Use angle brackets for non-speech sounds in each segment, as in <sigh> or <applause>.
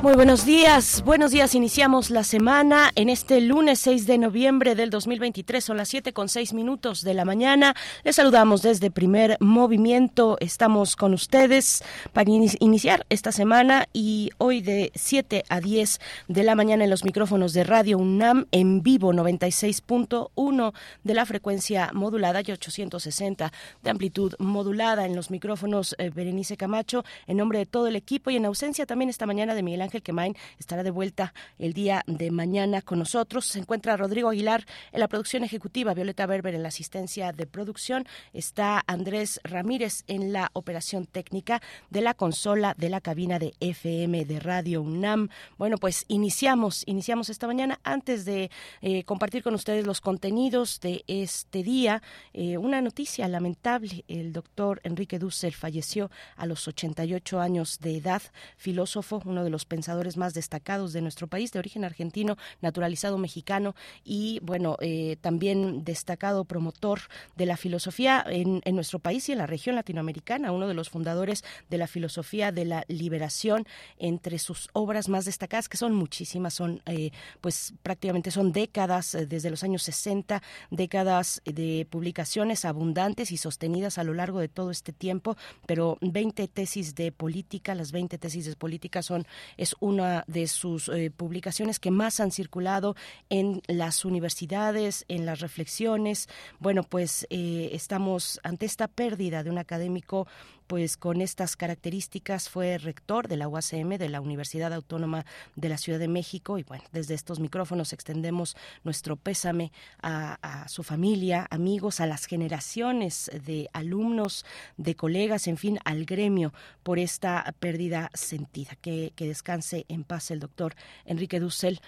Muy buenos días, buenos días. Iniciamos la semana en este lunes 6 de noviembre del 2023. Son las 7 con 6 minutos de la mañana. Les saludamos desde primer movimiento. Estamos con ustedes para iniciar esta semana y hoy de 7 a 10 de la mañana en los micrófonos de Radio UNAM en vivo 96.1 de la frecuencia modulada y 860 de amplitud modulada en los micrófonos eh, Berenice Camacho en nombre de todo el equipo y en ausencia también esta mañana de Miguel Ángel Quemain estará de vuelta el día de mañana con nosotros. Se encuentra Rodrigo Aguilar en la producción ejecutiva, Violeta Berber en la asistencia de producción, está Andrés Ramírez en la operación técnica de la consola de la cabina de FM de Radio UNAM. Bueno, pues iniciamos, iniciamos esta mañana antes de eh, compartir con ustedes los contenidos de este día. Eh, una noticia lamentable, el doctor Enrique Dussel falleció a los 88 años de edad, filósofo, uno de los pensadores más destacados de nuestro país, de origen argentino, naturalizado mexicano y, bueno, eh, también destacado promotor de la filosofía en, nuestro país y en la región latinoamericana, uno de los fundadores de la filosofía de la liberación, entre sus obras más destacadas, que son muchísimas, son, eh, pues prácticamente son décadas, eh, desde los años 60, décadas de publicaciones abundantes y sostenidas a lo largo de todo este tiempo, pero 20 tesis de política, las 20 tesis de política son es una de sus eh, publicaciones que más han circulado en las universidades, en las reflexiones. Bueno, pues eh, estamos ante esta pérdida de un académico pues con estas características fue rector de la UACM, de la Universidad Autónoma de la Ciudad de México y bueno, desde estos micrófonos extendemos nuestro pésame a, su familia, amigos, a las generaciones de alumnos, de colegas, en fin, al gremio por esta pérdida sentida. Que, que descanse en paz el doctor Enrique Dussel.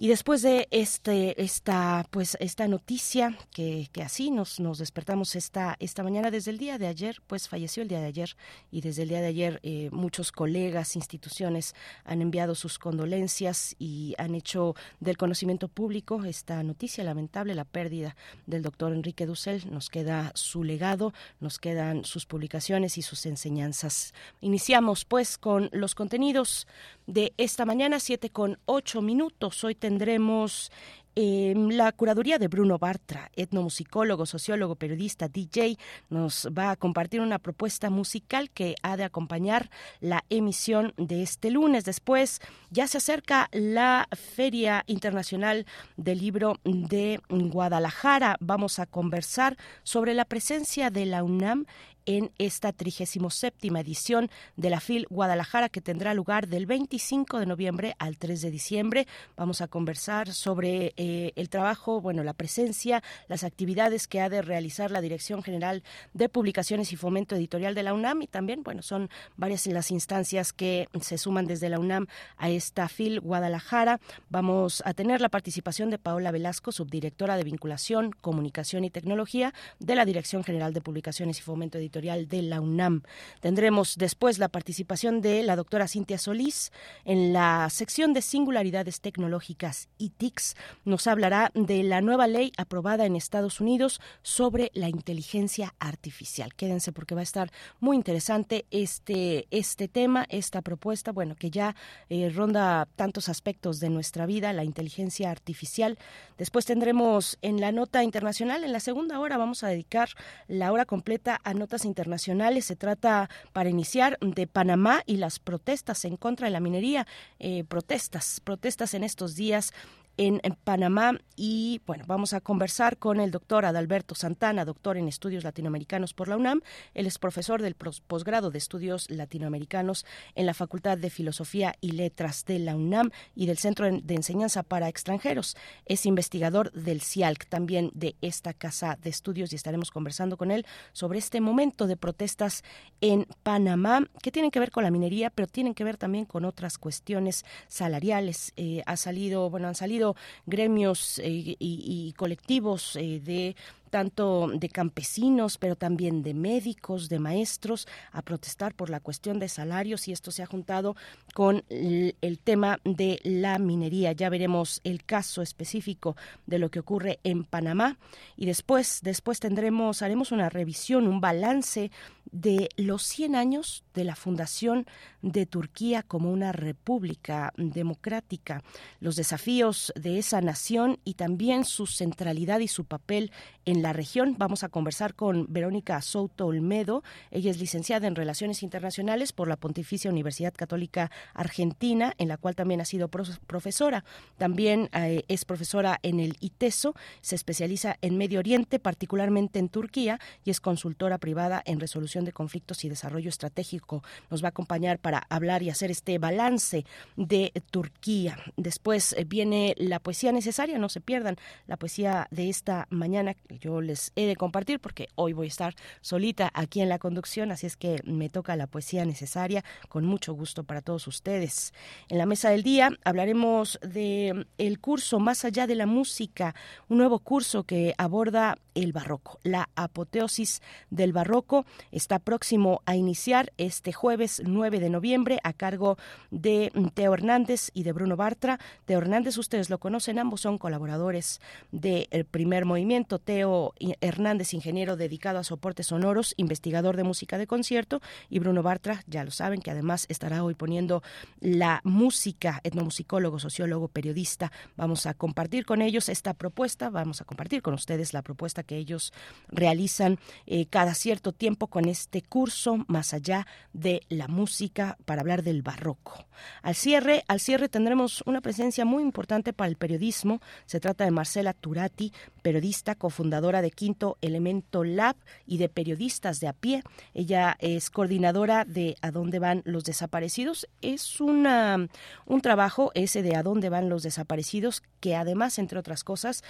Y después de este, esta, pues, esta noticia que, que así nos, nos despertamos esta, esta mañana, desde el día de ayer, pues falleció el día de ayer, y desde el día de ayer eh, muchos colegas, instituciones han enviado sus condolencias y han hecho del conocimiento público esta noticia lamentable, la pérdida del doctor Enrique Dussel. Nos queda su legado, nos quedan sus publicaciones y sus enseñanzas. Iniciamos pues con los contenidos de esta mañana, siete con ocho minutos. Hoy tendremos em, la curaduría de Bruno Bartra, etnomusicólogo, sociólogo, periodista, DJ, nos va a compartir una propuesta musical que ha de acompañar la emisión de este lunes. Después ya se acerca la Feria Internacional del Libro de Guadalajara. Vamos a conversar sobre la presencia de la UNAM en esta 37 edición de la FIL Guadalajara que tendrá lugar del 25 de noviembre al 3 de diciembre. Vamos a conversar sobre eh, el trabajo, bueno, la presencia, las actividades que ha de realizar la Dirección General de Publicaciones y Fomento Editorial de la UNAM y también, bueno, son varias las instancias que se suman desde la UNAM a esta FIL Guadalajara. Vamos a tener la participación de Paola Velasco, subdirectora de Vinculación, Comunicación y Tecnología de la Dirección General de Publicaciones y Fomento Editorial de la UNAM. Tendremos después la participación de la doctora Cintia Solís en la sección de singularidades tecnológicas y TICS. Nos hablará de la nueva ley aprobada en Estados Unidos sobre la inteligencia artificial. Quédense porque va a estar muy interesante este, este tema, esta propuesta, bueno, que ya eh, ronda tantos aspectos de nuestra vida, la inteligencia artificial. Después tendremos en la nota internacional, en la segunda hora vamos a dedicar la hora completa a notas internacionales. Se trata, para iniciar, de Panamá y las protestas en contra de la minería. Eh, protestas, protestas en estos días en, Panamá y bueno, vamos a conversar con el doctor Adalberto Santana, doctor en estudios latinoamericanos por la UNAM. Él es profesor del posgrado de estudios latinoamericanos en la Facultad de Filosofía y Letras de la UNAM y del Centro de Enseñanza para Extranjeros. Es investigador del CIALC, también de esta casa de estudios y estaremos conversando con él sobre este momento de protestas en Panamá que tienen que ver con la minería, pero tienen que ver también con otras cuestiones salariales. Eh, ha salido, bueno, han salido gremios y, colectivos de tanto de campesinos, pero también de médicos, de maestros, a protestar por la cuestión de salarios y esto se ha juntado con el, tema de la minería. Ya veremos el caso específico de lo que ocurre en Panamá y después, después tendremos, haremos una revisión, un balance de los 100 años de la fundación de Turquía como una república democrática, los desafíos de esa nación y también su centralidad y su papel en la región. Vamos a conversar con Verónica Souto Olmedo. Ella es licenciada en Relaciones Internacionales por la Pontificia Universidad Católica Argentina, en la cual también ha sido profesora. También eh, es profesora en el ITESO, se especializa en Medio Oriente, particularmente en Turquía, y es consultora privada en resolución de conflictos y desarrollo estratégico. Nos va a acompañar para hablar y hacer este balance de Turquía. Después eh, viene la poesía necesaria, no se pierdan la poesía de esta mañana que yo les he de compartir porque hoy voy a estar solita aquí en la conducción, así es que me toca la poesía necesaria con mucho gusto para todos ustedes. En la mesa del día hablaremos de el curso Más allá de la música, un nuevo curso que aborda el barroco, la apoteosis del barroco. Está próximo a iniciar este jueves 9 de noviembre a cargo de Teo Hernández y de Bruno Bartra. Teo Hernández, ustedes lo conocen, ambos son colaboradores del primer movimiento. Teo Hernández, ingeniero dedicado a soportes sonoros, investigador de música de concierto, y Bruno Bartra, ya lo saben, que además estará hoy poniendo la música, etnomusicólogo, sociólogo, periodista. Vamos a compartir con ellos esta propuesta, vamos a compartir con ustedes la propuesta que ellos realizan eh, cada cierto tiempo con este curso más allá de la música para hablar del barroco. Al cierre, al cierre tendremos una presencia muy importante para el periodismo. Se trata de Marcela Turati, periodista, cofundadora de Quinto Elemento Lab y de periodistas de a pie. Ella es coordinadora de A dónde van los desaparecidos. Es una un trabajo ese de A dónde van los desaparecidos que además, entre otras cosas,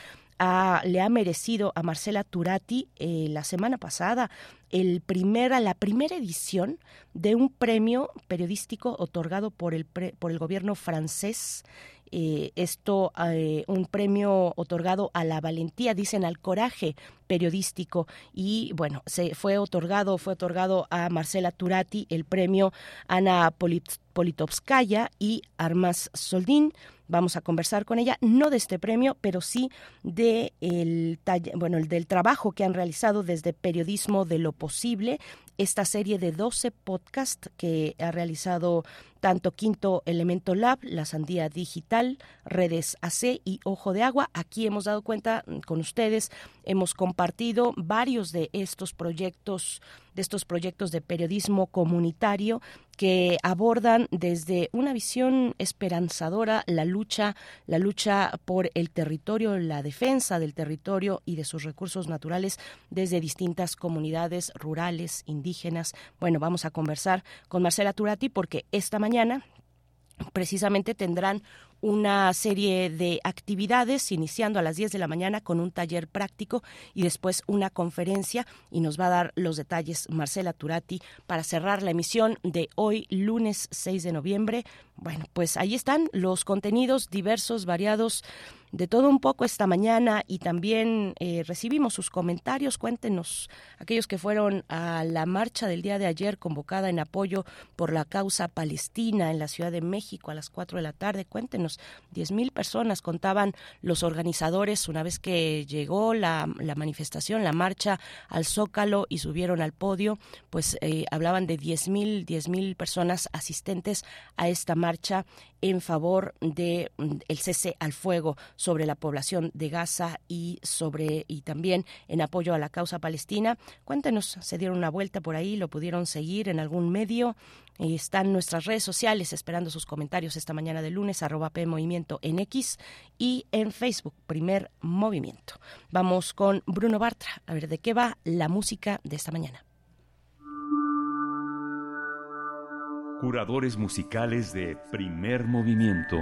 le ha merecido a Marcela Turati eh, la semana pasada el primera, la primera edición de un premio periodístico otorgado por el, por el gobierno francés eh, esto eh, un premio otorgado a la valentía, dicen al coraje periodístico. Y bueno, se fue otorgado fue otorgado a Marcela Turati el premio Ana Politovskaya y Armas Soldín. Vamos a conversar con ella, no de este premio, pero sí de el, bueno, el del trabajo que han realizado desde Periodismo de lo Posible, esta serie de 12 podcasts que ha realizado tanto Quinto Elemento Lab, La Sandía Digital, Redes AC y Ojo de Agua. Aquí hemos dado cuenta mm, con ustedes, hemos compartido varios de estos proyectos, de estos proyectos de periodismo comunitario que abordan desde una visión esperanzadora la lucha, la lucha por el territorio, la defensa del territorio y de sus recursos naturales desde distintas comunidades rurales, indígenas. Bueno, vamos a conversar con Marcela Turati porque esta mañana precisamente tendrán una serie de actividades iniciando a las 10 de la mañana con un taller práctico y después una conferencia y nos va a dar los detalles Marcela Turati para cerrar la emisión de hoy lunes 6 de noviembre. Bueno, pues ahí están los contenidos diversos, variados de todo un poco esta mañana y también eh, recibimos sus comentarios. Cuéntenos aquellos que fueron a la marcha del día de ayer convocada en apoyo por la causa palestina en la Ciudad de México a las 4 de la tarde. Cuéntenos, 10.000 personas contaban los organizadores una vez que llegó la, manifestación, la marcha al Zócalo y subieron al podio, pues eh, hablaban de 10.000 10.000 personas asistentes a esta marcha en favor de mm, el cese al fuego sobre la población de Gaza y sobre y también en apoyo a la causa palestina. Cuéntenos, se dieron una vuelta por ahí, lo pudieron seguir en algún medio. Y están nuestras redes sociales esperando sus comentarios esta mañana de lunes, arroba P Movimiento en y en Facebook, Primer Movimiento. Vamos con Bruno Bartra, a ver de qué va la música de esta mañana. Curadores musicales de Primer Movimiento.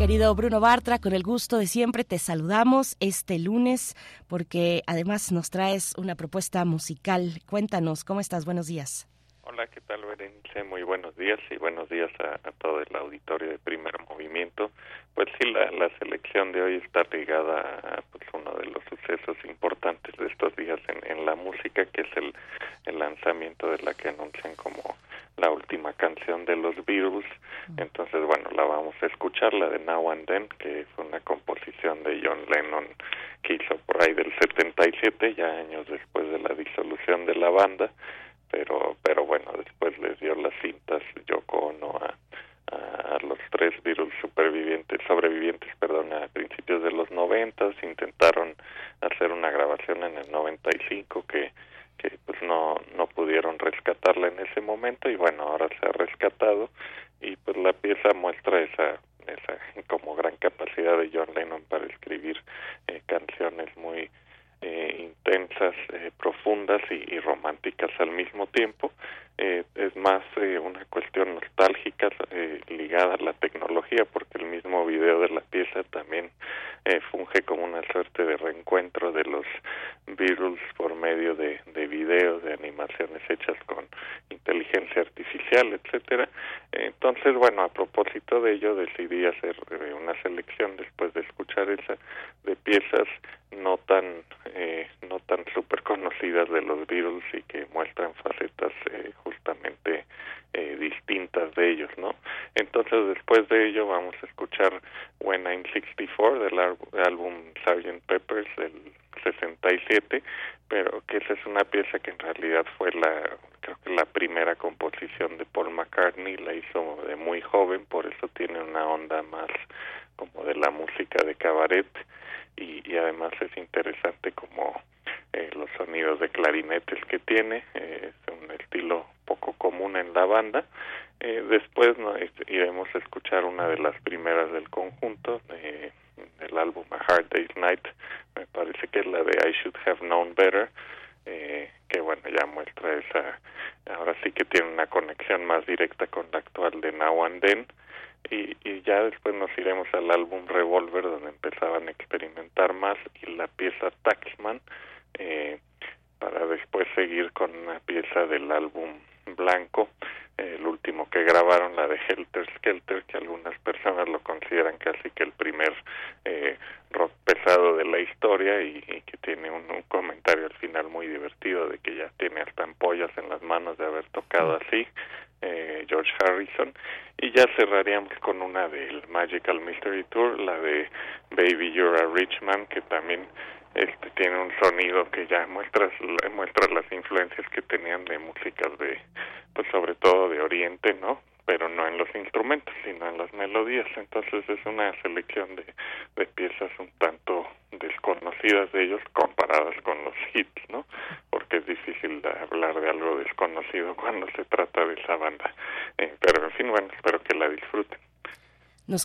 Querido Bruno Bartra, con el gusto de siempre te saludamos este lunes porque además nos traes una propuesta musical. Cuéntanos, ¿cómo estás? Buenos días. Hola, ¿qué tal, Berenice? Muy buenos días y buenos días a, todo el auditorio de Primer Movimiento. Pues sí, la, la selección de hoy está ligada a pues, uno de los sucesos importantes de estos días en, en la música, que es el, el lanzamiento de la que anuncian como la última canción de los Beatles. Entonces, bueno, la vamos a escuchar, la de Now and Then, que fue una composición de John Lennon que hizo por ahí del 77, ya años después de la disolución de la banda pero pero bueno después les dio las cintas Yoko Ono a, a los tres virus supervivientes sobrevivientes perdón a principios de los noventas intentaron hacer una grabación en el 95 que que pues no no pudieron rescatarla en ese momento y bueno ahora se ha rescatado y pues la pieza muestra esa esa como gran capacidad de John Lennon para escribir eh, canciones muy eh, intensas, eh, profundas y, románticas al mismo tiempo. Eh, es más eh, una cuestión nostálgica ligada a la tecnología, porque el mismo video de la pieza también funge como una suerte de reencuentro de los Beatles por medio de, de videos, de animaciones hechas con inteligencia artificial, etcétera. Entonces, bueno, a propósito de ello, decidí hacer una selección después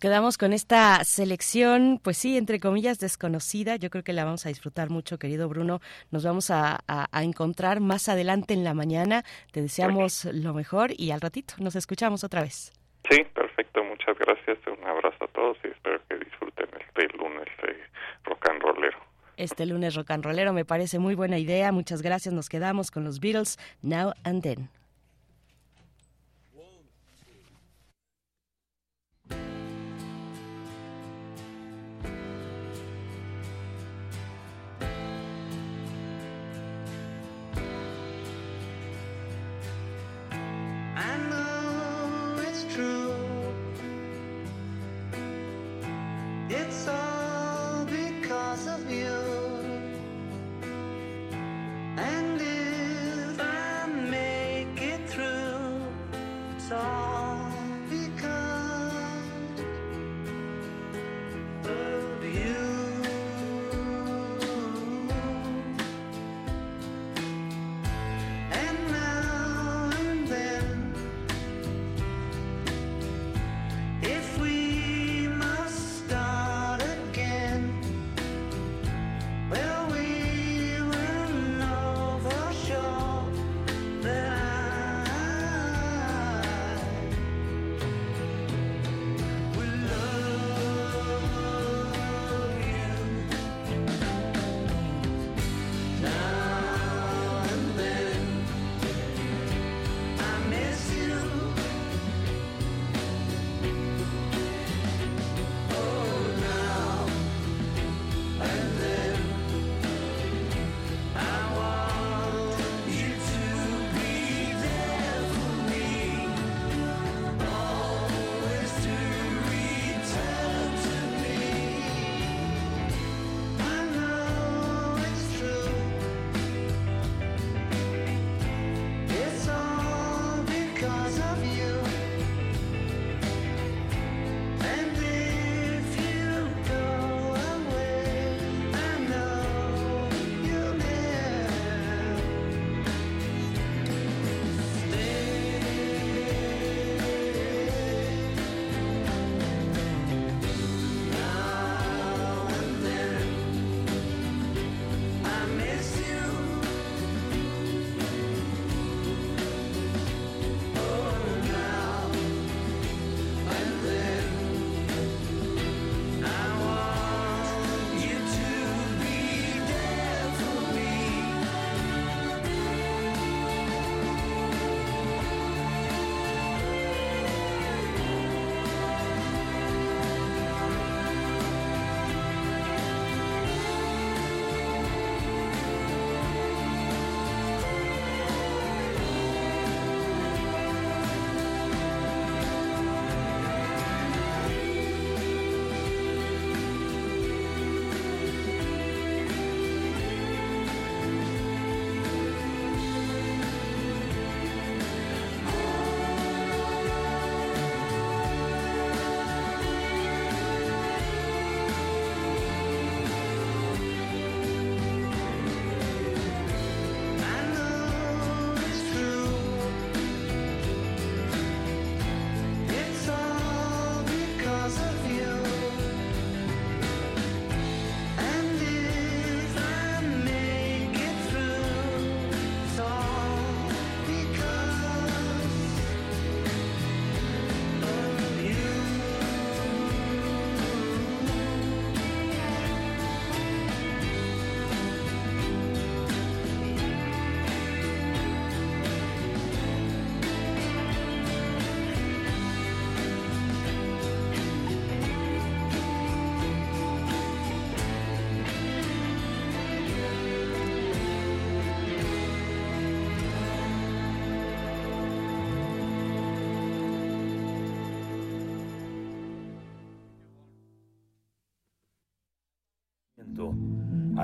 quedamos con esta selección, pues sí, entre comillas, desconocida. Yo creo que la vamos a disfrutar mucho, querido Bruno. Nos vamos a, encontrar más adelante en la mañana. Te deseamos lo mejor y al ratito nos escuchamos otra vez. Sí, perfecto. Muchas gracias. Un abrazo a todos y espero que disfruten este lunes de rock and rollero. Este lunes rock and rollero me parece muy buena idea. Muchas gracias. Nos quedamos con los Beatles Now and Then.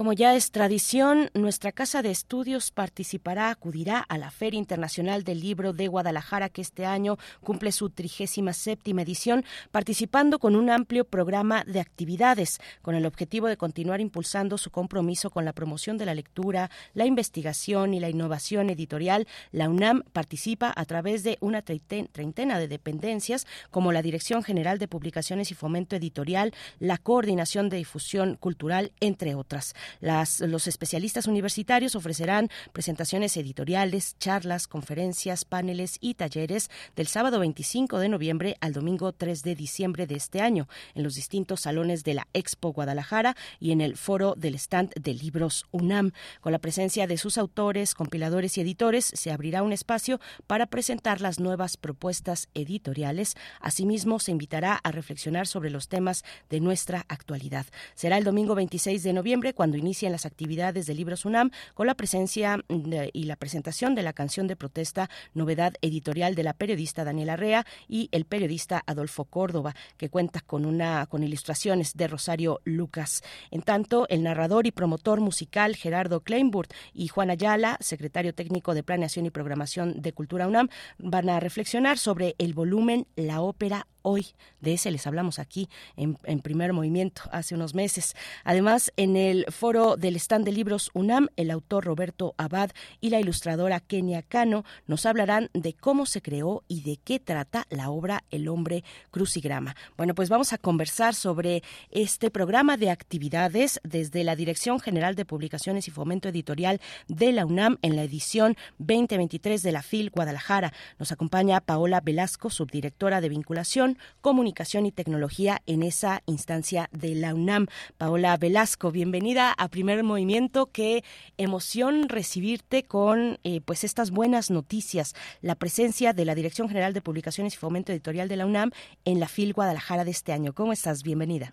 Como ya es tradición, nuestra casa de estudios participará, acudirá a la Feria Internacional del Libro de Guadalajara, que este año cumple su trigésima séptima edición, participando con un amplio programa de actividades, con el objetivo de continuar impulsando su compromiso con la promoción de la lectura, la investigación y la innovación editorial. La UNAM participa a través de una treintena de dependencias, como la Dirección General de Publicaciones y Fomento Editorial, la Coordinación de Difusión Cultural, entre otras los especialistas universitarios ofrecerán presentaciones editoriales, charlas, conferencias, paneles y talleres del sábado 25 de noviembre al domingo 3 de diciembre de este año en los distintos salones de la Expo Guadalajara y en el foro del stand de libros UNAM. Con la presencia de sus autores, compiladores y editores, se abrirá un espacio para presentar las nuevas propuestas editoriales. Asimismo, se invitará a reflexionar sobre los temas de nuestra actualidad. Será el domingo 26 de noviembre cuando inician las actividades de Libros UNAM con la presencia y la presentación de la canción de protesta, novedad editorial de la periodista Daniela Rea y el periodista Adolfo Córdoba, que cuenta con una con ilustraciones de Rosario Lucas. En tanto, el narrador y promotor musical Gerardo Kleinburt y Juan Ayala, secretario técnico de Planeación y Programación de Cultura UNAM, van a reflexionar sobre el volumen La ópera hoy. De ese les hablamos aquí en, primer movimiento hace unos meses. Además, en el foro del stand de libros UNAM, el autor Roberto Abad y la ilustradora Kenia Cano nos hablarán de cómo se creó y de qué trata la obra El hombre crucigrama. Bueno, pues vamos a conversar sobre este programa de actividades desde la Dirección General de Publicaciones y Fomento Editorial de la UNAM en la edición 2023 de la FIL Guadalajara. Nos acompaña Paola Velasco, subdirectora de vinculación Comunicación y Tecnología en esa instancia de la UNAM. Paola Velasco, bienvenida a Primer Movimiento. Qué emoción recibirte con eh, pues estas buenas noticias. La presencia de la Dirección General de Publicaciones y Fomento Editorial de la UNAM en la FIL Guadalajara de este año. ¿Cómo estás? Bienvenida.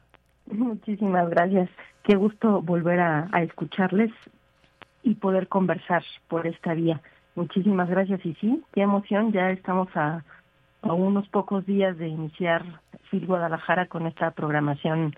Muchísimas gracias. Qué gusto volver a, a escucharles y poder conversar por esta vía. Muchísimas gracias y sí, qué emoción. Ya estamos a a unos pocos días de iniciar FIL Guadalajara con esta programación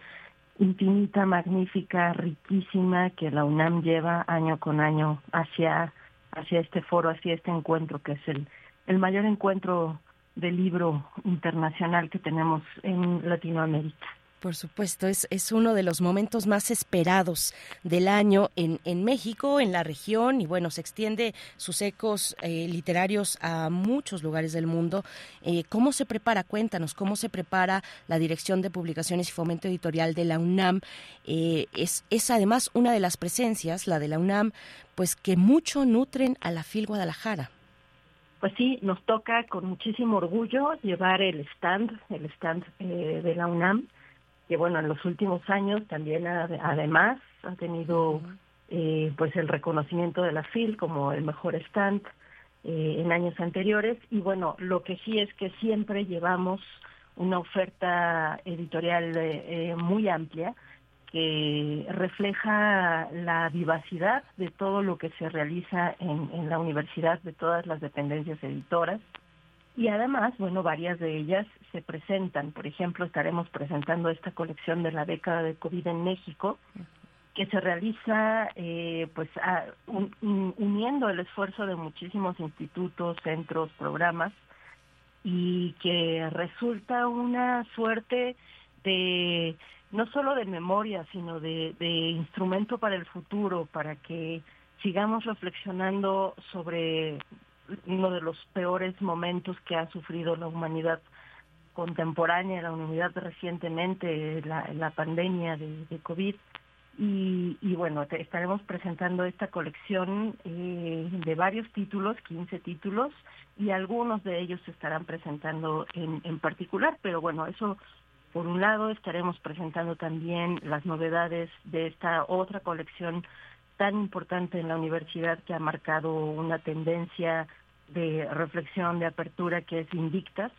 infinita, magnífica, riquísima que la UNAM lleva año con año hacia, hacia este foro, hacia este encuentro que es el, el mayor encuentro de libro internacional que tenemos en Latinoamérica. Por supuesto, es, es uno de los momentos más esperados del año en, en México, en la región, y bueno, se extiende sus ecos eh, literarios a muchos lugares del mundo. Eh, ¿Cómo se prepara? Cuéntanos, ¿cómo se prepara la Dirección de Publicaciones y Fomento Editorial de la UNAM? Eh, es, es además una de las presencias, la de la UNAM, pues que mucho nutren a la FIL Guadalajara pues sí, nos toca con muchísimo orgullo llevar el stand, el stand de la UNAM, que bueno, en los últimos años también además ha tenido eh, pues el reconocimiento de la FIL como el mejor stand eh, en años anteriores. Y bueno, lo que sí es que siempre llevamos una oferta editorial eh, muy amplia que refleja la vivacidad de todo lo que se realiza en, en la universidad, de todas las dependencias editoras, y además, bueno, varias de ellas se presentan. Por ejemplo, estaremos presentando esta colección de la década de COVID en México, que se realiza eh, pues uniendo el esfuerzo de muchísimos institutos, centros, programas, y que resulta una suerte de no solo de memoria, sino de instrumento para el futuro, para que sigamos reflexionando sobre uno de los peores momentos que ha sufrido la humanidad contemporánea, la humanidad recientemente, la, pandemia de, COVID. Y, bueno, estaremos presentando esta colección eh, de varios títulos, 15 títulos, y algunos de ellos se estarán presentando en, en particular, pero bueno, eso por un lado estaremos presentando también las novedades de esta otra colección tan importante en la universidad que ha marcado una tendencia de reflexión, de apertura que es Invictas,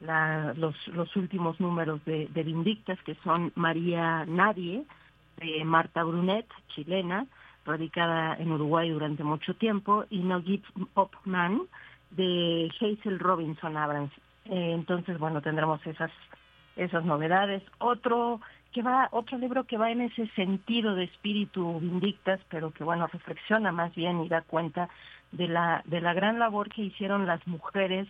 los, los últimos números de, de Vindictas, que son María Nadie, de Marta Brunet, chilena, radicada en Uruguay durante mucho tiempo, y No Give Up Man, de Hazel Robinson Abrams. Eh, entonces, bueno, tendremos esas esas novedades. Otro que va, otro libro que va en ese sentido de espíritu vindictas, pero que bueno reflexiona más bien y da cuenta de la de la gran labor que hicieron las mujeres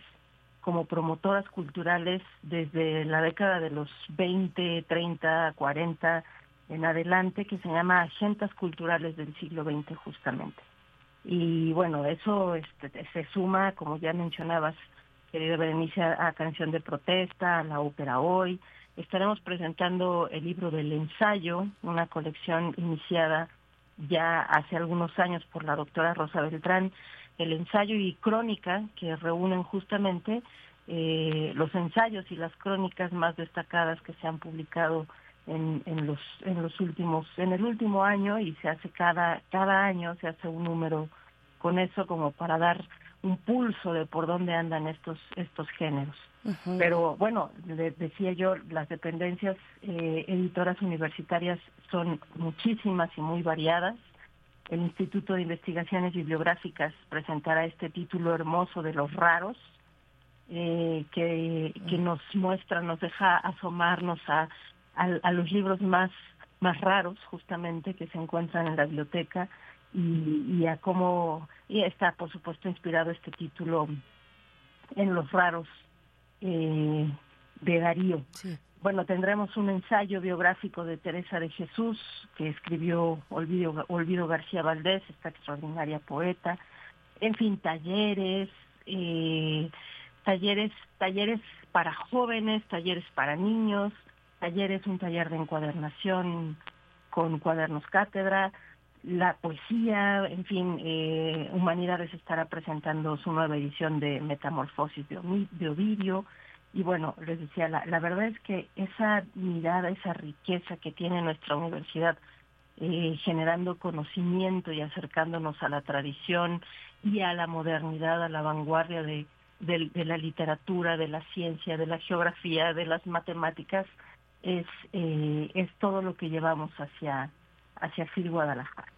como promotoras culturales desde la década de los 20, 30, 40 en adelante, que se llama Agendas Culturales del siglo XX justamente. Y bueno, eso este, se suma, como ya mencionabas, querida Berenice, a Canción de Protesta, a la Ópera Hoy. Estaremos presentando el libro del ensayo, una colección iniciada ya hace algunos años por la doctora Rosa Beltrán, el ensayo y crónica que reúnen justamente eh, los ensayos y las crónicas más destacadas que se han publicado en, en los en los últimos en el último año y se hace cada cada año se hace un número con eso como para dar un pulso de por dónde andan estos estos géneros. Pero bueno les decía yo las dependencias eh, editoras universitarias son muchísimas y muy variadas. El Instituto de Investigaciones Bibliográficas presentará este título hermoso de los raros eh, que, que nos muestra, nos deja asomarnos a, a, los libros más, más raros justamente que se encuentran en la biblioteca y, y a cómo y está por supuesto inspirado este título en los raros eh, de Darío. Bueno, tendremos un ensayo biográfico de Teresa de Jesús que escribió Olvido, Olvido García Valdés, esta extraordinaria poeta. En fin, talleres, eh, talleres, talleres para jóvenes, talleres para niños, talleres, un taller de encuadernación con cuadernos cátedra, la poesía, en fin, eh, Humanidades estará presentando su nueva edición de Metamorfosis de, Ovidio. Y bueno, les decía, la, verdad es que esa mirada, esa riqueza que tiene nuestra universidad, eh, generando conocimiento y acercándonos a la tradición y a la modernidad, a la vanguardia de, la literatura, de la ciencia, de la geografía, de las matemáticas, es, eh, es todo lo que llevamos hacia, hacia Phil Guadalajara.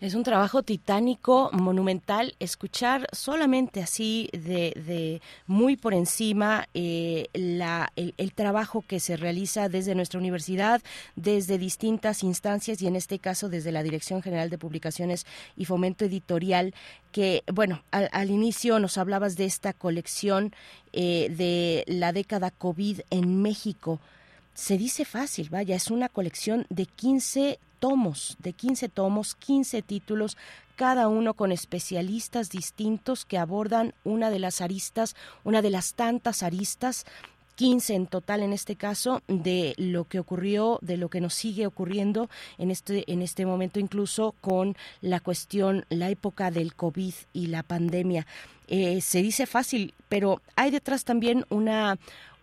Es un trabajo titánico, monumental, escuchar solamente así de, de muy por encima eh, la, el, el, trabajo que se realiza desde nuestra universidad, desde distintas instancias y en este caso desde la Dirección General de Publicaciones y Fomento Editorial, que, bueno, al, al inicio nos hablabas de esta colección eh, de la década COVID en México. Se dice fácil, vaya, es una colección de 15 tomos, de 15 tomos, 15 títulos, cada uno con especialistas distintos que abordan una de las aristas, una de las tantas aristas 15 en total en este caso de lo que ocurrió, de lo que nos sigue ocurriendo en este en este momento incluso con la cuestión, la época del COVID y la pandemia. Eh, se dice fácil, pero hay detrás también una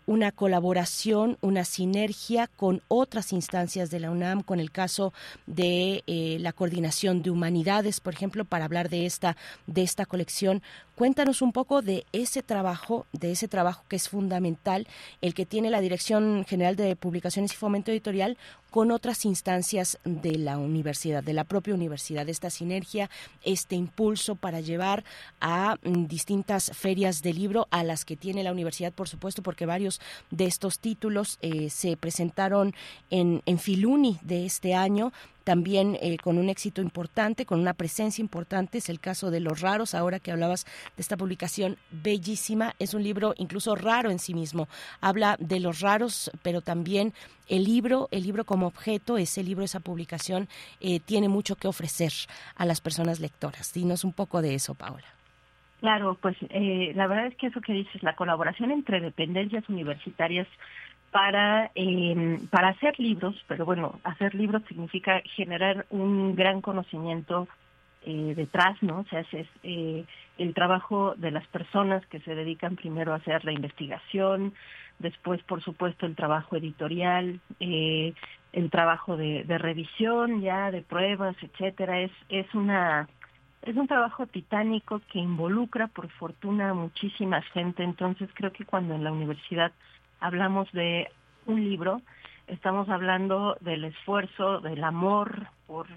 una colaboración, una sinergia con otras instancias de la UNAM, con el caso de eh, la coordinación de humanidades, por ejemplo, para hablar de esta de esta colección. Cuéntanos un poco de ese trabajo, de ese trabajo que es fundamental, el que tiene la Dirección General de Publicaciones y Fomento Editorial con otras instancias de la universidad, de la propia universidad, esta sinergia, este impulso para llevar a mm, distintas ferias de libro a las que tiene la universidad, por supuesto, porque varios de estos títulos eh, se presentaron en, en Filuni de este año, también eh, con un éxito importante, con una presencia importante. Es el caso de Los Raros, ahora que hablabas de esta publicación bellísima. Es un libro incluso raro en sí mismo. Habla de los raros, pero también el libro, el libro como objeto, ese libro, esa publicación, eh, tiene mucho que ofrecer a las personas lectoras. Dinos un poco de eso, Paola. Claro, pues eh, la verdad es que eso que dices, la colaboración entre dependencias universitarias para, eh, para hacer libros, pero bueno, hacer libros significa generar un gran conocimiento eh, detrás, ¿no? O sea, es eh, el trabajo de las personas que se dedican primero a hacer la investigación, después, por supuesto, el trabajo editorial, eh, el trabajo de, revisión ya, de pruebas, etcétera. Es, es una es un trabajo titánico que involucra por fortuna a muchísima gente, entonces creo que cuando en la universidad hablamos de un libro, estamos hablando del esfuerzo, del amor por,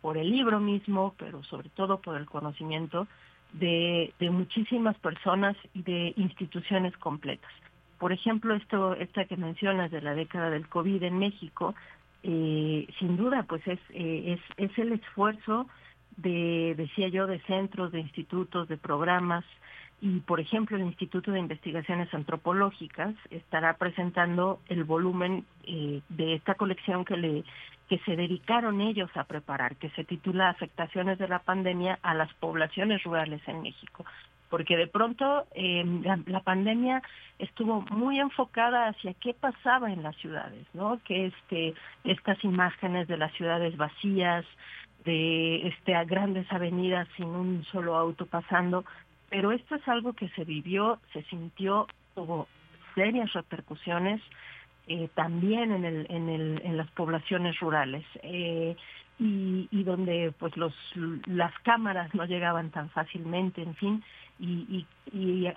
por el libro mismo, pero sobre todo por el conocimiento de, de muchísimas personas y de instituciones completas. Por ejemplo, esto, esta que mencionas de la década del COVID en México, eh, sin duda, pues es, eh, es, es el esfuerzo de, decía yo, de centros, de institutos, de programas, y por ejemplo el Instituto de Investigaciones Antropológicas estará presentando el volumen eh, de esta colección que le que se dedicaron ellos a preparar, que se titula Afectaciones de la pandemia a las poblaciones rurales en México porque de pronto eh, la, pandemia estuvo muy enfocada hacia qué pasaba en las ciudades, ¿no? Que este estas imágenes de las ciudades vacías, de este a grandes avenidas sin un solo auto pasando, pero esto es algo que se vivió, se sintió, tuvo serias repercusiones eh, también en las poblaciones rurales. Eh, y, donde pues las cámaras no llegaban tan fácilmente, en fin, y, y,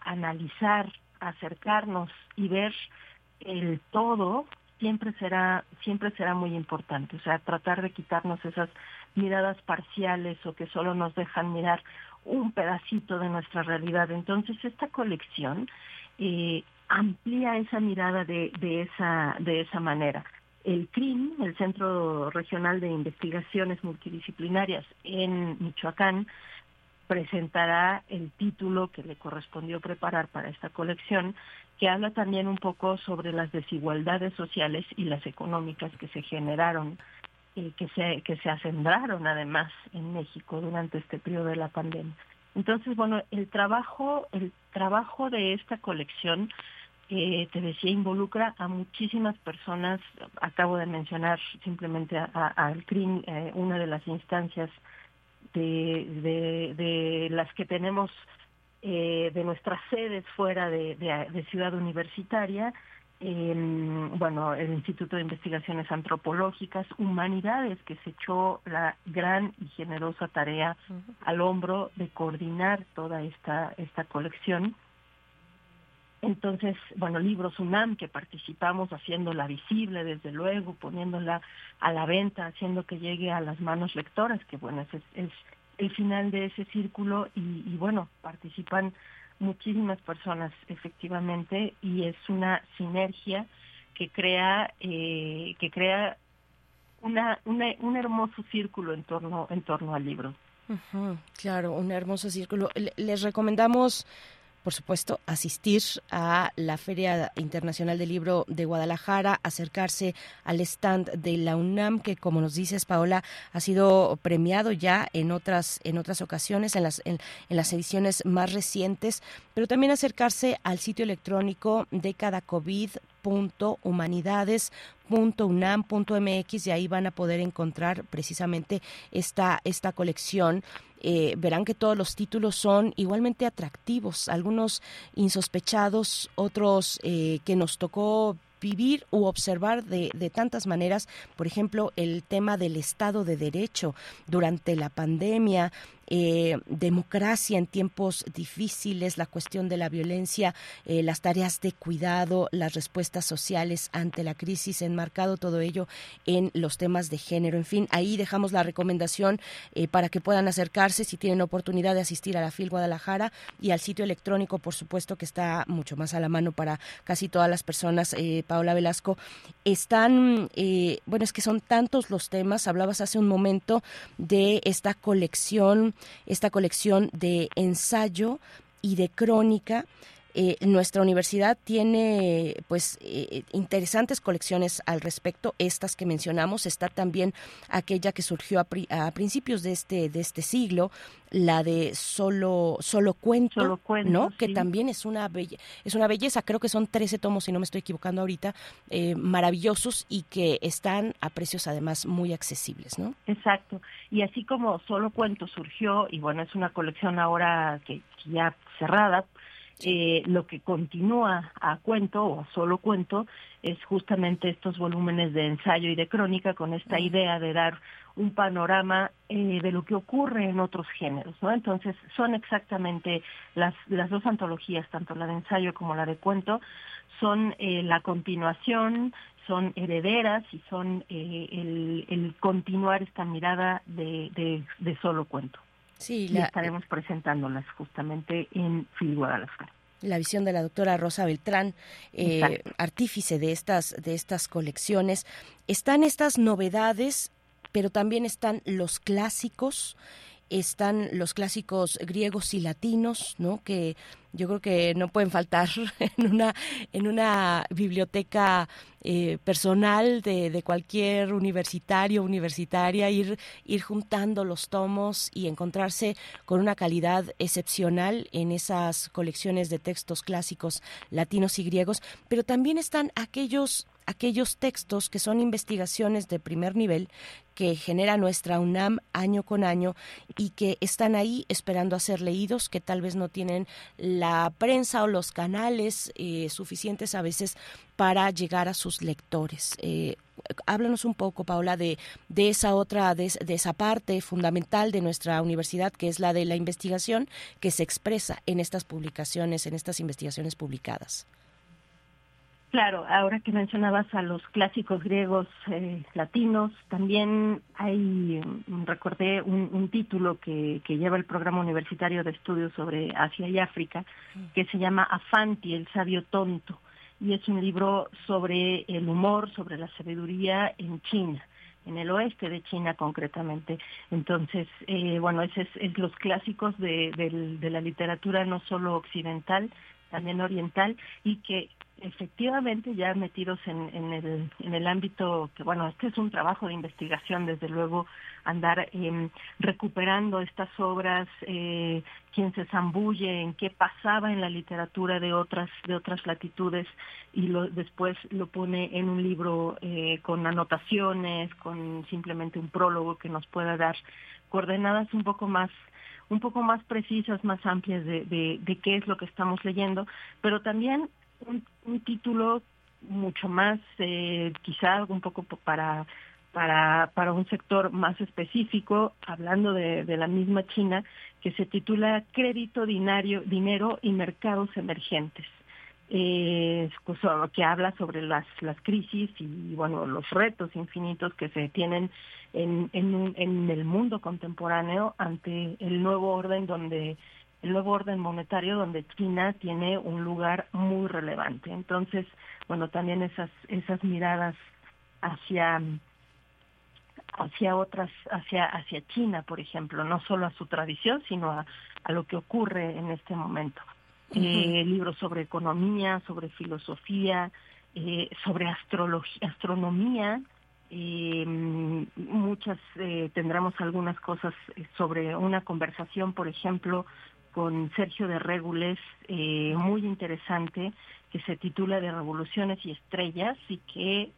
analizar, acercarnos y ver el todo siempre será siempre será muy importante, o sea, tratar de quitarnos esas miradas parciales o que solo nos dejan mirar un pedacito de nuestra realidad. Entonces, esta colección eh, amplía esa mirada de, de esa de esa manera. El CRIM, el Centro Regional de Investigaciones Multidisciplinarias en Michoacán, presentará el título que le correspondió preparar para esta colección, que habla también un poco sobre las desigualdades sociales y las económicas que se generaron que se que se acendraron además en México durante este periodo de la pandemia. Entonces, bueno, el trabajo el trabajo de esta colección te decía, involucra a muchísimas personas. Acabo de mencionar simplemente al CRIM, eh, una de las instancias de, de, las que tenemos eh, de nuestras sedes fuera de, de Ciudad Universitaria, bueno, el Instituto de Investigaciones Antropológicas, Humanidades, que se echó la gran y generosa tarea al hombro de coordinar toda esta, esta colección. Entonces, bueno, Libros UNAM, que participamos haciéndola visible, desde luego, poniéndola a la venta, haciendo que llegue a las manos lectoras, que bueno, es, es el final de ese círculo y, y bueno, participan muchísimas personas efectivamente y es una sinergia que crea eh, que crea una, un hermoso círculo en torno en torno al libro. claro, un hermoso círculo. Les recomendamos por supuesto, asistir a la Feria Internacional del Libro de Guadalajara, acercarse al stand de la UNAM, que como nos dices, Paola, ha sido premiado ya en otras, en otras ocasiones, en las, en, las ediciones más recientes, pero también acercarse al sitio electrónico de cada COVID humanidades.unam.mx y ahí van a poder encontrar precisamente esta, esta colección. Eh, verán que todos los títulos son igualmente atractivos, algunos insospechados, otros eh, que nos tocó vivir u observar de, de, tantas maneras, por ejemplo, el tema del Estado de Derecho. Durante la pandemia, eh, democracia en tiempos difíciles, la cuestión de la violencia, eh, las tareas de cuidado, las respuestas sociales ante la crisis, enmarcado todo ello en los temas de género. En fin, ahí dejamos la recomendación eh, para que puedan acercarse si tienen oportunidad de asistir a la FIL Guadalajara y al sitio electrónico, por supuesto, que está mucho más a la mano para casi todas las personas. Paola Velasco, están, bueno, es que son tantos los temas, hablabas hace un momento de esta colección esta colección de ensayo y de crónica. Eh, nuestra universidad tiene pues eh, interesantes colecciones al respecto estas que mencionamos. Está también aquella que surgió a, principios de este de este siglo la de solo solo cuento, no que también es una es una belleza. Creo que son 13 tomos si no me estoy equivocando ahorita eh, maravillosos y que están a precios además muy accesibles no exacto. Y así como solo cuento surgió y bueno es una colección ahora que ya cerrada Eh, lo que continúa a cuento o a solo cuento es justamente estos volúmenes de ensayo y de crónica con esta idea de dar un panorama eh, de lo que ocurre en otros géneros, ¿no? Entonces son exactamente las, las dos antologías, tanto la de ensayo como la de cuento, son eh, la continuación, son herederas y son eh, el, el, continuar esta mirada de, de, de solo cuento. Sí, la, y estaremos presentándolas justamente en Fil Guadalajara la visión de la doctora Rosa Beltrán, eh, artífice de estas, de estas colecciones. Están estas novedades, pero también están los clásicos están los clásicos griegos y latinos, ¿no? Que yo creo que no pueden faltar <laughs> en una en una biblioteca eh, personal de, de, cualquier universitario universitaria ir ir juntando los tomos y encontrarse con una calidad excepcional en esas colecciones de textos clásicos latinos y griegos pero también están aquellos aquellos textos que son investigaciones de primer nivel que genera nuestra UNAM año con año y que están ahí esperando a ser leídos, que tal vez no tienen la prensa o los canales eh, suficientes a veces para llegar a sus lectores. Eh, háblanos un poco, Paola, de, de esa otra, de, de, esa parte fundamental de nuestra universidad, que es la de la investigación, que se expresa en estas publicaciones, en estas investigaciones publicadas. Claro, ahora que mencionabas a los clásicos griegos eh, latinos, también hay, mm, recordé un, un título que, que, lleva el programa universitario de estudios sobre Asia y África, que se llama Afanti, el sabio tonto, y es un libro sobre el humor, sobre la sabiduría en China en el oeste de China concretamente. Entonces, eh, bueno, ese es, es, los clásicos de, de, de la literatura no solo occidental, también oriental, y que efectivamente ya metidos en, en, el, en el ámbito que, bueno, este es un trabajo de investigación, desde luego, andar eh, recuperando estas obras, eh, quién se zambulle en qué pasaba en la literatura de otras, de otras latitudes y lo, después lo pone en un libro eh, con anotaciones, con simplemente un prólogo que nos pueda dar coordenadas un poco más un poco más precisas, más amplias de, de, de, qué es lo que estamos leyendo, pero también un, título mucho más, eh, quizá un poco para, para, para un sector más específico, hablando de, de la misma China, que se titula Crédito, Dinario, Dinero y Mercados Emergentes. Eh, que habla sobre las, las crisis y bueno los retos infinitos que se tienen en, en, en el mundo contemporáneo ante el nuevo orden donde el nuevo orden monetario donde China tiene un lugar muy relevante. Entonces, bueno, también esas esas miradas hacia hacia otras hacia hacia China, por ejemplo, no solo a su tradición, sino a, a lo que ocurre en este momento. Eh, libros sobre economía, sobre filosofía, eh, sobre astrología, astronomía, eh, muchas eh, tendremos algunas cosas sobre una conversación, por ejemplo, con Sergio de Regules, eh, muy interesante, que se titula de Revoluciones y Estrellas y que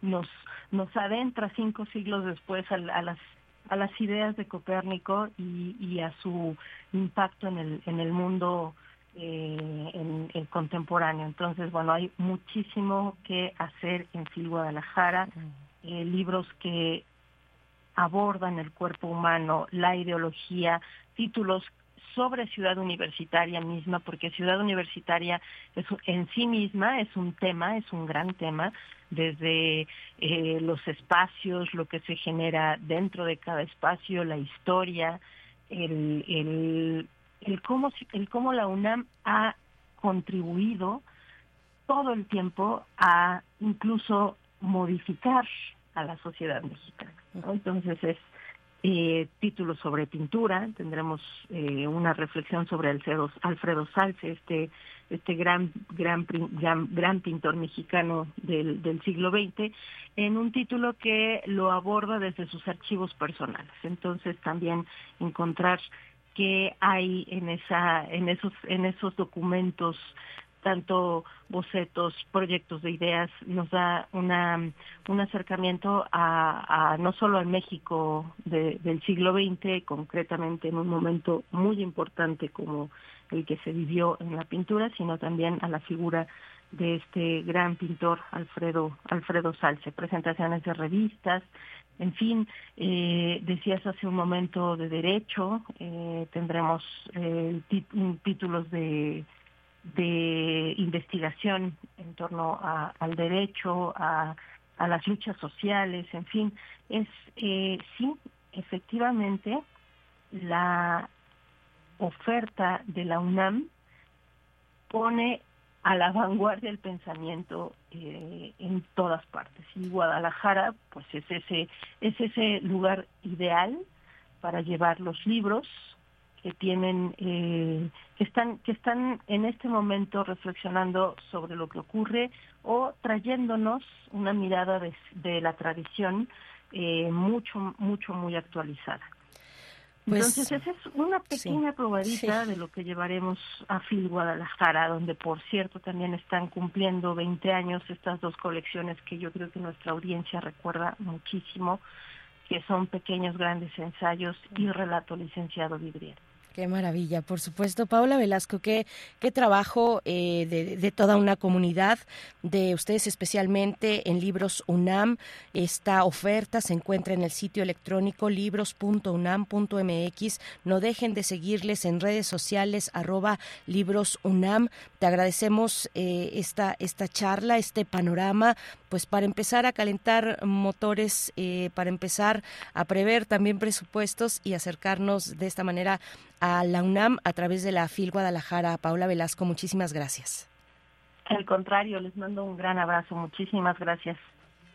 nos, nos adentra cinco siglos después a, a las a las ideas de Copérnico y, y, a su impacto en el, en el mundo eh, en, en, contemporáneo. Entonces, bueno, hay muchísimo que hacer en Fil Guadalajara, eh, libros que abordan el cuerpo humano, la ideología, títulos sobre ciudad universitaria misma, porque ciudad universitaria es, en sí misma es un tema, es un gran tema, desde eh, los espacios, lo que se genera dentro de cada espacio, la historia, el, el, el, cómo, el cómo la UNAM ha contribuido todo el tiempo a incluso modificar a la sociedad mexicana. ¿no? Entonces es eh, títulos sobre pintura, tendremos eh, una reflexión sobre Alfredo, Alfredo Salce, este este gran gran gran, gran pintor mexicano del, del siglo XX, en un título que lo aborda desde sus archivos personales. Entonces también encontrar qué hay en esa en esos en esos documentos tanto bocetos, proyectos de ideas, nos da una, un acercamiento a, no solo al México de, del siglo XX, concretamente en un momento muy importante como el que se vivió en la pintura, sino también a la figura de este gran pintor Alfredo Alfredo Salce, presentaciones de revistas, en fin, eh, decías hace un momento de derecho, eh, tendremos eh, títulos de, de investigación en torno al derecho, a, a, las luchas sociales, en fin, es sí, efectivamente, la oferta de la UNAM pone a la vanguardia del pensamiento eh, en todas partes. Y Guadalajara, pues es ese, es ese lugar ideal para llevar los libros que tienen, eh, que están, que están en este momento reflexionando sobre lo que ocurre o trayéndonos una mirada de, la tradición eh, mucho, mucho, muy actualizada. Pues, Entonces, esa es una pequeña probadita de lo que llevaremos a Phil Guadalajara, donde, por cierto, también están cumpliendo 20 años estas dos colecciones que yo creo que nuestra audiencia recuerda muchísimo, que son pequeños grandes ensayos y relato licenciado vidriero. Qué maravilla, por supuesto. Paola Velasco, qué, qué trabajo eh, de, toda una comunidad, de ustedes especialmente en Libros UNAM. Esta oferta se encuentra en el sitio electrónico libros.unam.mx. No dejen de seguirles en redes sociales, arroba Libros UNAM. Te agradecemos eh, esta, esta charla, este panorama, pues para empezar a calentar motores, eh, para empezar a prever también presupuestos y acercarnos de esta manera a la UNAM a través de la FIL Guadalajara. Paula Velasco, muchísimas gracias. Al contrario, les mando un gran abrazo. Muchísimas gracias.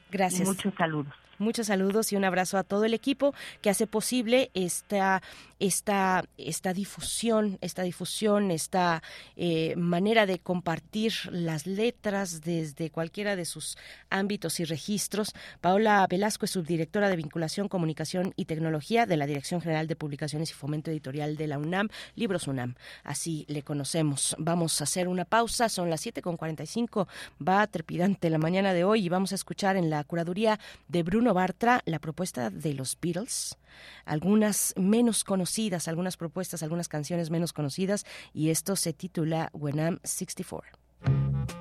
Gracias. muchos saludos. Muchos saludos y un abrazo a todo el equipo que hace posible esta esta, esta difusión, esta difusión, esta eh, manera de compartir las letras desde cualquiera de sus ámbitos y registros. Paola Velasco es subdirectora de Vinculación, Comunicación y Tecnología de la Dirección General de Publicaciones y Fomento Editorial de la UNAM, Libros UNAM. Así le conocemos. Vamos a hacer una pausa, son las 7.45, va trepidante la mañana de hoy y vamos a escuchar en la curaduría de Bruno Bartra la propuesta de los Beatles algunas menos conocidas, algunas propuestas, algunas canciones menos conocidas y esto se titula When I'm 64.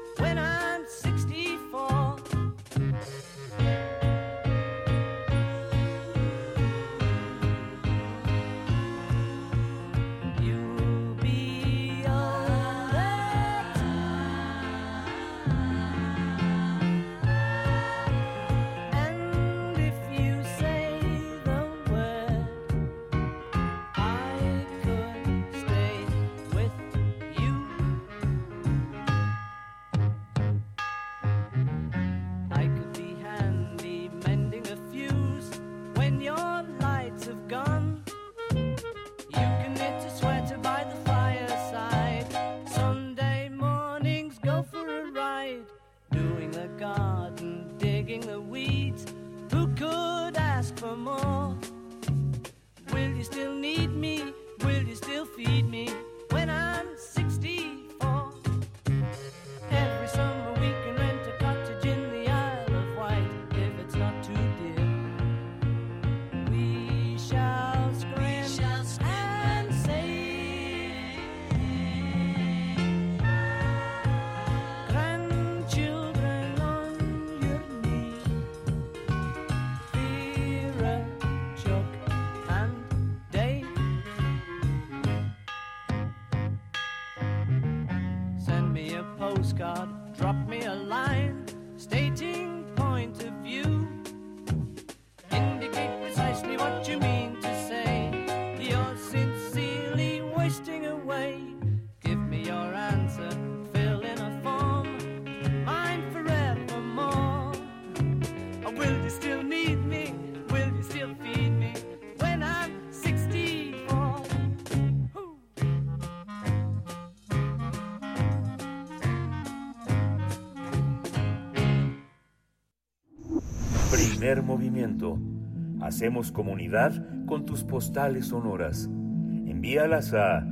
Hacemos comunidad con tus postales sonoras. Envíalas a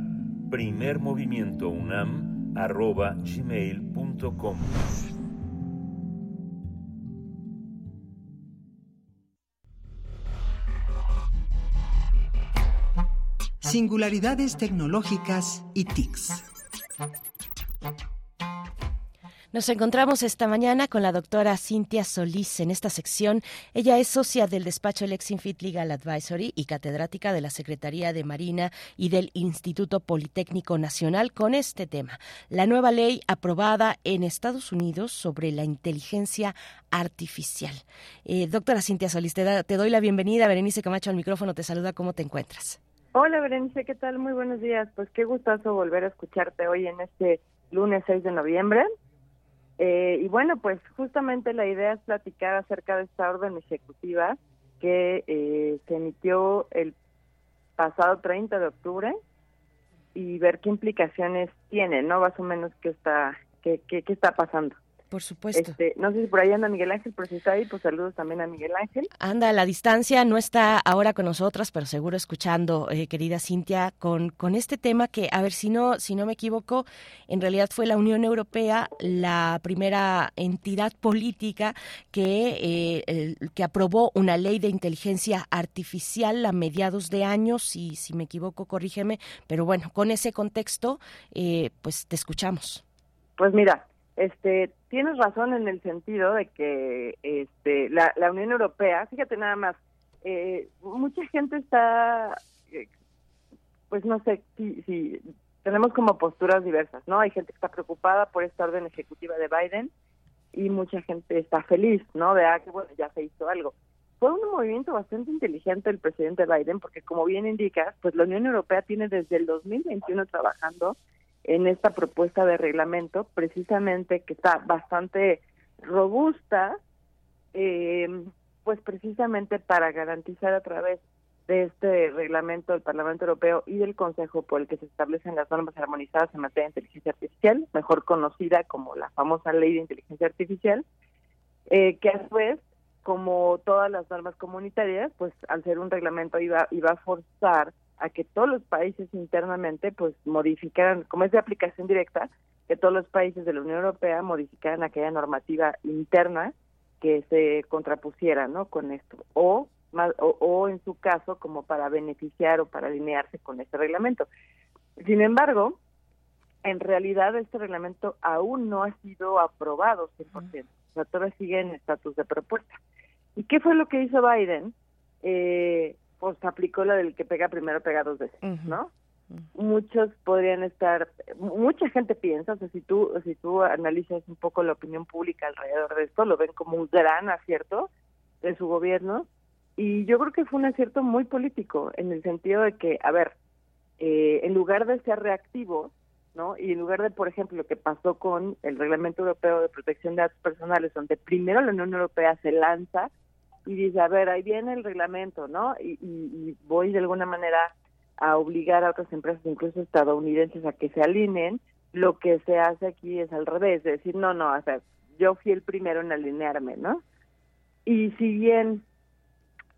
primermovimientounam.gmail.com Singularidades tecnológicas y TICs. Nos encontramos esta mañana con la doctora Cintia Solís en esta sección. Ella es socia del despacho Lexinfit Legal Advisory y catedrática de la Secretaría de Marina y del Instituto Politécnico Nacional con este tema, la nueva ley aprobada en Estados Unidos sobre la inteligencia artificial. Eh, doctora Cintia Solís, te, da- te doy la bienvenida. Berenice Camacho al micrófono te saluda. ¿Cómo te encuentras? Hola Berenice, ¿qué tal? Muy buenos días. Pues qué gustazo volver a escucharte hoy en este lunes 6 de noviembre. Eh, y bueno, pues justamente la idea es platicar acerca de esta orden ejecutiva que eh, se emitió el pasado 30 de octubre y ver qué implicaciones tiene, ¿no? Más o menos qué está, qué, qué, qué está pasando. Por supuesto. Este, no sé si por ahí anda Miguel Ángel, pero si está ahí, pues saludos también a Miguel Ángel. Anda a la distancia, no está ahora con nosotras, pero seguro escuchando, eh, querida Cintia, con, con este tema que, a ver, si no, si no me equivoco, en realidad fue la Unión Europea la primera entidad política que, eh, el- que aprobó una ley de inteligencia artificial a mediados de años, si, si me equivoco, corrígeme, pero bueno, con ese contexto, eh, pues te escuchamos. Pues mira, este, tienes razón en el sentido de que este, la, Unión Europea, fíjate nada más, eh, mucha gente está, eh, pues no sé si, si tenemos como posturas diversas, ¿no? Hay gente que está preocupada por esta orden ejecutiva de Biden y mucha gente está feliz, ¿no? De ah, que bueno, ya se hizo algo. Fue un movimiento bastante inteligente el presidente Biden porque como bien indica, pues la Unión Europea tiene desde el 2021 trabajando en esta propuesta de reglamento, precisamente que está bastante robusta, eh, pues precisamente para garantizar a través de este reglamento del Parlamento Europeo y del Consejo por el que se establecen las normas armonizadas en materia de inteligencia artificial, mejor conocida como la famosa ley de inteligencia artificial, eh, que a su vez, como todas las normas comunitarias, pues al ser un reglamento iba, iba a forzar a que todos los países internamente pues modificaran, como es de aplicación directa, que todos los países de la Unión Europea modificaran aquella normativa interna que se contrapusiera ¿no? con esto, o, más, o, o en su caso como para beneficiar o para alinearse con este reglamento. Sin embargo, en realidad este reglamento aún no ha sido aprobado 100%, o sea, todavía sigue en estatus de propuesta. ¿Y qué fue lo que hizo Biden? Eh, pues aplicó la del que pega primero pega dos veces, ¿no? Muchos podrían estar, mucha gente piensa, o sea, si tú, si tú analizas un poco la opinión pública alrededor de esto, lo ven como un gran acierto de su gobierno, y yo creo que fue un acierto muy político, en el sentido de que, a ver, eh, en lugar de ser reactivo, ¿no? Y en lugar de, por ejemplo, lo que pasó con el Reglamento Europeo de Protección de Datos Personales, donde primero la Unión Europea se lanza y dice, a ver, ahí viene el reglamento, ¿no? Y, y, voy de alguna manera a obligar a otras empresas, incluso estadounidenses, a que se alineen, lo que se hace aquí es al revés, de decir, no, no, o sea, yo fui el primero en alinearme, ¿no? Y si bien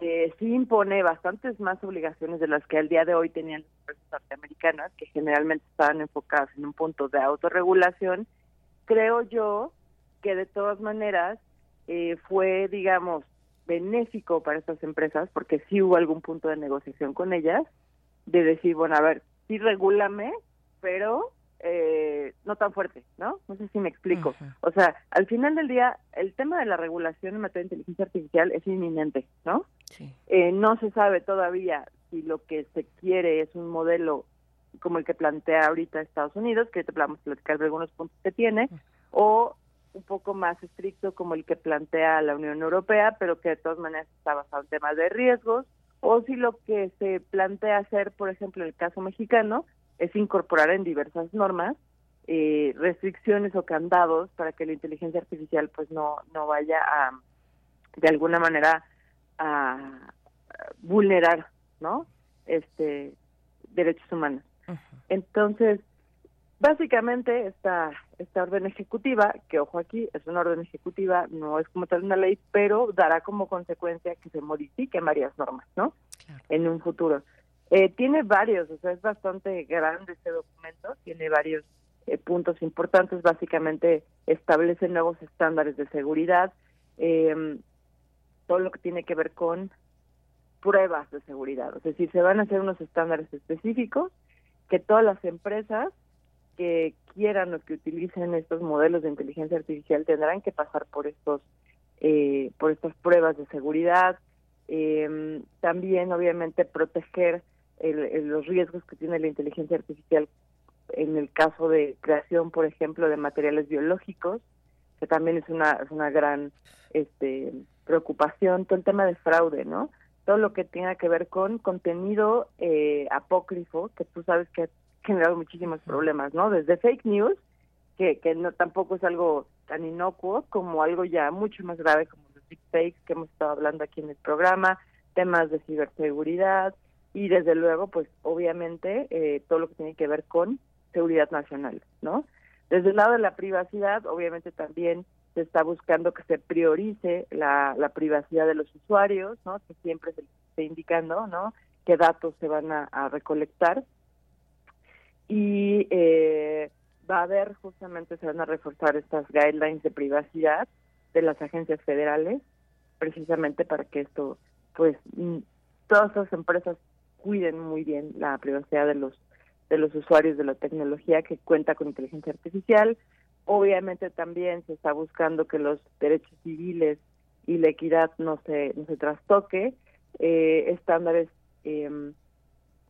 eh, sí impone bastantes más obligaciones de las que al día de hoy tenían las empresas norteamericanas, que generalmente estaban enfocadas en un punto de autorregulación, creo yo que de todas maneras eh, fue, digamos, benéfico para estas empresas, porque sí hubo algún punto de negociación con ellas, de decir, bueno, a ver, sí regúlame, pero eh, no tan fuerte, ¿no? No sé si me explico. O sea, al final del día, el tema de la regulación en materia de inteligencia artificial es inminente, ¿no? Eh, no se sabe todavía si lo que se quiere es un modelo como el que plantea ahorita Estados Unidos, que te vamos a platicar de algunos puntos que tiene, o un poco más estricto como el que plantea la Unión Europea, pero que de todas maneras está basado en temas de riesgos, o si lo que se plantea hacer, por ejemplo, en el caso mexicano, es incorporar en diversas normas eh, restricciones o candados para que la inteligencia artificial pues no no vaya a de alguna manera a vulnerar no este derechos humanos. Entonces Básicamente, esta, esta orden ejecutiva, que ojo aquí, es una orden ejecutiva, no es como tal una ley, pero dará como consecuencia que se modifiquen varias normas, ¿no? En un futuro. Eh, tiene varios, o sea, es bastante grande este documento, tiene varios eh, puntos importantes, básicamente establece nuevos estándares de seguridad, eh, todo lo que tiene que ver con pruebas de seguridad, es decir, se van a hacer unos estándares específicos que todas las empresas que quieran o que utilicen estos modelos de inteligencia artificial tendrán que pasar por estos eh, por estas pruebas de seguridad. Eh, también obviamente proteger el- el- los riesgos que tiene la inteligencia artificial en el caso de creación por ejemplo de materiales biológicos que también es una es una gran este preocupación. Todo el tema de fraude no todo lo que tenga que ver con contenido eh, apócrifo que tú sabes que generado muchísimos problemas no desde fake news que que no tampoco es algo tan inocuo como algo ya mucho más grave como los deepfakes que hemos estado hablando aquí en el programa temas de ciberseguridad y desde luego pues obviamente eh, todo lo que tiene que ver con seguridad nacional no desde el lado de la privacidad obviamente también se está buscando que se priorice la, la privacidad de los usuarios no que siempre se les esté indicando no qué datos se van a, a recolectar y eh, va a haber justamente se van a reforzar estas guidelines de privacidad de las agencias federales precisamente para que esto pues mm, todas las empresas cuiden muy bien la privacidad de los de los usuarios de la tecnología que cuenta con inteligencia artificial. Obviamente también se está buscando que los derechos civiles y la equidad no se no se trastoque. Eh, estándares em,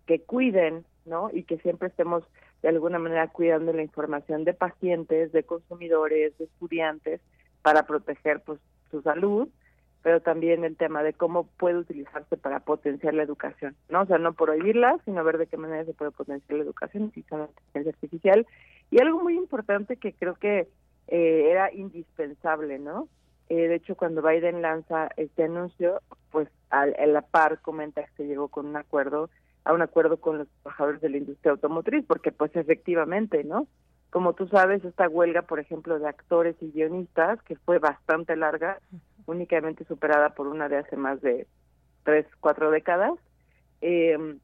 que cuiden no y que siempre estemos de alguna manera cuidando la información de pacientes de consumidores de estudiantes para proteger pues su salud pero también el tema de cómo puede utilizarse para potenciar la educación, ¿no? O sea, no prohibirla, sino ver de qué manera se puede potenciar la educación utilizando la inteligencia artificial. Y algo muy importante que creo que eh, era indispensable, ¿no? Eh, de hecho, cuando Biden lanza este anuncio, pues a la par comenta que llegó con un acuerdo, a un acuerdo con los trabajadores de la industria automotriz, porque pues efectivamente, ¿no? Como tú sabes, esta huelga, por ejemplo, de actores y guionistas, que fue bastante larga, únicamente superada por una de hace más de tres, cuatro décadas, eh,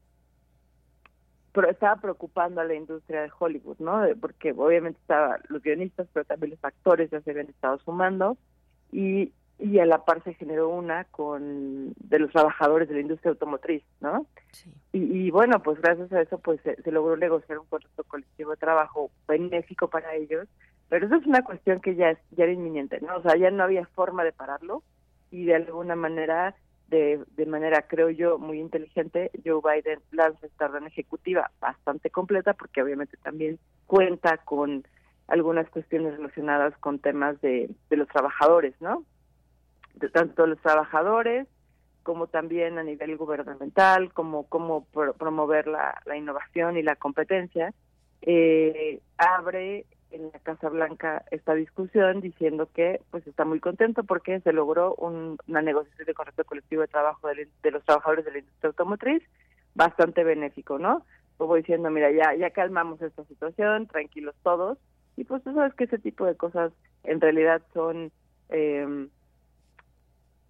pero estaba preocupando a la industria de Hollywood, ¿no? Porque obviamente estaban los guionistas, pero también los actores ya se habían estado sumando y, y a la par se generó una con de los trabajadores de la industria automotriz, ¿no? Y, y bueno, pues gracias a eso pues se, se logró negociar un contrato colectivo de trabajo benéfico para ellos, pero eso es una cuestión que ya es, ya era inminente, ¿no? O sea, ya no había forma de pararlo y de alguna manera de, de manera, creo yo, muy inteligente, Joe Biden lanza esta orden ejecutiva bastante completa porque obviamente también cuenta con algunas cuestiones relacionadas con temas de, de los trabajadores, ¿no? Tanto los trabajadores como también a nivel gubernamental, como cómo pro- promover la, la innovación y la competencia, eh, abre en la Casa Blanca esta discusión diciendo que pues está muy contento porque se logró un- una negociación de contrato colectivo de trabajo de, de los trabajadores de la industria automotriz bastante benéfico, ¿no? Como diciendo, mira, ya ya calmamos esta situación, tranquilos todos, y pues tú sabes que ese tipo de cosas en realidad son, eh,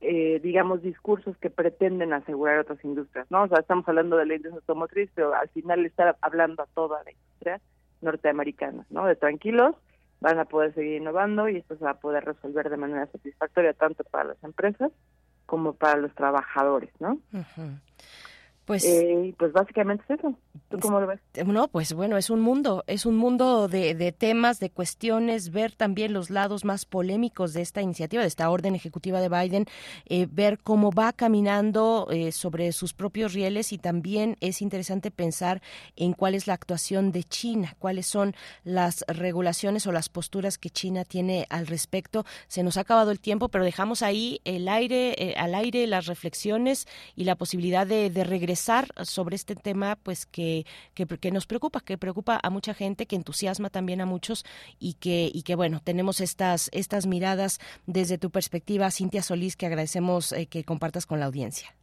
eh, digamos, discursos que pretenden asegurar otras industrias, ¿no? O sea, estamos hablando de la industria automotriz, pero al final está hablando a toda la industria norteamericana, ¿no? De tranquilos, van a poder seguir innovando y esto se va a poder resolver de manera satisfactoria tanto para las empresas como para los trabajadores, ¿no? Ujú. Pues Eh, pues básicamente es eso. ¿Tú cómo lo ves? No, pues bueno, es un mundo, es un mundo de, de temas, de cuestiones, ver también los lados más polémicos de esta iniciativa, de esta orden ejecutiva de Biden, eh, ver cómo va caminando eh, sobre sus propios rieles y también es interesante pensar en cuál es la actuación de China, cuáles son las regulaciones o las posturas que China tiene al respecto. Se nos ha acabado el tiempo, pero dejamos ahí el aire, eh, al aire las reflexiones y la posibilidad de, de regresar sobre este tema, pues que, que, que nos preocupa, que preocupa a mucha gente, que entusiasma también a muchos y que, y que bueno, tenemos estas, estas miradas desde tu perspectiva, Cintia Solís, que agradecemos eh, que compartas con la audiencia.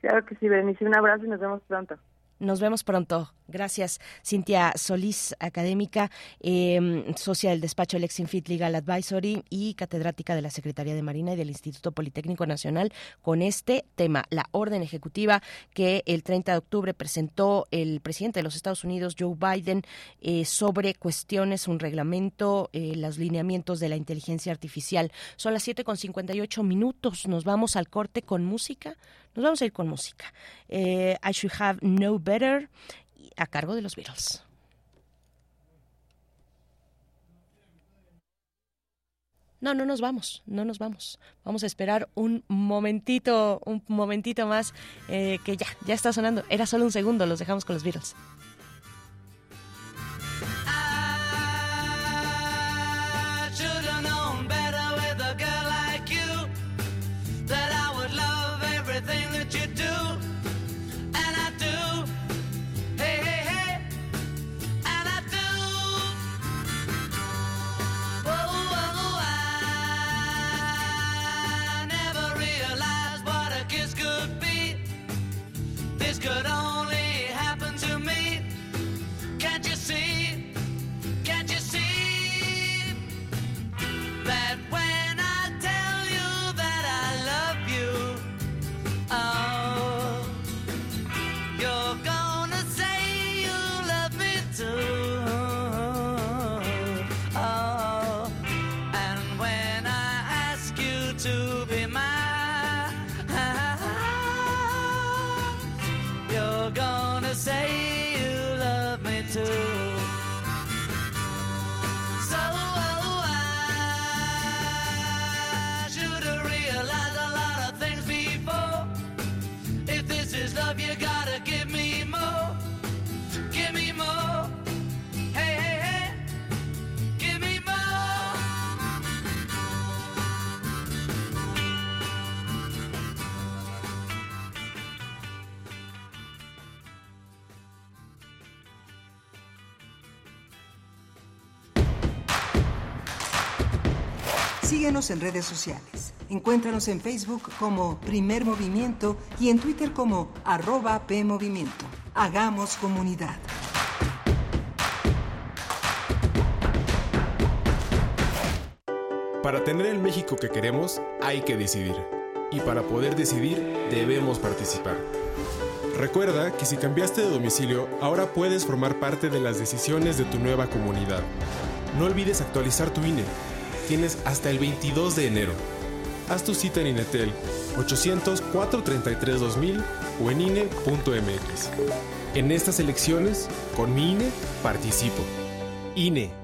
Claro que sí, Berenice. Un abrazo y nos vemos pronto. Nos vemos pronto. Gracias, Cintia Solís, académica, eh, socia del despacho Lexinfit Legal Advisory y catedrática de la Secretaría de Marina y del Instituto Politécnico Nacional, con este tema, la orden ejecutiva que el 30 de octubre presentó el presidente de los Estados Unidos, Joe Biden, eh, sobre cuestiones, un reglamento, eh, los lineamientos de la inteligencia artificial. Son las 7 con 58 minutos. Nos vamos al corte con música. Nos vamos a ir con música. Eh, I Should Have No Better a cargo de los Beatles. No, no nos vamos, no nos vamos. Vamos a esperar un momentito, un momentito más, eh, que ya, ya está sonando. Era solo un segundo, los dejamos con los Beatles. Síguenos en redes sociales. Encuéntranos en Facebook como Primer Movimiento y en Twitter como arroba PMovimiento. Hagamos comunidad. Para tener el México que queremos, hay que decidir. Y para poder decidir, debemos participar. Recuerda que si cambiaste de domicilio, ahora puedes formar parte de las decisiones de tu nueva comunidad. No olvides actualizar tu INE. Tienes hasta el 22 de enero. Haz tu cita en Inetel 800-433-2000 o en INE.mx. En estas elecciones, con mi INE, participo. INE.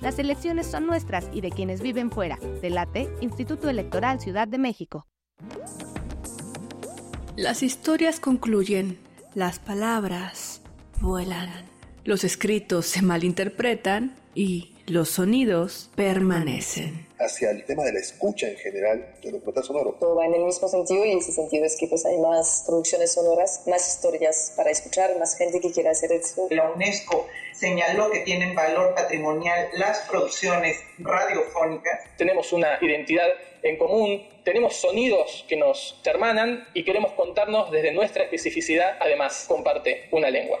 Las elecciones son nuestras y de quienes viven fuera. Delate, Instituto Electoral Ciudad de México. Las historias concluyen, las palabras vuelan, los escritos se malinterpretan y los sonidos permanecen. Hacia el tema de la escucha en general de documental sonoro. Todo va en el mismo sentido y en ese sentido es que pues hay más producciones sonoras, más historias para escuchar, más gente que quiera hacer esto. La UNESCO señaló que tienen valor patrimonial las producciones radiofónicas. Tenemos una identidad en común, tenemos sonidos que nos hermanan y queremos contarnos desde nuestra especificidad, además comparte una lengua.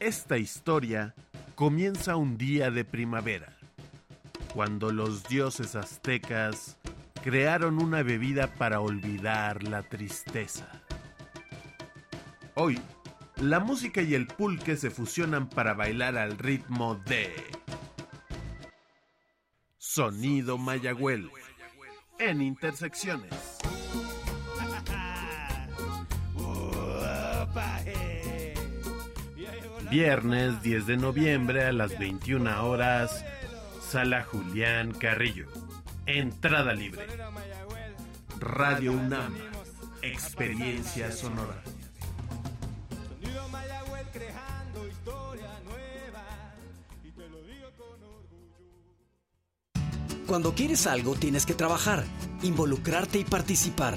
Esta historia comienza un día de primavera, cuando los dioses aztecas crearon una bebida para olvidar la tristeza. Hoy, la música y el pulque se fusionan para bailar al ritmo de Sonido Mayagüel en intersecciones. Viernes 10 de noviembre a las 21 horas, Sala Julián Carrillo. Entrada libre. Radio UNAM. Experiencia sonora. Cuando quieres algo tienes que trabajar, involucrarte y participar.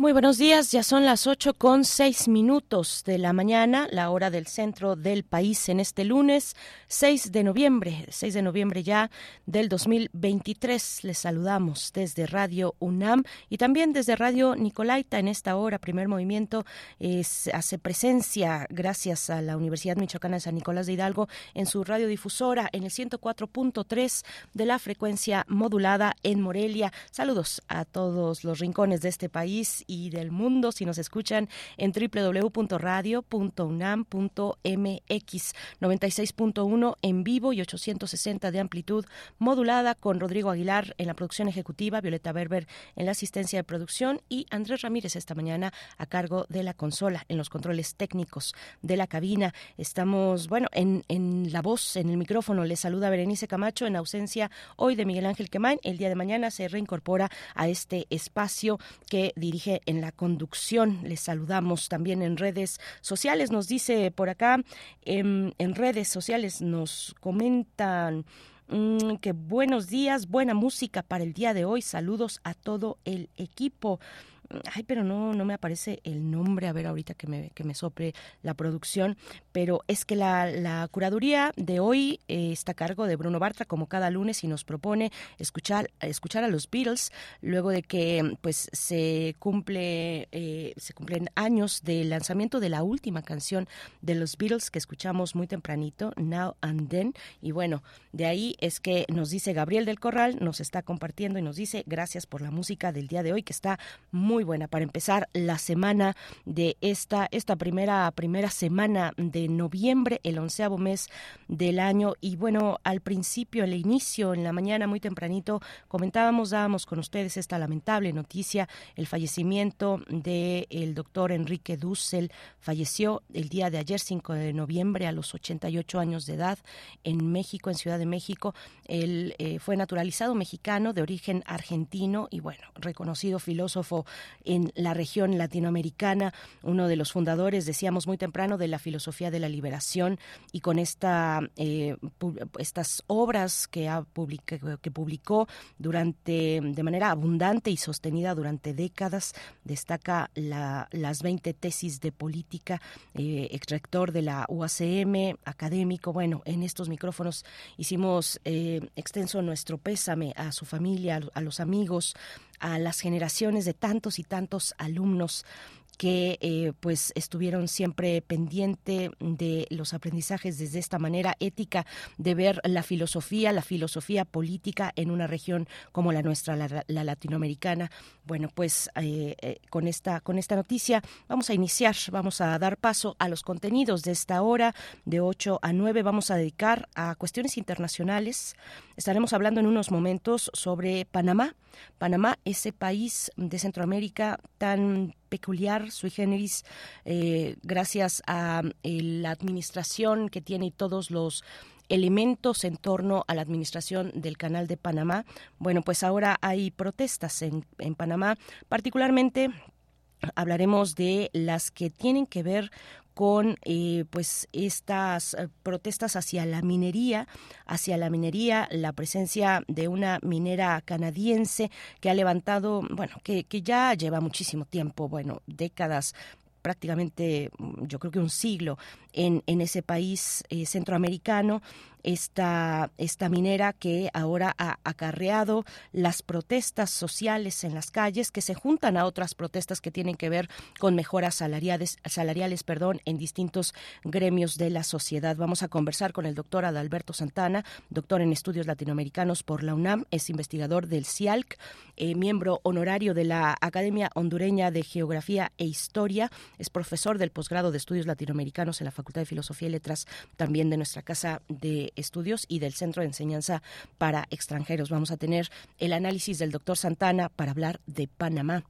Muy buenos días, ya son las 8 con 6 minutos de la mañana, la hora del centro del país en este lunes 6 de noviembre, 6 de noviembre ya del 2023. Les saludamos desde Radio UNAM y también desde Radio Nicolaita en esta hora. Primer movimiento hace presencia gracias a la Universidad Michoacana de San Nicolás de Hidalgo en su radiodifusora en el 104.3 de la frecuencia modulada en Morelia. Saludos a todos los rincones de este país y del mundo si nos escuchan en www.radio.unam.mx 96.1 en vivo y 860 de amplitud modulada con Rodrigo Aguilar en la producción ejecutiva, Violeta Berber en la asistencia de producción y Andrés Ramírez esta mañana a cargo de la consola en los controles técnicos de la cabina. Estamos, bueno, en, en la voz, en el micrófono, les saluda Berenice Camacho en ausencia hoy de Miguel Ángel Quemain. El día de mañana se reincorpora a este espacio que dirige en la conducción. Les saludamos también en redes sociales. Nos dice por acá, em, en redes sociales nos comentan mm, que buenos días, buena música para el día de hoy. Saludos a todo el equipo. Ay, pero no, no me aparece el nombre, a ver ahorita que me, que me sopre la producción, pero es que la, la curaduría de hoy eh, está a cargo de Bruno Bartra, como cada lunes, y nos propone escuchar, escuchar a los Beatles, luego de que pues se cumple, eh, se cumplen años del lanzamiento de la última canción de los Beatles que escuchamos muy tempranito, Now and Then, y bueno, de ahí es que nos dice Gabriel del Corral, nos está compartiendo y nos dice gracias por la música del día de hoy, que está muy muy buena para empezar la semana de esta, esta primera, primera semana de noviembre, el onceavo mes del año. Y bueno, al principio, el inicio, en la mañana muy tempranito, comentábamos, dábamos con ustedes esta lamentable noticia, el fallecimiento del el doctor Enrique Dussel. Falleció el día de ayer, 5 de noviembre, a los 88 años de edad, en México, en Ciudad de México. Él eh, fue naturalizado mexicano de origen argentino y bueno, reconocido filósofo en la región latinoamericana, uno de los fundadores, decíamos muy temprano, de la filosofía de la liberación. Y con esta, eh, estas obras que, ha que publicó durante, de manera abundante y sostenida durante décadas, destaca las 20 tesis de política, eh, ex rector de la UACM, académico, bueno, en estos micrófonos hicimos eh, extenso nuestro pésame a su familia, a los amigos, a las generaciones de tantos y tantos alumnos que eh, pues estuvieron siempre pendiente de los aprendizajes desde esta manera ética de ver la filosofía, la filosofía política en una región como la nuestra, la, latinoamericana. Bueno, pues eh, eh, con esta con esta noticia vamos a iniciar, vamos a dar paso a los contenidos de esta hora de 8 a 9. Vamos a dedicar a cuestiones internacionales. Estaremos hablando en unos momentos sobre Panamá. Panamá, ese país de Centroamérica tan peculiar, sui generis, eh, gracias a eh, la administración que tiene todos los elementos en torno a la administración del Canal de Panamá. Bueno, pues ahora hay protestas en, en Panamá, particularmente hablaremos de las que tienen que ver con eh, pues estas eh, protestas hacia la minería, hacia la minería, la presencia de una minera canadiense que ha levantado, bueno, que, que ya lleva muchísimo tiempo, bueno, décadas prácticamente yo creo que un siglo en, en ese país eh, centroamericano esta, esta minera que ahora ha acarreado las protestas sociales en las calles que se juntan a otras protestas que tienen que ver con mejoras salariales, salariales perdón, en distintos gremios de la sociedad. Vamos a conversar con el doctor Adalberto Santana, doctor en estudios latinoamericanos por la UNAM, es investigador del CIALC, eh, miembro honorario de la Academia Hondureña de Geografía e Historia, es profesor del posgrado de estudios latinoamericanos en la Facultad de Filosofía y Letras, también de nuestra Casa de Estudios y del Centro de Enseñanza para Extranjeros. Vamos a tener el análisis del doctor Santana para hablar de Panamá.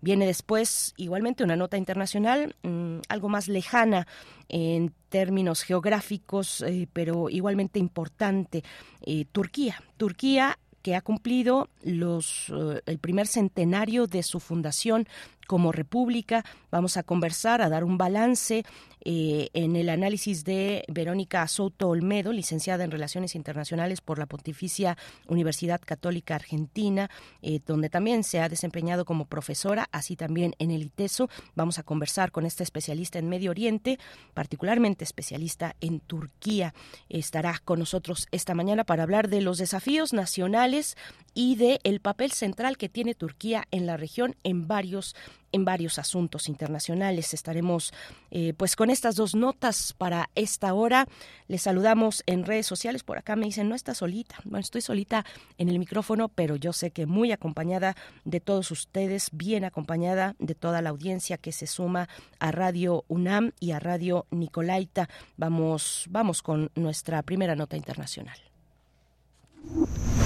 Viene después igualmente una nota internacional, mm, algo más lejana en términos geográficos, eh, pero igualmente importante. Eh, Turquía. Turquía que ha cumplido los, eh, el primer centenario de su fundación como república. Vamos a conversar, a dar un balance eh, en el análisis de Verónica Soto Olmedo, licenciada en Relaciones Internacionales por la Pontificia Universidad Católica Argentina, eh, donde también se ha desempeñado como profesora, así también en el ITESO. Vamos a conversar con esta especialista en Medio Oriente, particularmente especialista en Turquía. Estará con nosotros esta mañana para hablar de los desafíos nacionales y de el papel central que tiene Turquía en la región en varios en varios asuntos internacionales. Estaremos eh, pues con estas dos notas para esta hora. Les saludamos en redes sociales. Por acá me dicen, no está solita. Bueno, estoy solita en el micrófono, pero yo sé que muy acompañada de todos ustedes, bien acompañada de toda la audiencia que se suma a Radio UNAM y a Radio Nicolaita. Vamos, vamos con nuestra primera nota internacional.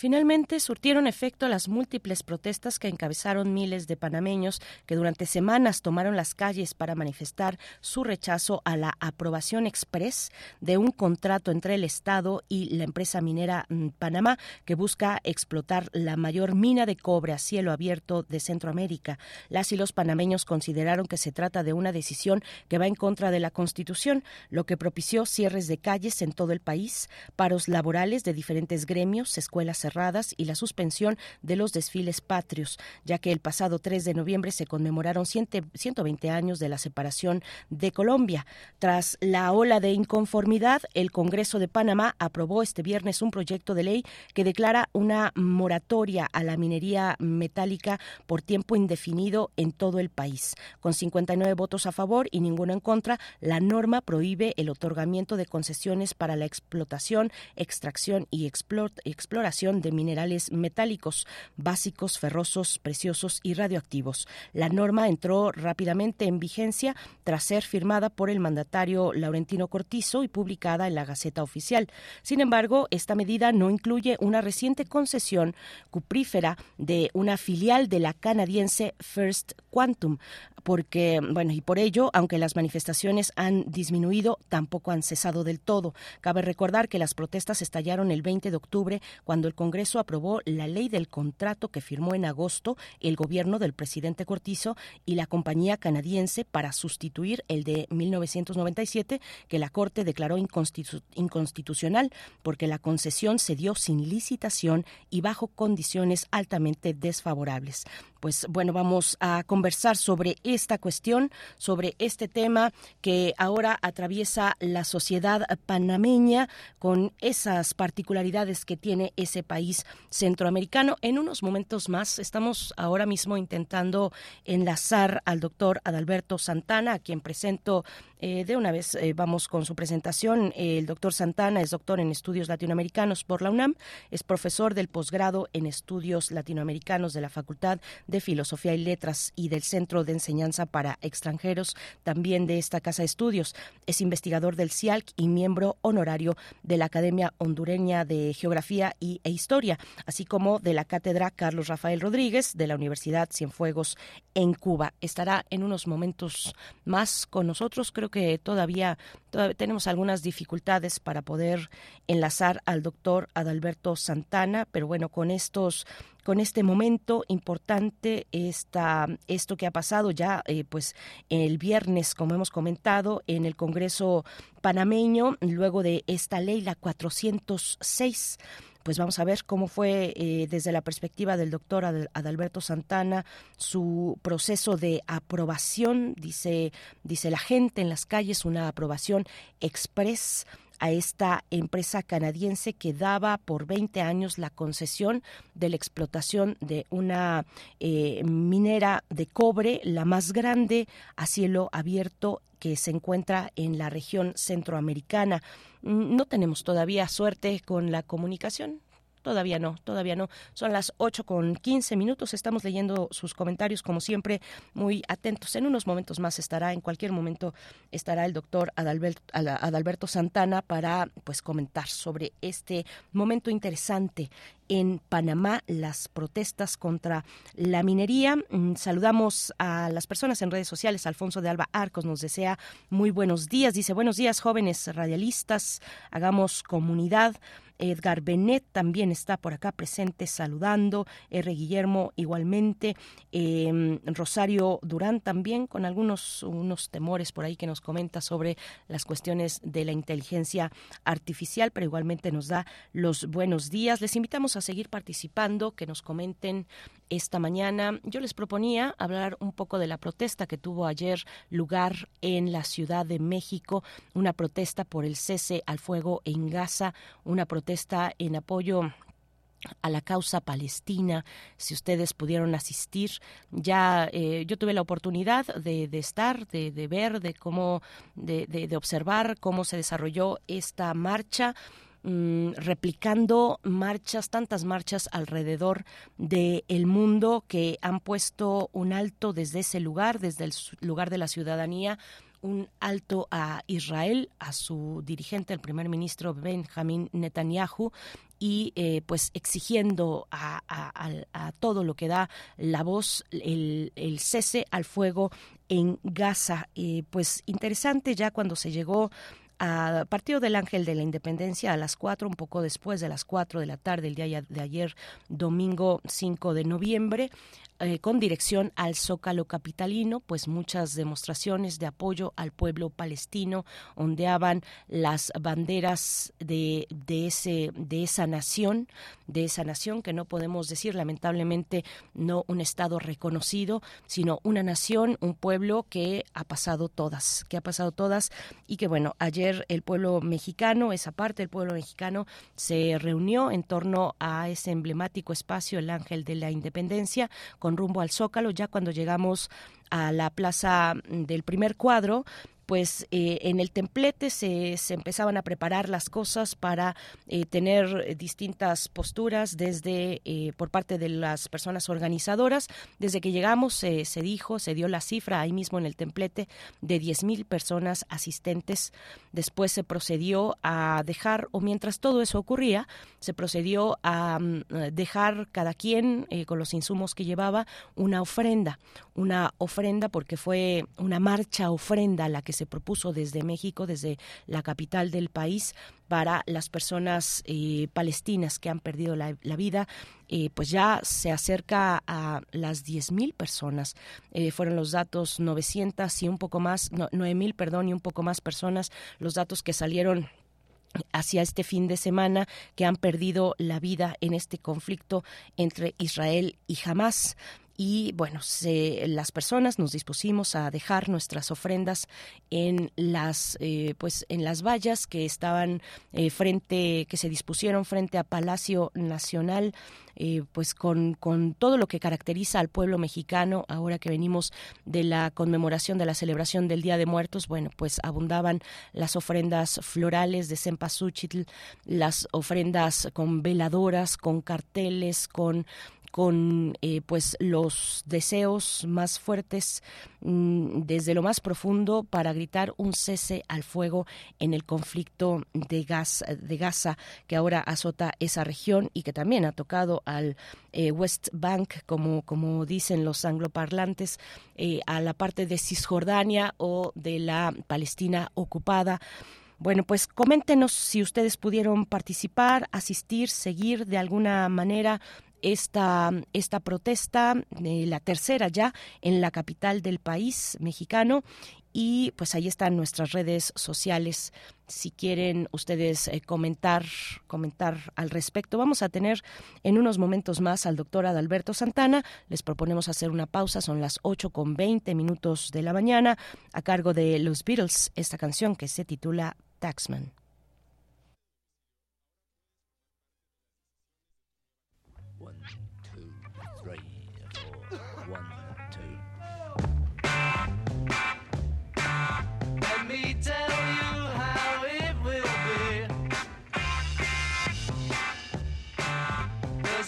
Finalmente surtieron efecto las múltiples protestas que encabezaron miles de panameños que durante semanas tomaron las calles para manifestar su rechazo a la aprobación express de un contrato entre el Estado y la empresa minera mm, Panamá que busca explotar la mayor mina de cobre a cielo abierto de Centroamérica. Las y los panameños consideraron que se trata de una decisión que va en contra de la Constitución, lo que propició cierres de calles en todo el país, paros laborales de diferentes gremios, escuelas y la suspensión de los desfiles patrios, ya que el pasado 3 de noviembre se conmemoraron 120 años de la separación de Colombia. Tras la ola de inconformidad, el Congreso de Panamá aprobó este viernes un proyecto de ley que declara una moratoria a la minería metálica por tiempo indefinido en todo el país. Con 59 votos a favor y ninguno en contra, la norma prohíbe el otorgamiento de concesiones para la explotación, extracción y exploración de minerales metálicos básicos, ferrosos, preciosos y radioactivos. La norma entró rápidamente en vigencia tras ser firmada por el mandatario Laurentino Cortizo y publicada en la Gaceta Oficial. Sin embargo, esta medida no incluye una reciente concesión cuprífera de una filial de la canadiense First Quantum, porque, bueno, y por ello, aunque las manifestaciones han disminuido, tampoco han cesado del todo. Cabe recordar que las protestas estallaron el 20 de octubre cuando el Congreso aprobó la ley del contrato que firmó en agosto el gobierno del presidente Cortizo y la compañía canadiense para sustituir el de 1997 que la Corte declaró inconstitucional porque la concesión se dio sin licitación y bajo condiciones altamente desfavorables. Pues bueno, vamos a conversar sobre esta cuestión, sobre este tema que ahora atraviesa la sociedad panameña con esas particularidades que tiene ese país centroamericano. En unos momentos más estamos ahora mismo intentando enlazar al doctor Adalberto Santana, a quien presento eh, de una vez. Eh, vamos con su presentación. El doctor Santana es doctor en estudios latinoamericanos por la UNAM, es profesor del posgrado en estudios latinoamericanos de la Facultad de Filosofía y Letras y del Centro de Enseñanza para Extranjeros, también de esta Casa de Estudios. Es investigador del CIALC y miembro honorario de la Academia Hondureña de Geografía y, e Historia, así como de la Cátedra Carlos Rafael Rodríguez de la Universidad Cienfuegos en Cuba. Estará en unos momentos más con nosotros. Creo que todavía, todavía tenemos algunas dificultades para poder enlazar al doctor Adalberto Santana, pero bueno, con estos con este momento importante esta, esto que ha pasado ya eh, pues el viernes como hemos comentado en el Congreso panameño luego de esta ley la 406 pues vamos a ver cómo fue eh, desde la perspectiva del doctor Adalberto Santana su proceso de aprobación, dice, dice la gente en las calles, una aprobación express a esta empresa canadiense que daba por 20 años la concesión de la explotación de una eh, minera de cobre, la más grande a cielo abierto que se encuentra en la región centroamericana. Mm, no tenemos todavía suerte con la comunicación. Todavía no, todavía no. Son las 8 con 15 minutos. Estamos leyendo sus comentarios, como siempre, muy atentos. En unos momentos más estará, en cualquier momento estará el doctor Adalberto, Adalberto Santana para pues comentar sobre este momento interesante en Panamá, las protestas contra la minería. Mm, saludamos a las personas en redes sociales. Alfonso de Alba Arcos nos desea muy buenos días. Dice, buenos días, jóvenes radialistas. Hagamos comunidad. Edgar Benet también está por acá presente saludando, R. Guillermo igualmente, em, Rosario Durán también con algunos unos temores por ahí que nos comenta sobre las cuestiones de la inteligencia artificial, pero igualmente nos da los buenos días. Les invitamos a seguir participando, que nos comenten esta mañana. Yo les proponía hablar un poco de la protesta que tuvo ayer lugar en la Ciudad de México, una protesta por el cese al fuego en Gaza, una protesta en apoyo a la causa palestina, si ustedes pudieron asistir. Ya eh, yo tuve la oportunidad de, estar, de, ver, de cómo, de, de observar cómo se desarrolló esta marcha. Mm, replicando marchas, tantas marchas alrededor del el mundo que han puesto un alto desde ese lugar, desde el lugar de la ciudadanía, un alto a Israel, a su dirigente, el primer ministro Benjamin Netanyahu, y eh, pues exigiendo a, todo lo que da la voz el, cese al fuego en Gaza. Eh, pues interesante ya cuando se llegó a partido del Ángel de la Independencia a las 4, un poco después de las 4 de la tarde el día de ayer, domingo 5 de noviembre. Eh, con dirección al Zócalo capitalino, pues muchas demostraciones de apoyo al pueblo palestino ondeaban las banderas de, de, ese, de esa nación, de esa nación que no podemos decir lamentablemente no un Estado reconocido, sino una nación, un pueblo que ha pasado todas, que ha pasado todas y que bueno, ayer el pueblo mexicano, esa parte del pueblo mexicano se reunió en torno a ese emblemático espacio, el Ángel de la Independencia, con rumbo al Zócalo. Ya cuando llegamos a la plaza del primer cuadro, pues eh, en el templete se, se, empezaban a preparar las cosas para eh, tener distintas posturas desde eh, por parte de las personas organizadoras. Desde que llegamos se dijo, se dio la cifra ahí mismo en el templete de 10.000 personas asistentes. Después se procedió a dejar, o mientras todo eso ocurría, se procedió a mm, dejar cada quien con los insumos que llevaba una ofrenda, una ofrenda porque fue una marcha ofrenda la que se propuso desde México, desde la capital del país, para las personas eh, palestinas que han perdido la, vida, eh, pues ya se acerca a las 10.000 personas. Eh, fueron los datos 900 y un poco más, no, 9.000, perdón, y un poco más personas, los datos que salieron hacia este fin de semana que han perdido la vida en este conflicto entre Israel y Hamas y bueno, las personas nos dispusimos a dejar nuestras ofrendas en las eh, pues en las vallas que estaban eh, frente que se dispusieron frente a Palacio Nacional eh, pues con, con todo lo que caracteriza al pueblo mexicano. Ahora que venimos de la conmemoración de la celebración del Día de Muertos bueno pues abundaban las ofrendas florales de cempasúchitl las ofrendas con veladoras con carteles con con eh, pues los deseos más fuertes mm, desde lo más profundo para gritar un cese al fuego en el conflicto de, de Gaza que ahora azota esa región y que también ha tocado al eh, West Bank como como dicen los angloparlantes eh, a la parte de Cisjordania o de la Palestina ocupada. Bueno, pues coméntenos si ustedes pudieron participar, asistir, seguir de alguna manera esta, esta protesta, la tercera ya en la capital del país mexicano. Y pues ahí están nuestras redes sociales. Si quieren ustedes eh, comentar, comentar al respecto, vamos a tener en unos momentos más al doctor Adalberto Santana. Les proponemos hacer una pausa, son las 8 con 20 minutos de la mañana, a cargo de los Beatles, esta canción que se titula Taxman.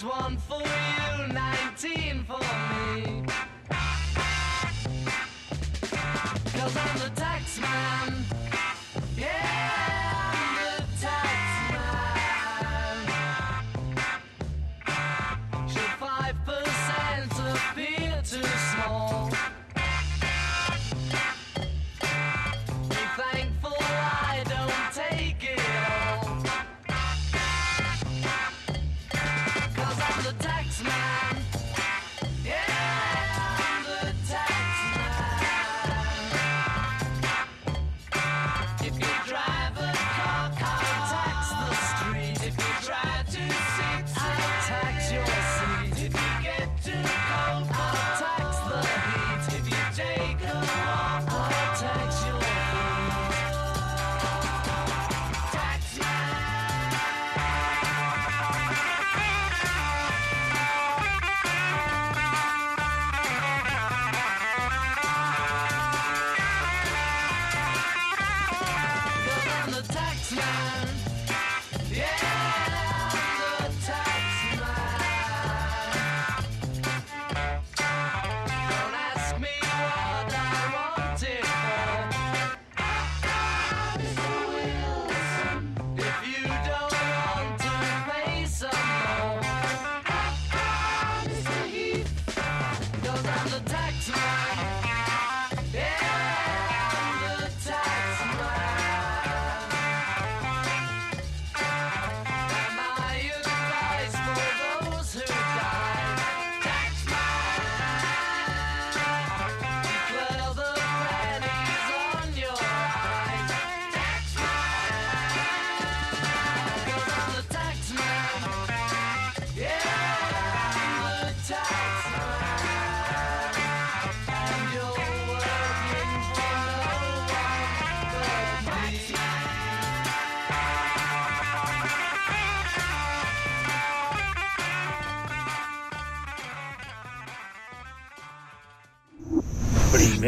One for you, 19 for me. Cause I'm the attacked.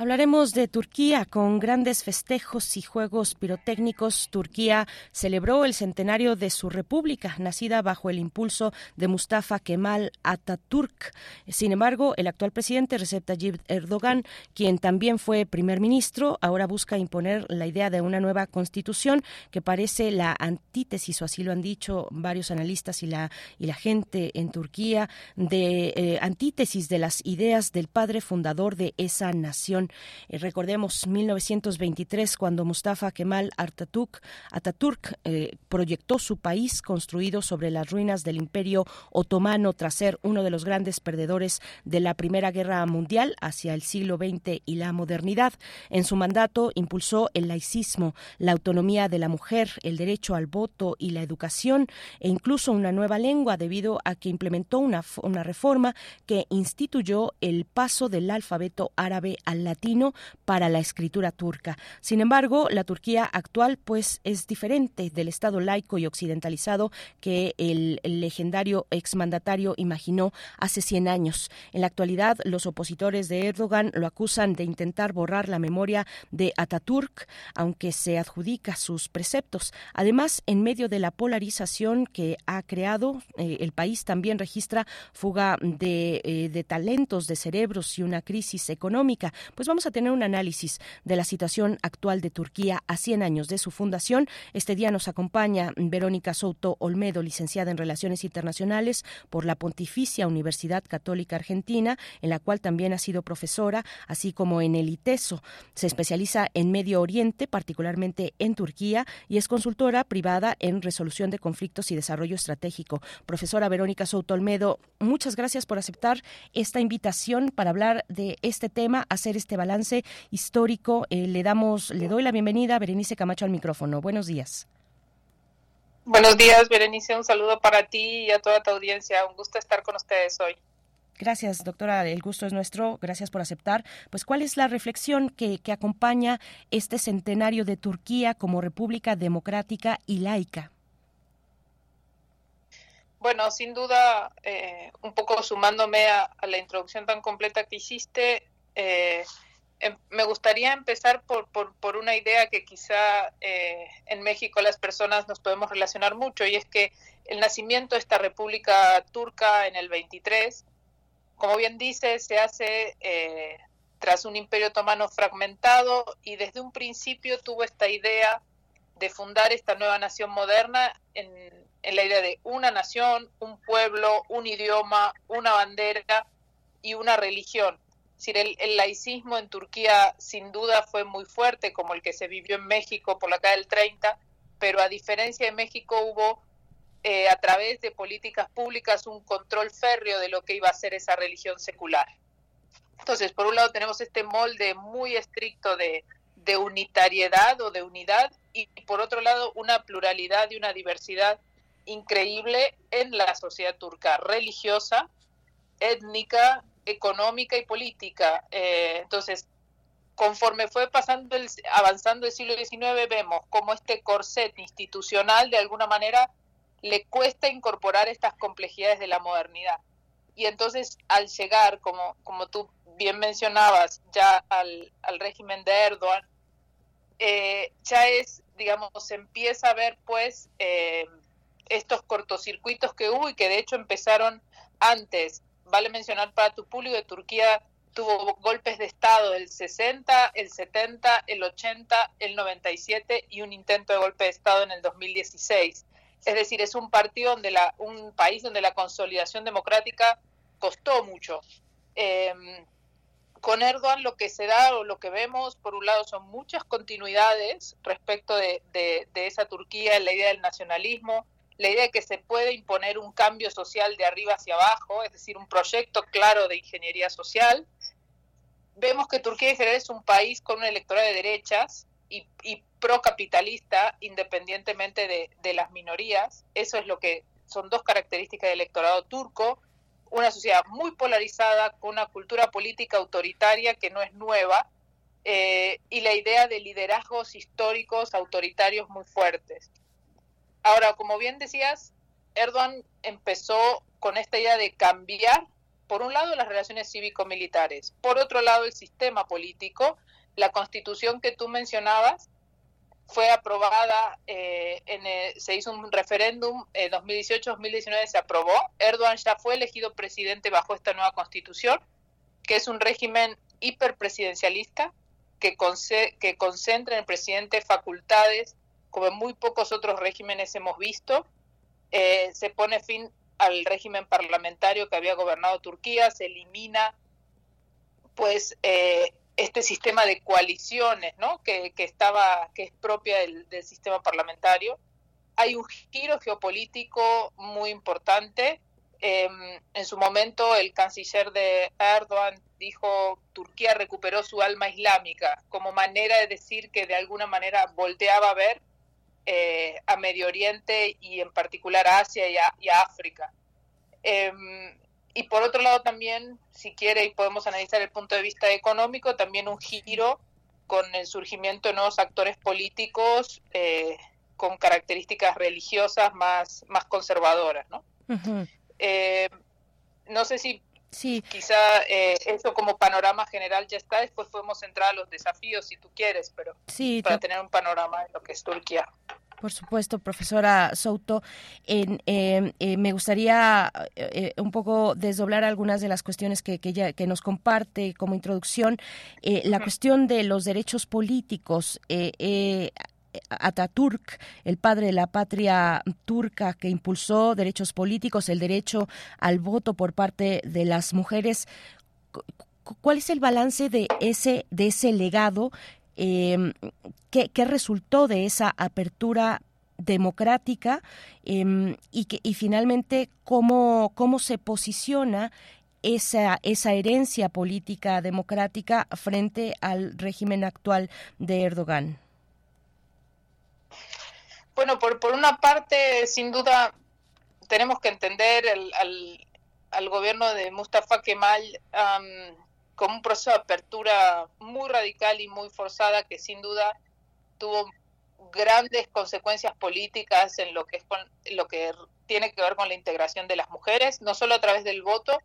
Hablaremos de Turquía con grandes festejos y juegos pirotécnicos. Turquía celebró el centenario de su república, nacida bajo el impulso de Mustafa Kemal Atatürk. Sin embargo, el actual presidente Recep Tayyip Erdogan, quien también fue primer ministro, ahora busca imponer la idea de una nueva constitución que parece la antítesis, o así lo han dicho varios analistas y la, y la gente en Turquía, de eh, antítesis de las ideas del padre fundador de esa nación. Eh, recordemos 1923 cuando Mustafa Kemal Atatürk, eh, proyectó su país construido sobre las ruinas del Imperio Otomano tras ser uno de los grandes perdedores de la Primera Guerra Mundial hacia el siglo XX y la modernidad. En su mandato impulsó el laicismo, la autonomía de la mujer, el derecho al voto y la educación e incluso una nueva lengua debido a que implementó una, una reforma que instituyó el paso del alfabeto árabe al latino para la escritura turca. Sin embargo, la Turquía actual pues es diferente del Estado laico y occidentalizado que el, legendario exmandatario imaginó hace 100 años. En la actualidad, los opositores de Erdogan lo acusan de intentar borrar la memoria de Ataturk, aunque se adjudica sus preceptos. Además, en medio de la polarización que ha creado, eh, el país también registra fuga de, eh, de talentos, de cerebros y una crisis económica. Pues vamos a tener un análisis de la situación actual de Turquía a 100 años de su fundación. Este día nos acompaña Verónica Souto Olmedo, licenciada en Relaciones Internacionales por la Pontificia Universidad Católica Argentina, en la cual también ha sido profesora, así como en el ITESO. Se especializa en Medio Oriente, particularmente en Turquía, y es consultora privada en resolución de conflictos y desarrollo estratégico. Profesora Verónica Souto Olmedo, muchas gracias por aceptar esta invitación para hablar de este tema, hacer este balance histórico. Eh, le damos, le doy la bienvenida a Berenice Camacho al micrófono. Buenos días. Buenos días, Berenice. Un saludo para ti y a toda tu audiencia. Un gusto estar con ustedes hoy. Gracias, doctora. El gusto es nuestro. Gracias por aceptar. Pues, ¿cuál es la reflexión que, que acompaña este centenario de Turquía como república democrática y laica? Bueno, sin duda, eh, un poco sumándome a, a, la introducción tan completa que hiciste, eh, Em, me gustaría empezar por, por, una idea que quizá eh, en México las personas nos podemos relacionar mucho y es que el nacimiento de esta República Turca en el 23, como bien dice, se hace eh, tras un imperio otomano fragmentado y desde un principio tuvo esta idea de fundar esta nueva nación moderna en la idea de una nación, un pueblo, un idioma, una bandera y una religión decir, el, laicismo en Turquía sin duda fue muy fuerte, como el que se vivió en México por la calle del 30, pero a diferencia de México hubo eh, a través de políticas públicas un control férreo de lo que iba a ser esa religión secular. Entonces, por un lado tenemos este molde muy estricto de, de unitariedad o de unidad y por otro lado una pluralidad y una diversidad increíble en la sociedad turca religiosa, étnica económica y política. Eh, entonces, conforme fue pasando el, avanzando el siglo XIX, vemos cómo este corset institucional de alguna manera le cuesta incorporar estas complejidades de la modernidad. Y entonces, al llegar, como, como tú bien mencionabas, ya al, régimen de Erdogan, eh, ya es, digamos, se empieza a ver pues eh, estos cortocircuitos que hubo y que de hecho empezaron antes vale mencionar para tu público que Turquía tuvo golpes de Estado el 60, el 70, el 80, el 97 y un intento de golpe de Estado en el 2016. Es decir, es un partido donde la, un país donde la consolidación democrática costó mucho. Em, con Erdogan lo que se da o lo que vemos, por un lado, son muchas continuidades respecto de, de, de esa Turquía la idea del nacionalismo, la idea de que se puede imponer un cambio social de arriba hacia abajo, es decir, un proyecto claro de ingeniería social. Vemos que Turquía en general es un país con un electorado de derechas y, y procapitalista, independientemente de, de, las minorías. Eso es lo que son dos características del electorado turco. una sociedad muy polarizada, con una cultura política autoritaria que no es nueva, eh, y la idea de liderazgos históricos autoritarios muy fuertes. Ahora, como bien decías, Erdogan empezó con esta idea de cambiar, por un lado, las relaciones cívico-militares, por otro lado, el sistema político, la constitución que tú mencionabas, fue aprobada, eh, en se hizo un referéndum, en 2018-2019 se aprobó, Erdogan ya fue elegido presidente bajo esta nueva constitución, que es un régimen hiperpresidencialista, que concentra en el presidente facultades como en muy pocos otros regímenes hemos visto. Eh, se pone fin al régimen parlamentario que había gobernado Turquía, se elimina pues eh, este sistema de coaliciones, ¿no? Que, estaba, que es propia del, sistema parlamentario. Hay un giro geopolítico muy importante. Em, en su momento, el canciller de Erdogan dijo Turquía recuperó su alma islámica como manera de decir que de alguna manera volteaba a ver eh, a Medio Oriente y en particular a Asia y a, África. Em, y por otro lado también, si quiere y podemos analizar el punto de vista económico, también un giro con el surgimiento de nuevos actores políticos eh, con características religiosas más, más conservadoras, ¿no? Eh, no sé si sí. quizá eh, eso como panorama general ya está, después podemos entrar a los desafíos si tú quieres, pero para tener un panorama de lo que es Turquía. Por supuesto, profesora Souto. Em, eh, me gustaría eh, un poco desdoblar algunas de las cuestiones que, que, que nos comparte como introducción. Eh, la cuestión de los derechos políticos. Ataturk, el padre de la patria turca que impulsó derechos políticos, el derecho al voto por parte de las mujeres. ¿Cuál es el balance de ese, de ese legado eh, ¿qué, resultó de esa apertura democrática em, y, que, y finalmente cómo, cómo se posiciona esa, esa herencia política democrática frente al régimen actual de Erdogan? Bueno, por, por una parte, sin duda, tenemos que entender al, al, gobierno de Mustafa Kemal como un proceso de apertura muy radical y muy forzada que sin duda tuvo grandes consecuencias políticas en lo que es con, lo que tiene que ver con la integración de las mujeres, no solo a través del voto,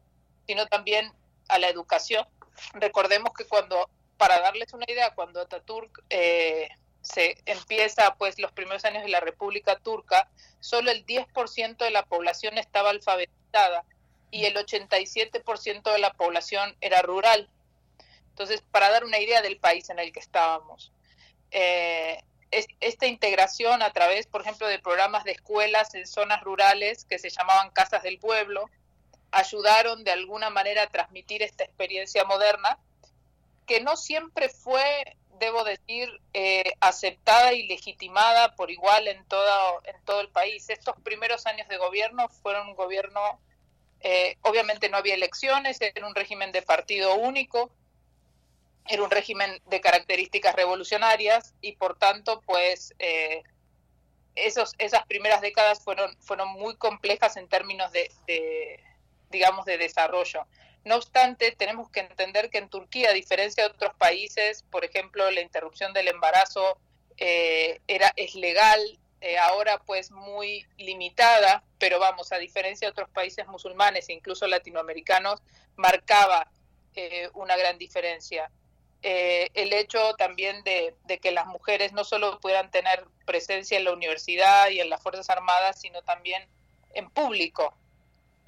sino también a la educación. Recordemos que cuando, para darles una idea, cuando Ataturk eh, se empieza pues los primeros años de la República Turca, solo el 10% de la población estaba alfabetada y el 87% de la población era rural. Entonces, para dar una idea del país en el que estábamos. Eh, esta integración a través, por ejemplo, de programas de escuelas en zonas rurales que se llamaban casas del pueblo, ayudaron de alguna manera a transmitir esta experiencia moderna, que no siempre fue, debo decir, eh, aceptada y legitimada por igual en todo, en todo el país. Estos primeros años de gobierno fueron un gobierno eh, obviamente no había elecciones, era un régimen de partido único, era un régimen de características revolucionarias y por tanto, pues eh, esos, esas primeras décadas fueron, fueron muy complejas en términos de, digamos, de desarrollo. No obstante, tenemos que entender que en Turquía, a diferencia de otros países, por ejemplo, la interrupción del embarazo eh, era, es legal, eh, ahora pues muy limitada, pero vamos, a diferencia de otros países musulmanes e incluso latinoamericanos, marcaba eh, una gran diferencia. El hecho también de, que las mujeres no solo pudieran tener presencia en la universidad y en las Fuerzas Armadas, sino también en público,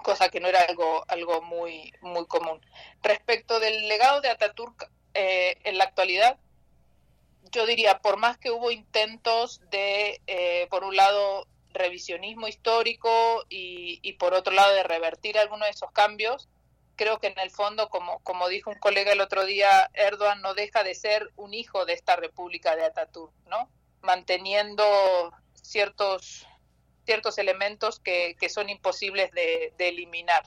cosa que no era algo, algo muy, muy común. Respecto del legado de Ataturk en la actualidad, yo diría, por más que hubo intentos de, eh, por un lado, revisionismo histórico y, por otro lado de revertir algunos de esos cambios, creo que en el fondo, como, como dijo un colega el otro día, Erdogan no deja de ser un hijo de esta República de Ataturk, ¿no? Manteniendo ciertos, ciertos elementos que, que son imposibles de, eliminar.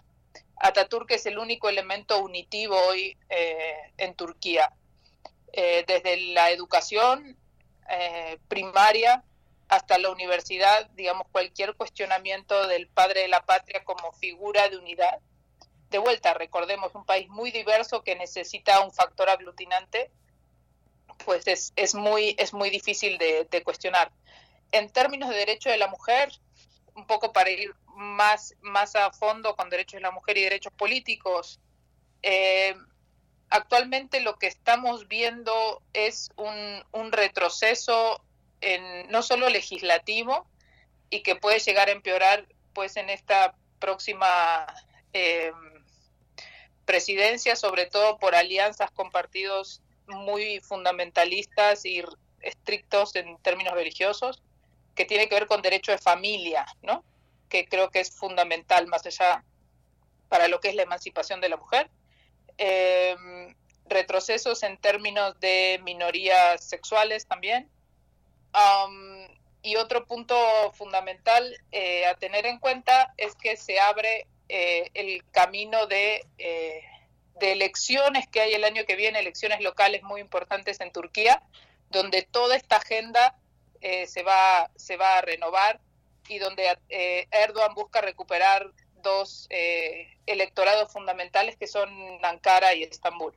Ataturk es el único elemento unitivo hoy eh, en Turquía eh, desde la educación eh, primaria hasta la universidad, digamos, cualquier cuestionamiento del padre de la patria como figura de unidad, de vuelta, recordemos, un país muy diverso que necesita un factor aglutinante, pues es, es, muy, es muy difícil de, de cuestionar. En términos de derecho de la mujer, un poco para ir más, más a fondo con derechos de la mujer y derechos políticos, eh, actualmente lo que estamos viendo es un, un retroceso en, no solo legislativo y que puede llegar a empeorar pues en esta próxima eh, presidencia, sobre todo por alianzas con partidos muy fundamentalistas y estrictos en términos religiosos, que tiene que ver con derecho de familia, ¿no? que creo que es fundamental más allá para lo que es la emancipación de la mujer. Eh, retrocesos en términos de minorías sexuales también. Y otro punto fundamental eh, a tener en cuenta es que se abre eh, el camino de, eh, de elecciones que hay el año que viene, elecciones locales muy importantes en Turquía, donde toda esta agenda se, va, se va a renovar y donde Erdogan busca recuperar dos electorados fundamentales que son Ankara y Estambul.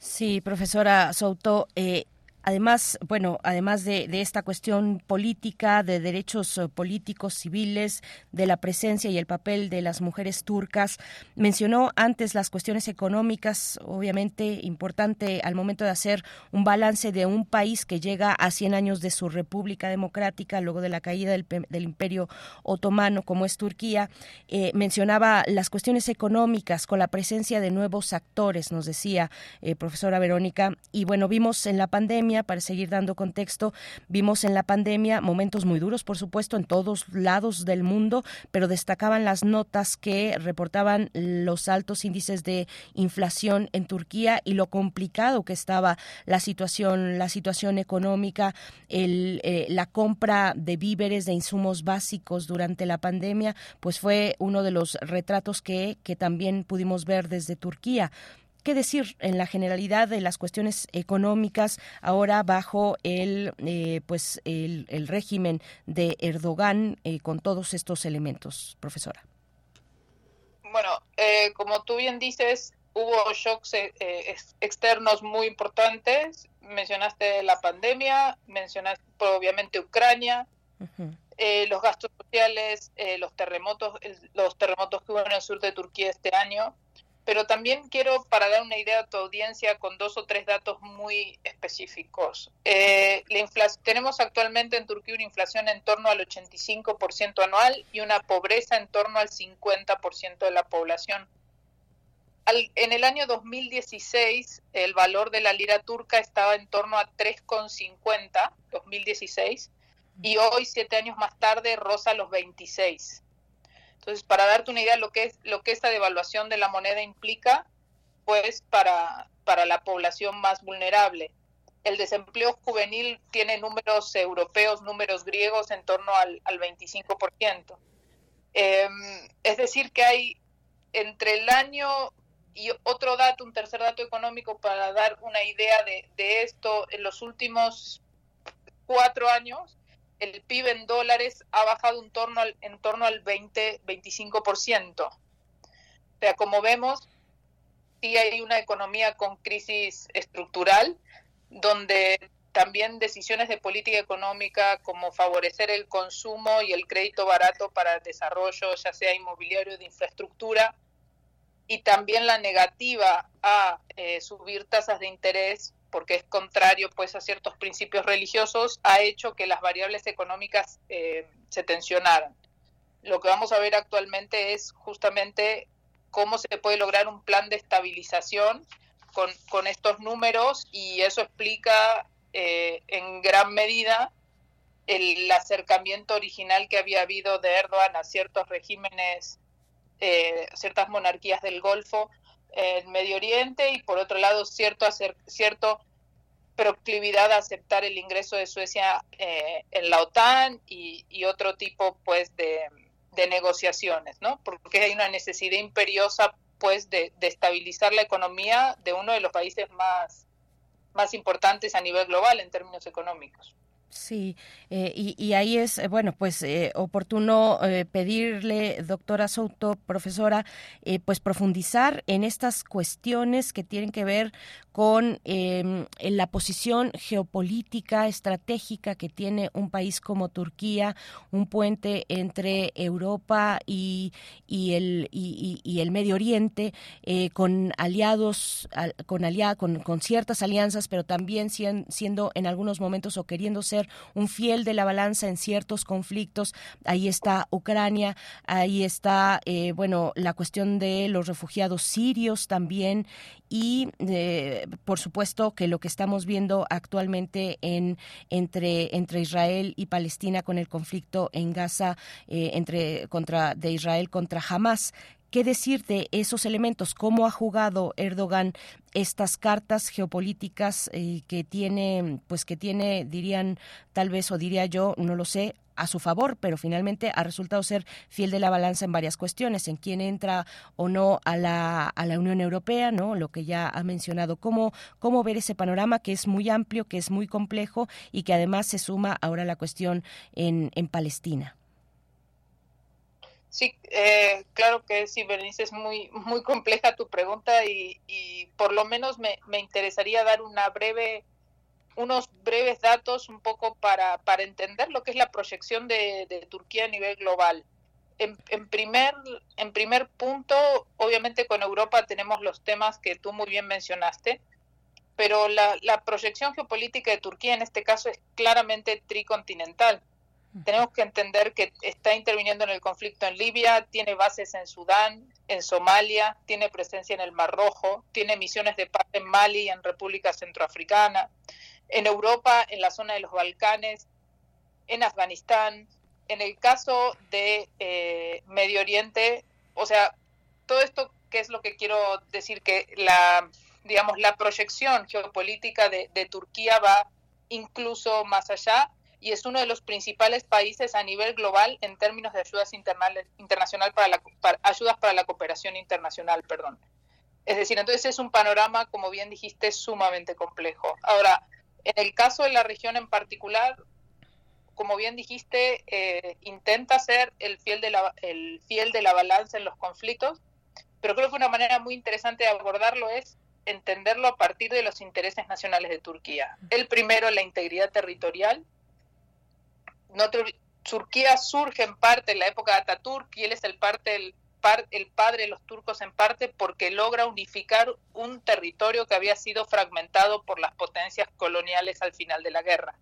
Sí, profesora Souto, eh, Además, bueno, además de, esta cuestión política, de derechos eh, políticos, civiles, de la presencia y el papel de las mujeres turcas, mencionó antes las cuestiones económicas, obviamente importante al momento de hacer un balance de un país que llega a 100 años de su República Democrática, luego de la caída del, Imperio Otomano, como es Turquía. Eh, mencionaba las cuestiones económicas con la presencia de nuevos actores, nos decía eh, profesora Verónica, y bueno, vimos en la pandemia para seguir dando contexto, vimos en la pandemia momentos muy duros, por supuesto, en todos lados del mundo, pero destacaban las notas que reportaban los altos índices de inflación en Turquía y lo complicado que estaba la situación, la situación económica, el, eh, la compra de víveres, de insumos básicos durante la pandemia, pues fue uno de los retratos que, que también pudimos ver desde Turquía qué decir en la generalidad de las cuestiones económicas ahora bajo el eh, pues el, régimen de Erdogan eh, con todos estos elementos, profesora. Bueno, eh, como tú bien dices, hubo shocks externos muy importantes. Mencionaste la pandemia, mencionaste obviamente Ucrania, los gastos sociales, los terremotos, los terremotos que hubo en el sur de Turquía este año pero también quiero, para dar una idea a tu audiencia, con dos o tres datos muy específicos. Eh, la tenemos actualmente en Turquía una inflación en torno al 85% anual y una pobreza en torno al 50% de la población. en el año 2016, el valor de la lira turca estaba en torno a 3,50, 2016, y hoy, siete años más tarde, roza los 26. Entonces, para darte una idea de lo que es lo que esta devaluación de la moneda implica, pues para, para la población más vulnerable. El desempleo juvenil tiene números europeos, números griegos en torno al, al 25%. Em, es decir, que hay entre el año y otro dato, un tercer dato económico para dar una idea de, de esto, en los últimos cuatro años el PIB en dólares ha bajado en torno al, en torno al 20-25%. O sea, como vemos, sí hay una economía con crisis estructural, donde también decisiones de política económica como favorecer el consumo y el crédito barato para desarrollo, ya sea inmobiliario de infraestructura, y también la negativa a eh, subir tasas de interés porque es contrario pues a ciertos principios religiosos, ha hecho que las variables económicas eh, se tensionaran. Lo que vamos a ver actualmente es justamente cómo se puede lograr un plan de estabilización con, con estos números y eso explica eh, en gran medida el acercamiento original que había habido de Erdogan a ciertos regímenes, eh, ciertas monarquías del Golfo, en Medio Oriente y por otro lado cierto, cierto proclividad a aceptar el ingreso de Suecia eh, en la OTAN y, otro tipo pues de, negociaciones, ¿no? Porque hay una necesidad imperiosa pues de, estabilizar la economía de uno de los países más, más importantes a nivel global en términos económicos. Sí, eh, y, ahí es, eh, bueno, pues eh, oportuno pedirle, doctora Souto, profesora, pues profundizar en estas cuestiones que tienen que ver con em, la posición geopolítica, estratégica que tiene un país como Turquía, un puente entre Europa y, el, Medio Oriente, con aliados, con, con, con, ciertas alianzas, pero también siendo en algunos momentos o queriendo ser un fiel de la balanza en ciertos conflictos. Ahí está Ucrania, ahí está, eh, bueno, la cuestión de los refugiados sirios también y eh, por supuesto que lo que estamos viendo actualmente en entre entre Israel y Palestina con el conflicto en Gaza eh, entre contra de Israel contra Hamas ¿Qué decir de esos elementos? ¿Cómo ha jugado Erdogan estas cartas geopolíticas eh, que tiene, pues que tiene, dirían tal vez o diría yo, no lo sé, a su favor, pero finalmente ha resultado ser fiel de la balanza en varias cuestiones, en quién entra o no a la, a la Unión Europea, ¿no? Lo que ya ha mencionado, cómo, cómo ver ese panorama que es muy amplio, que es muy complejo y que además se suma ahora la cuestión en, en Palestina. Sí, eh, claro que sí, Berenice, es muy, muy compleja tu pregunta y, y por lo menos me, me, interesaría dar una breve, unos breves datos un poco para, para entender lo que es la proyección de, de Turquía a nivel global. En, en, primer, en primer punto, obviamente con Europa tenemos los temas que tú muy bien mencionaste, pero la, la proyección geopolítica de Turquía en este caso es claramente tricontinental. Tenemos que entender que está interviniendo en el conflicto en Libia, tiene bases en Sudán, en Somalia, tiene presencia en el Mar Rojo, tiene misiones de paz en Mali y en República Centroafricana, en Europa, en la zona de los Balcanes, en Afganistán. En el caso de eh, Medio Oriente, o sea, todo esto, ¿qué es lo que quiero decir? Que la, digamos, la proyección geopolítica de, Turquía va incluso más allá y es uno de los principales países a nivel global en términos de ayudas internacional para la ayudas para la cooperación internacional, perdón. Es decir, entonces es un panorama, como bien dijiste, sumamente complejo. Ahora, en el caso de la región en particular, como bien dijiste, eh, intenta ser el fiel, de la, el fiel de la balanza en los conflictos, pero creo que una manera muy interesante de abordarlo es entenderlo a partir de los intereses nacionales de Turquía. El primero, la integridad territorial, Turquía surge en parte en la época de Ataturk y él es el, parte, el, padre de los turcos en parte porque logra unificar un territorio que había sido fragmentado por las potencias coloniales al final de la guerra.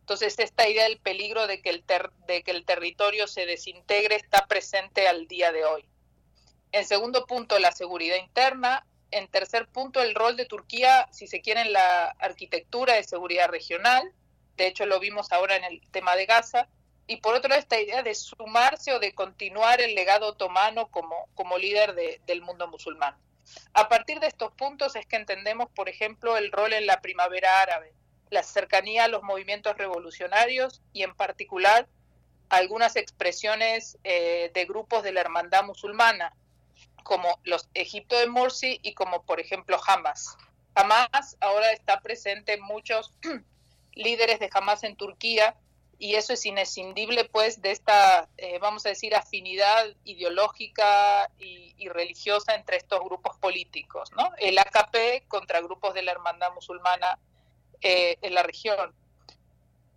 Entonces, esta idea del peligro de que el, de que el territorio se desintegre está presente al día de hoy. En segundo punto, la seguridad interna. En tercer punto, el rol de Turquía, si se quiere, en la arquitectura de seguridad regional de hecho lo vimos ahora en el tema de Gaza, y por otro lado esta idea de sumarse o de continuar el legado otomano como, como líder del mundo musulmán. A partir de estos puntos es que entendemos, por ejemplo, el rol en la primavera árabe, la cercanía a los movimientos revolucionarios y en particular algunas expresiones eh, de grupos de la hermandad musulmana, como los Egipto de Morsi y como por ejemplo Hamas. Hamas ahora está presente en muchos <clears throat> líderes de Hamas en Turquía y eso es inescindible pues de esta, eh, vamos a decir, afinidad ideológica y, religiosa entre estos grupos políticos, ¿no? El AKP contra grupos de la hermandad musulmana eh, en la región.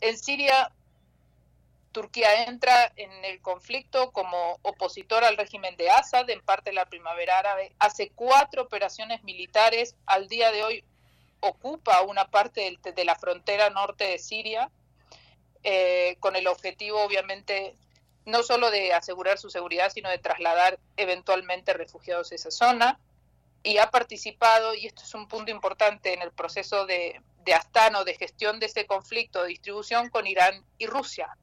En Siria, Turquía entra en el conflicto como opositor al régimen de Assad, en parte de la primavera árabe, hace cuatro operaciones militares, al día de hoy ocupa una parte de la frontera norte de Siria, eh, con el objetivo, obviamente, no solo de asegurar su seguridad, sino de trasladar eventualmente refugiados a esa zona. Y ha participado, y esto es un punto importante, en el proceso de, de Astano, de gestión de ese conflicto, de distribución con Irán y Rusia.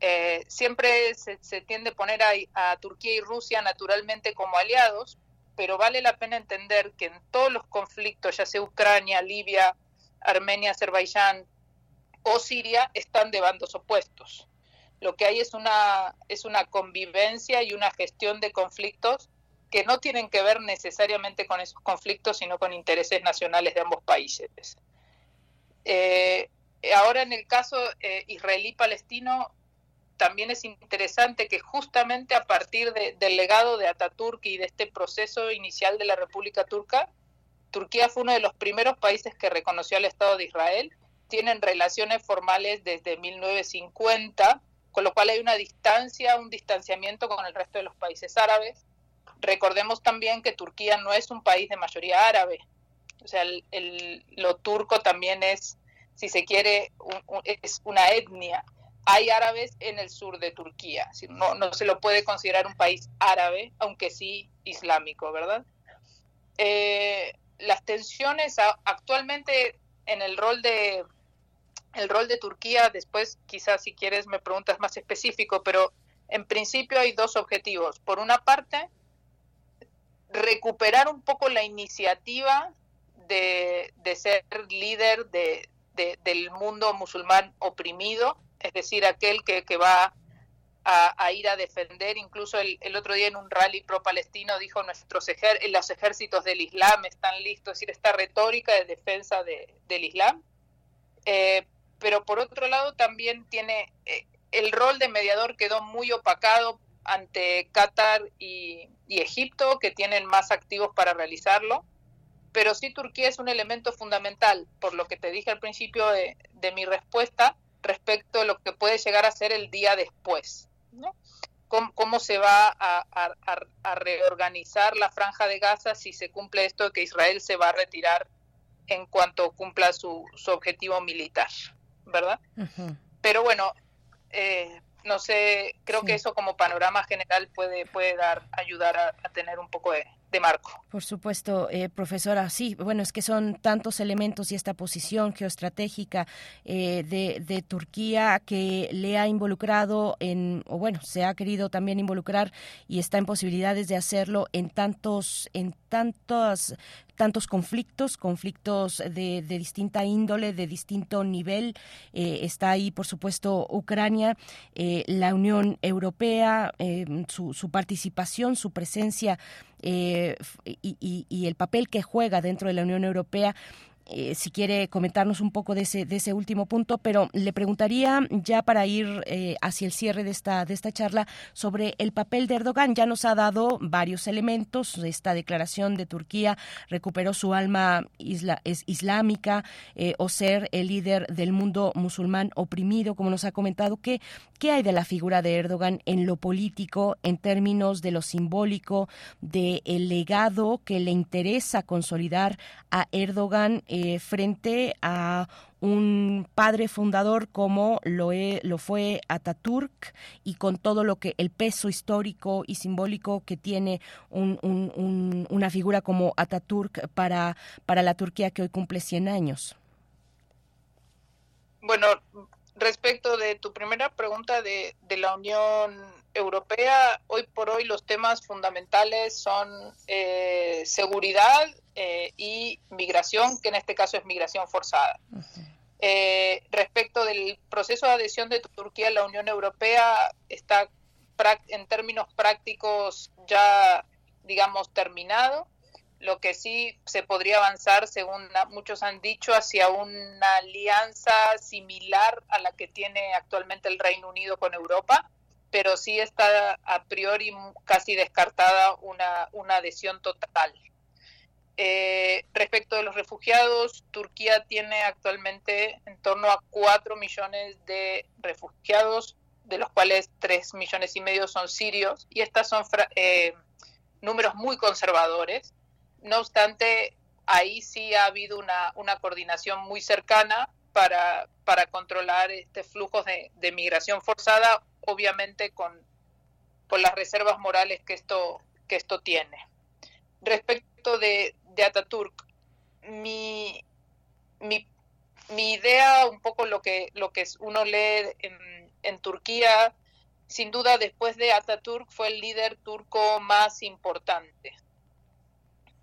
Eh, siempre se, tiende a poner a Turquía y Rusia naturalmente como aliados, pero vale la pena entender que en todos los conflictos, ya sea Ucrania, Libia, Armenia, Azerbaiyán o Siria, están de bandos opuestos. Lo que hay es una, es una convivencia y una gestión de conflictos que no tienen que ver necesariamente con esos conflictos, sino con intereses nacionales de ambos países. Eh, ahora en el caso eh, israelí-palestino, también es interesante que justamente a partir del legado de Ataturk y de este proceso inicial de la República Turca, Turquía fue uno de los primeros países que reconoció al Estado de Israel. Tienen relaciones formales desde 1950, con lo cual hay una distancia, un distanciamiento con el resto de los países árabes. Recordemos también que Turquía no es un país de mayoría árabe. O sea, el, lo turco también es, si se quiere, es una etnia hay árabes en el sur de Turquía. No, se lo puede considerar un país árabe, aunque sí islámico, ¿verdad? Eh, las tensiones actualmente en el rol de el rol de Turquía, después quizás si quieres me preguntas más específico, pero en principio hay dos objetivos. Por una parte, recuperar un poco la iniciativa de, ser líder de, del mundo musulmán oprimido es decir, aquel que, va a, ir a defender, incluso el, otro día en un rally pro-palestino dijo nuestros los ejércitos del Islam están listos, es decir, esta retórica de defensa del Islam. Eh, pero por otro lado también tiene eh, el rol de mediador quedó muy opacado ante Qatar y, Egipto, que tienen más activos para realizarlo. Pero sí Turquía es un elemento fundamental, por lo que te dije al principio de mi respuesta, respecto a lo que puede llegar a ser el día después. ¿no? ¿Cómo, se va a, reorganizar la franja de Gaza si se cumple esto de que Israel se va a retirar en cuanto cumpla su, su objetivo militar? ¿Verdad? Pero bueno, eh, no sé, creo que eso como panorama general puede, puede dar, ayudar a tener un poco de, marco. Por supuesto, eh, profesora, sí, bueno, es que son tantos elementos y esta posición geoestratégica eh, de, de, Turquía que le ha involucrado en, o bueno, se ha querido también involucrar y está en posibilidades de hacerlo en tantos, en tantos tantos conflictos, conflictos de, de, distinta índole, de distinto nivel. Eh, está ahí, por supuesto, Ucrania, eh, la Unión Europea, su, su, participación, su presencia eh, y, el papel que juega dentro de la Unión Europea eh, si quiere comentarnos un poco de ese, de ese último punto, pero le preguntaría ya para ir eh, hacia el cierre de esta, de esta charla sobre el papel de Erdogan. Ya nos ha dado varios elementos. Esta declaración de Turquía recuperó su alma isla, es islámica eh, o ser el líder del mundo musulmán oprimido, como nos ha comentado. ¿Qué, ¿Qué hay de la figura de Erdogan en lo político, en términos de lo simbólico, del el legado que le interesa consolidar a Erdogan? Eh, frente a un padre fundador como lo, lo fue Ataturk y con todo lo que el peso histórico y simbólico que tiene una figura como Ataturk para, para la Turquía que hoy cumple 100 años. Bueno, respecto de tu primera pregunta de, de la Unión Europea, hoy por hoy los temas fundamentales son eh, seguridad eh, y migración, que en este caso es migración forzada. Eh, respecto del proceso de adhesión de Turquía a la Unión Europea, está en términos prácticos ya, digamos, terminado. Lo que sí se podría avanzar, según muchos han dicho, hacia una alianza similar a la que tiene actualmente el Reino Unido con Europa, pero sí está a priori casi descartada una, una adhesión total. Eh, respecto de los refugiados, Turquía tiene actualmente en torno a 4 millones de refugiados, de los cuales 3 millones y medio son sirios, y estos son eh, números muy conservadores. No obstante, ahí sí ha habido una, una coordinación muy cercana para, para controlar este flujos de, de migración forzada, obviamente con, con las reservas morales que esto, que esto tiene. Respecto de, de Ataturk, mi, mi, idea, un poco lo que, lo que uno lee en, en Turquía, sin duda después de Ataturk fue el líder turco más importante.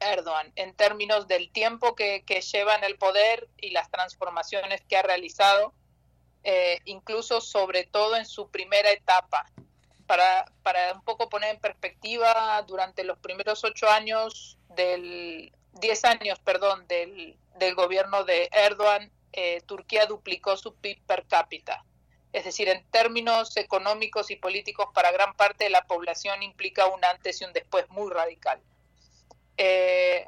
Erdogan, en términos del tiempo que, lleva en el poder y las transformaciones que ha realizado, eh, incluso sobre todo en su primera etapa. Para, para un poco poner en perspectiva, durante los primeros ocho años del, 10 años, perdón, del, del gobierno de Erdogan, eh, Turquía duplicó su PIB per cápita. Es decir, en términos económicos y políticos para gran parte de la población implica un antes y un después muy radical. Eh,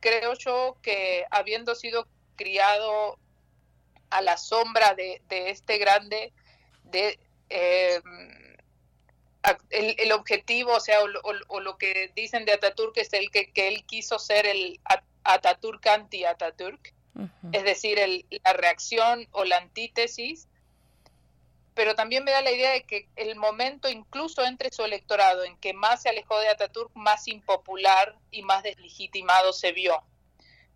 creo yo que habiendo sido criado a la sombra de, este grande, de eh, el, objetivo, o sea, o, lo que dicen de Ataturk es el que, él quiso ser el Ataturk anti-Ataturk, es decir, la reacción o la antítesis pero también me da la idea de que el momento, incluso entre su electorado, en que más se alejó de Ataturk, más impopular y más deslegitimado se vio.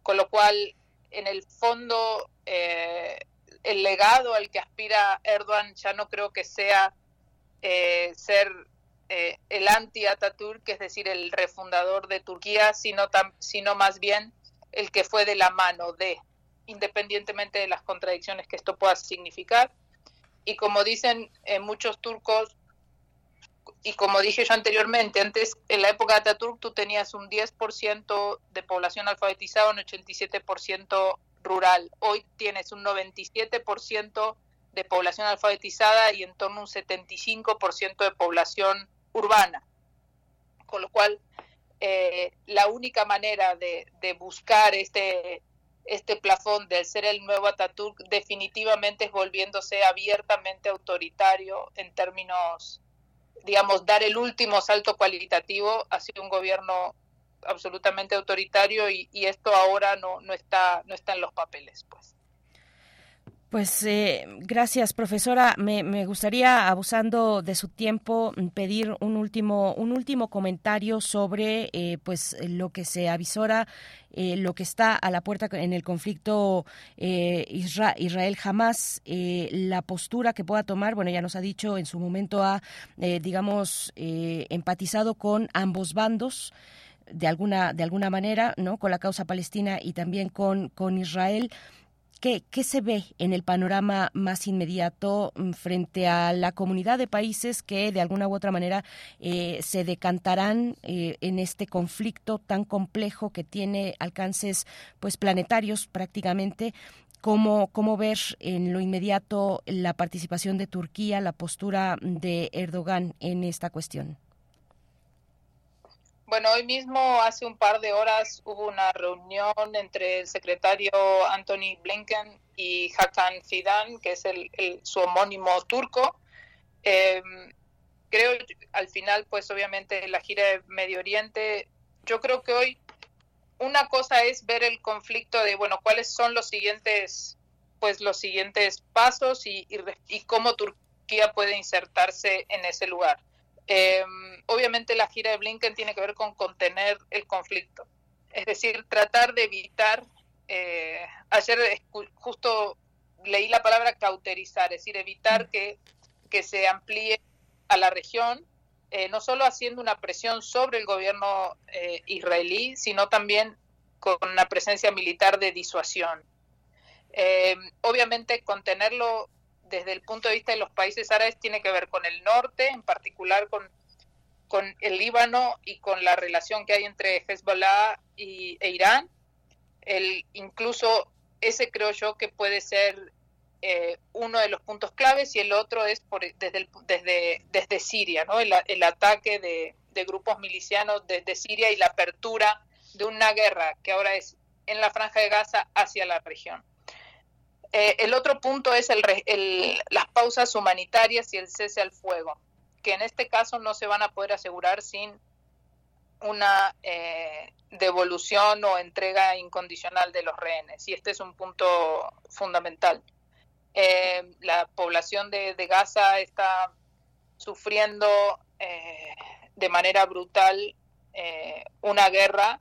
Con lo cual, en el fondo, eh, el legado al que aspira Erdogan ya no creo que sea eh, ser eh, el anti-Ataturk, es decir, el refundador de Turquía, sino, sino más bien el que fue de la mano de, independientemente de las contradicciones que esto pueda significar y como dicen eh, muchos turcos, y como dije yo anteriormente, antes en la época de Ataturk tú tenías un 10% de población alfabetizada, un 87% rural. Hoy tienes un 97% de población alfabetizada y en torno a un 75% de población urbana. Con lo cual, eh, la única manera de, de buscar este este plafón del ser el nuevo Ataturk definitivamente es volviéndose abiertamente autoritario en términos, digamos, dar el último salto cualitativo hacia un gobierno absolutamente autoritario y, y esto ahora no, no, está, no está en los papeles, pues. Pues eh, gracias, profesora. Me, gustaría, abusando de su tiempo, pedir un último, un último comentario sobre eh, pues lo que se avisora, eh, lo que está a la puerta en el conflicto Israel-Jamás, la postura que pueda tomar. Bueno, ya nos ha dicho en su momento ha, digamos, empatizado con ambos bandos de alguna de alguna manera, ¿no? Con la causa palestina y también con con Israel. ¿Qué, se ve en el panorama más inmediato mm, frente a la comunidad de países que de alguna u otra manera eh, se decantarán eh, en este conflicto tan complejo que tiene alcances pues planetarios prácticamente? ¿Cómo, ¿Cómo ver en lo inmediato la participación de Turquía, la postura de Erdogan en esta cuestión? Bueno, hoy mismo, hace un par de horas, hubo una reunión entre el secretario Anthony Blinken y Hakan Fidan, que es el, su homónimo turco. Em, creo, al final, pues obviamente la gira de Medio Oriente, yo creo que hoy una cosa es ver el conflicto de, bueno, cuáles son los siguientes, pues los siguientes pasos y, y cómo Turquía puede insertarse en ese lugar eh, obviamente la gira de Blinken tiene que ver con contener el conflicto, es decir, tratar de evitar, eh, ayer justo leí la palabra cauterizar, es decir, evitar que, que se amplíe a la región, eh, no solo haciendo una presión sobre el gobierno eh, israelí, sino también con una presencia militar de disuasión. obviamente contenerlo desde el punto de vista de los países árabes tiene que ver con el norte, en particular con, con el Líbano y con la relación que hay entre Hezbollah y, e Irán. El, incluso ese creo yo que puede ser eh, uno de los puntos claves y el otro es por, desde, desde, desde Siria, ¿no? el, el ataque de, de grupos milicianos desde Siria y la apertura de una guerra que ahora es en la franja de Gaza hacia la región. Eh, el otro punto es el, las pausas humanitarias y el cese al fuego, que en este caso no se van a poder asegurar sin una eh, devolución o entrega incondicional de los rehenes. Y este es un punto fundamental. Eh, la población de, Gaza está sufriendo de manera brutal una guerra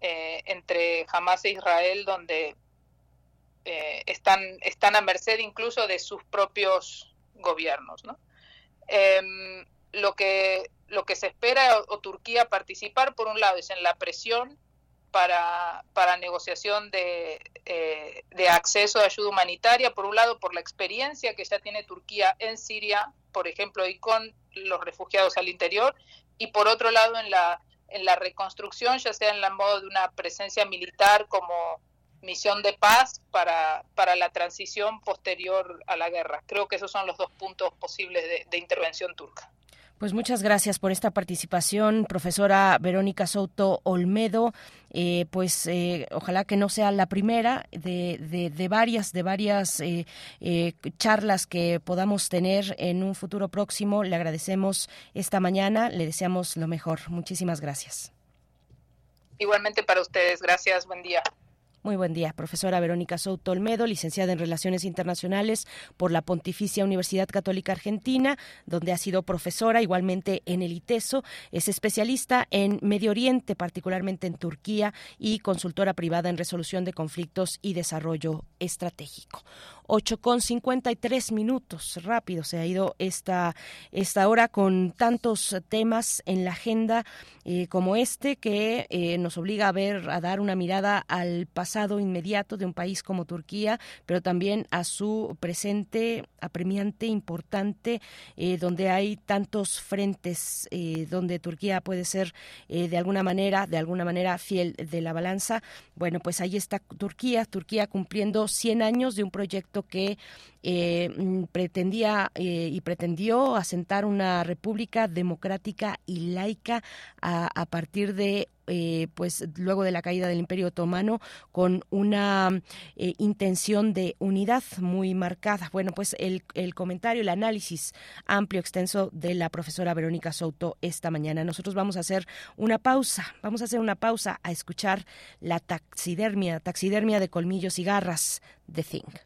entre Hamas e Israel donde eh, están, están a merced incluso de sus propios gobiernos. ¿no? Em, lo, que, lo que se espera o, Turquía participar, por un lado, es en la presión para, para negociación de, eh, de acceso a ayuda humanitaria, por un lado, por la experiencia que ya tiene Turquía en Siria, por ejemplo, y con los refugiados al interior, y por otro lado, en la, en la reconstrucción, ya sea en la modo de una presencia militar como misión de paz para, para la transición posterior a la guerra. Creo que esos son los dos puntos posibles de, intervención turca. Pues muchas gracias por esta participación, profesora Verónica Souto Olmedo. Eh, pues eh, ojalá que no sea la primera de, de, varias, de varias eh, charlas que podamos tener en un futuro próximo. Le agradecemos esta mañana, le deseamos lo mejor. Muchísimas gracias. Igualmente para ustedes, gracias, buen día. Muy buen día, profesora Verónica Souto Olmedo, licenciada en Relaciones Internacionales por la Pontificia Universidad Católica Argentina, donde ha sido profesora igualmente en el ITESO, es especialista en Medio Oriente, particularmente en Turquía, y consultora privada en resolución de conflictos y desarrollo estratégico. 8 con 53 minutos. Rápido se ha ido esta, esta hora con tantos temas en la agenda eh, como este que eh, nos obliga a ver, a dar una mirada al pasado inmediato de un país como Turquía, pero también a su presente apremiante, importante, eh, donde hay tantos frentes, donde Turquía puede ser de alguna manera, de alguna manera fiel de la balanza. Bueno, pues ahí está Turquía, Turquía cumpliendo 100 años de un proyecto que eh, mm, pretendía eh, y pretendió asentar una república democrática y laica a, partir de eh, pues luego de la caída del Imperio Otomano con una intención de unidad muy marcada. Bueno, pues el, comentario, el análisis amplio, extenso de la profesora Verónica Souto esta mañana. Nosotros vamos a hacer una pausa, vamos a hacer una pausa a escuchar la taxidermia, taxidermia de colmillos y garras de Thing.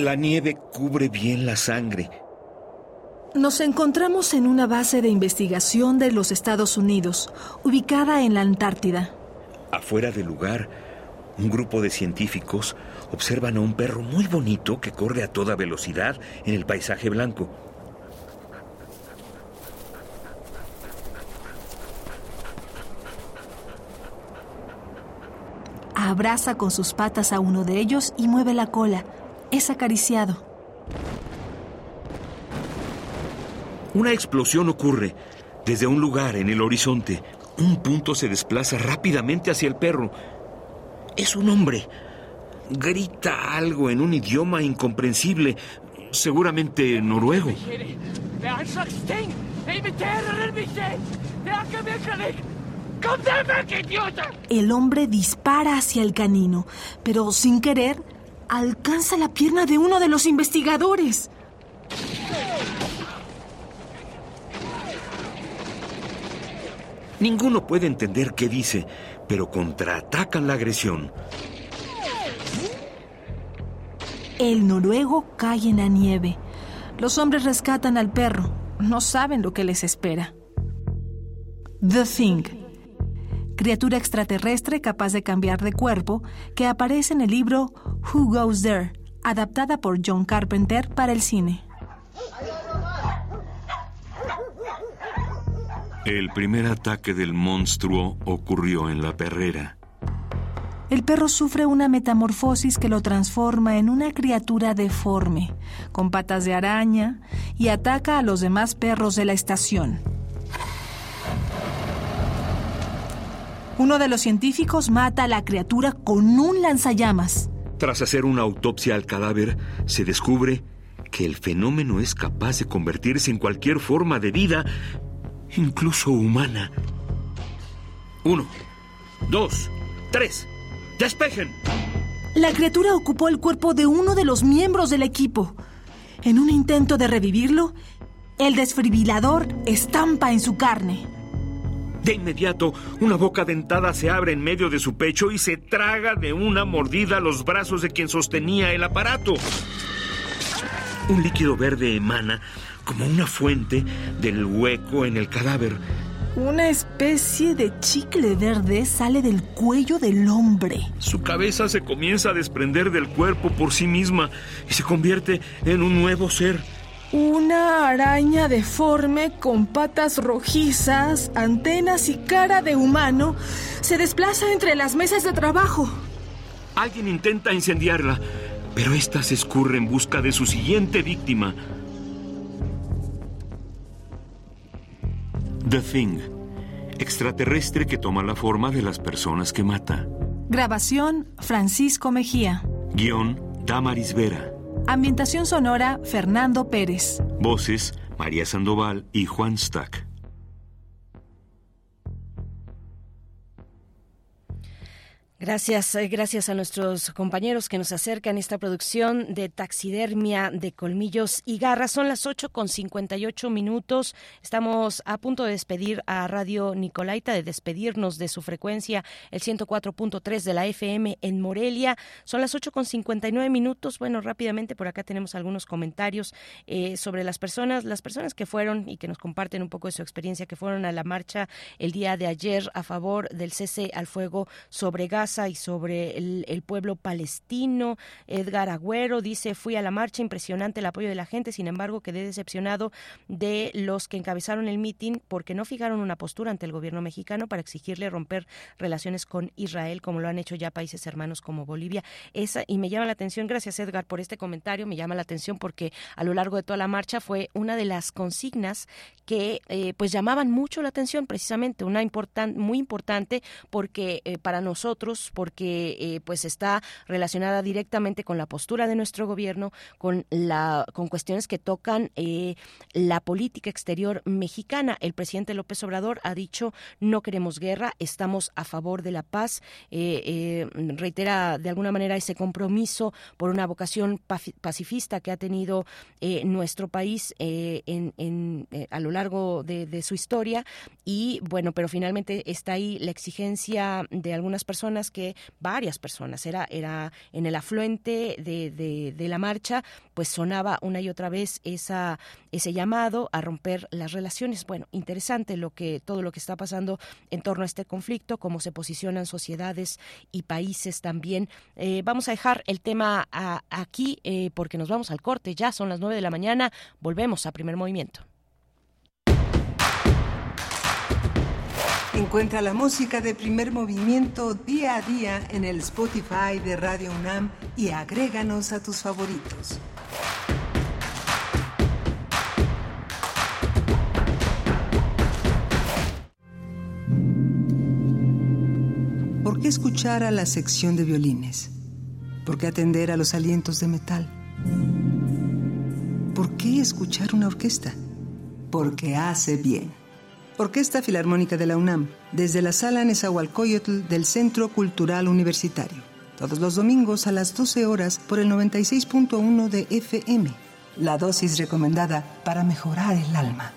La nieve cubre bien la sangre. Nos encontramos en una base de investigación de los Estados Unidos, ubicada en la Antártida. Afuera del lugar, un grupo de científicos observan a un perro muy bonito que corre a toda velocidad en el paisaje blanco. Abraza con sus patas a uno de ellos y mueve la cola es acariciado. Una explosión ocurre desde un lugar en el horizonte. Un punto se desplaza rápidamente hacia el perro. Es un hombre. Grita algo en un idioma incomprensible, seguramente noruego. El hombre dispara hacia el canino, pero sin querer alcanza la pierna de uno de los investigadores. Ninguno puede entender qué dice, pero contraatacan la agresión. El noruego cae en la nieve. Los hombres rescatan al perro. No saben lo que les espera. The Thing criatura extraterrestre capaz de cambiar de cuerpo, que aparece en el libro Who Goes There, adaptada por John Carpenter para el cine. El primer ataque del monstruo ocurrió en la perrera. El perro sufre una metamorfosis que lo transforma en una criatura deforme, con patas de araña, y ataca a los demás perros de la estación. Uno de los científicos mata a la criatura con un lanzallamas. Tras hacer una autopsia al cadáver, se descubre que el fenómeno es capaz de convertirse en cualquier forma de vida, incluso humana. Uno, dos, tres, despejen. La criatura ocupó el cuerpo de uno de los miembros del equipo. En un intento de revivirlo, el desfibrilador estampa en su carne. De inmediato, una boca dentada se abre en medio de su pecho y se traga de una mordida los brazos de quien sostenía el aparato. Un líquido verde emana como una fuente del hueco en el cadáver. Una especie de chicle verde sale del cuello del hombre. Su cabeza se comienza a desprender del cuerpo por sí misma y se convierte en un nuevo ser. Una araña deforme con patas rojizas, antenas y cara de humano se desplaza entre las mesas de trabajo. Alguien intenta incendiarla, pero ésta se escurre en busca de su siguiente víctima. The Thing, extraterrestre que toma la forma de las personas que mata. Grabación Francisco Mejía. Guión Damaris Vera. Ambientación sonora Fernando Pérez. Voces María Sandoval y Juan Stack. Gracias, eh, gracias a nuestros compañeros que nos acercan esta producción de taxidermia de colmillos y garras. Son las 8 con 58 minutos. Estamos a punto de despedir a Radio Nicolaita, de despedirnos de su frecuencia, el 104.3 de la FM en Morelia. Son las 8 con 59 minutos. Bueno, rápidamente por acá tenemos algunos comentarios eh, sobre las personas, las personas que fueron y que nos comparten un poco de su experiencia, que fueron a la marcha el día de ayer a favor del cese al fuego sobre gas y sobre el, pueblo palestino. Edgar Agüero dice, fui a la marcha, impresionante el apoyo de la gente, sin embargo quedé decepcionado de los que encabezaron el mitin porque no fijaron una postura ante el gobierno mexicano para exigirle romper relaciones con Israel, como lo han hecho ya países hermanos como Bolivia. Esa, y me llama la atención, gracias Edgar por este comentario, me llama la atención porque a lo largo de toda la marcha fue una de las consignas que eh, pues llamaban mucho la atención, precisamente una important, muy importante porque eh, para nosotros porque eh, pues está relacionada directamente con la postura de nuestro gobierno, con la con cuestiones que tocan eh, la política exterior mexicana. El presidente López Obrador ha dicho no queremos guerra, estamos a favor de la paz. Eh, reitera de alguna manera ese compromiso por una vocación pacifista que ha tenido nuestro país en, a lo largo de, de su historia y bueno, pero finalmente está ahí la exigencia de algunas personas que varias personas, era, era en el afluente de, de, la marcha, pues sonaba una y otra vez esa, ese llamado a romper las relaciones. Bueno, interesante lo que, todo lo que está pasando en torno a este conflicto, cómo se posicionan sociedades y países también. Eh, vamos a dejar el tema aquí eh, porque nos vamos al corte, ya son las nueve de la mañana, volvemos a primer movimiento. Encuentra la música de primer movimiento día a día en el Spotify de Radio UNAM y agréganos a tus favoritos. ¿Por qué escuchar a la sección de violines? ¿Por qué atender a los alientos de metal? ¿Por qué escuchar una orquesta? Porque hace bien. Orquesta Filarmónica de la UNAM, desde la sala Nezahualcóyotl del Centro Cultural Universitario. Todos los domingos a las 12 horas por el 96.1 de FM. La dosis recomendada para mejorar el alma.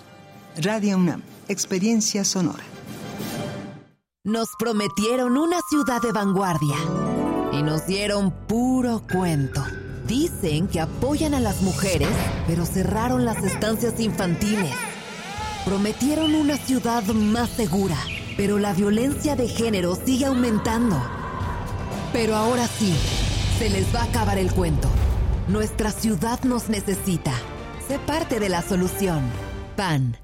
Radio UNAM, experiencia sonora. Nos prometieron una ciudad de vanguardia y nos dieron puro cuento. Dicen que apoyan a las mujeres, pero cerraron las estancias infantiles. Prometieron una ciudad más segura, pero la violencia de género sigue aumentando. Pero ahora sí, se les va a acabar el cuento. Nuestra ciudad nos necesita. Sé parte de la solución. PAN.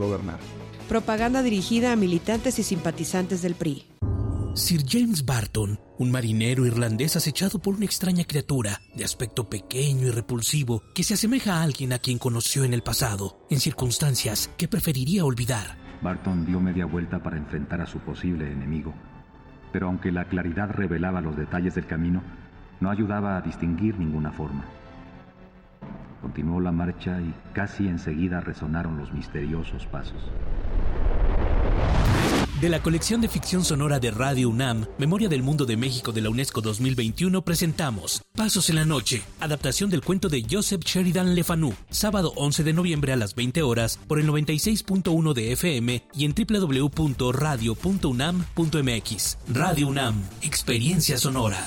gobernar. Propaganda dirigida a militantes y simpatizantes del PRI. Sir James Barton, un marinero irlandés acechado por una extraña criatura de aspecto pequeño y repulsivo que se asemeja a alguien a quien conoció en el pasado, en circunstancias que preferiría olvidar. Barton dio media vuelta para enfrentar a su posible enemigo, pero aunque la claridad revelaba los detalles del camino, no ayudaba a distinguir ninguna forma. Continuó la marcha y casi enseguida resonaron los misteriosos pasos. De la colección de ficción sonora de Radio UNAM, Memoria del Mundo de México de la UNESCO 2021, presentamos Pasos en la Noche, adaptación del cuento de Joseph Sheridan Le Fanu, sábado 11 de noviembre a las 20 horas por el 96.1 de FM y en www.radio.unam.mx. Radio UNAM, experiencia sonora.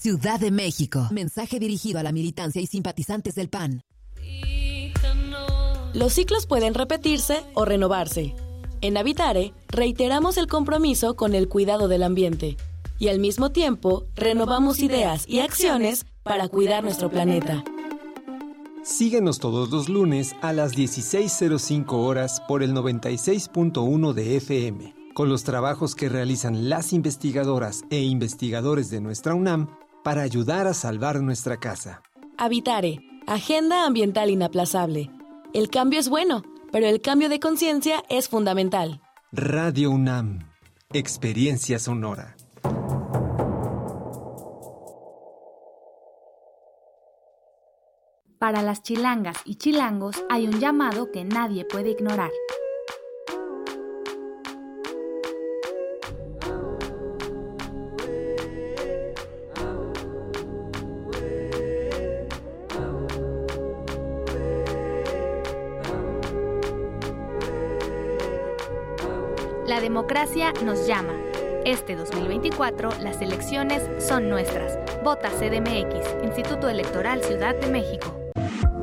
Ciudad de México. Mensaje dirigido a la militancia y simpatizantes del PAN. Los ciclos pueden repetirse o renovarse. En Habitare, reiteramos el compromiso con el cuidado del ambiente y al mismo tiempo renovamos ideas y acciones para cuidar nuestro planeta. Síguenos todos los lunes a las 16.05 horas por el 96.1 de FM, con los trabajos que realizan las investigadoras e investigadores de nuestra UNAM para ayudar a salvar nuestra casa. Habitare, Agenda Ambiental Inaplazable. El cambio es bueno, pero el cambio de conciencia es fundamental. Radio UNAM, Experiencia Sonora. Para las chilangas y chilangos hay un llamado que nadie puede ignorar. Democracia nos llama. Este 2024 las elecciones son nuestras. Vota CDMX, Instituto Electoral Ciudad de México.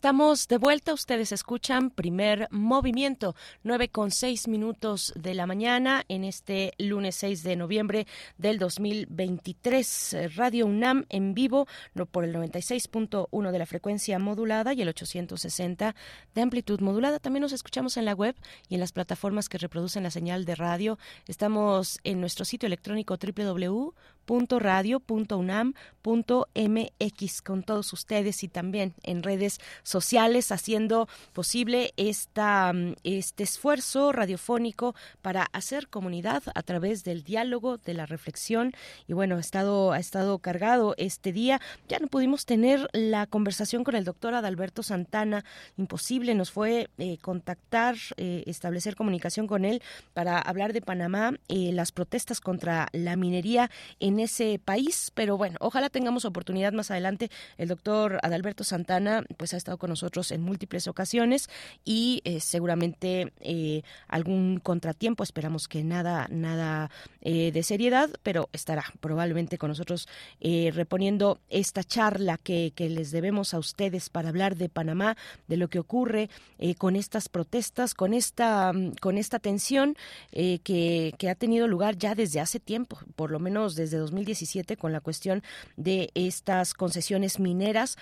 Estamos de vuelta, ustedes escuchan primer movimiento, 9 con 6 minutos de la mañana en este lunes 6 de noviembre del 2023. Radio UNAM en vivo por el 96.1 de la frecuencia modulada y el 860 de amplitud modulada. También nos escuchamos en la web y en las plataformas que reproducen la señal de radio. Estamos en nuestro sitio electrónico www radio.unam.mx con todos ustedes y también en redes sociales haciendo posible esta, este esfuerzo radiofónico para hacer comunidad a través del diálogo, de la reflexión y bueno, ha estado, ha estado cargado este día. Ya no pudimos tener la conversación con el doctor Adalberto Santana, imposible, nos fue eh, contactar, eh, establecer comunicación con él para hablar de Panamá, eh, las protestas contra la minería en ese país, pero bueno, ojalá tengamos oportunidad más adelante. El doctor Adalberto Santana pues ha estado con nosotros en múltiples ocasiones y eh, seguramente eh, algún contratiempo, esperamos que nada, nada eh, de seriedad, pero estará probablemente con nosotros reponiendo esta charla que, les debemos a ustedes para hablar de Panamá, de lo que ocurre con estas protestas, con esta, con esta tensión que ha tenido lugar ya desde hace tiempo, por lo menos desde 2017 con la cuestión de estas concesiones mineras,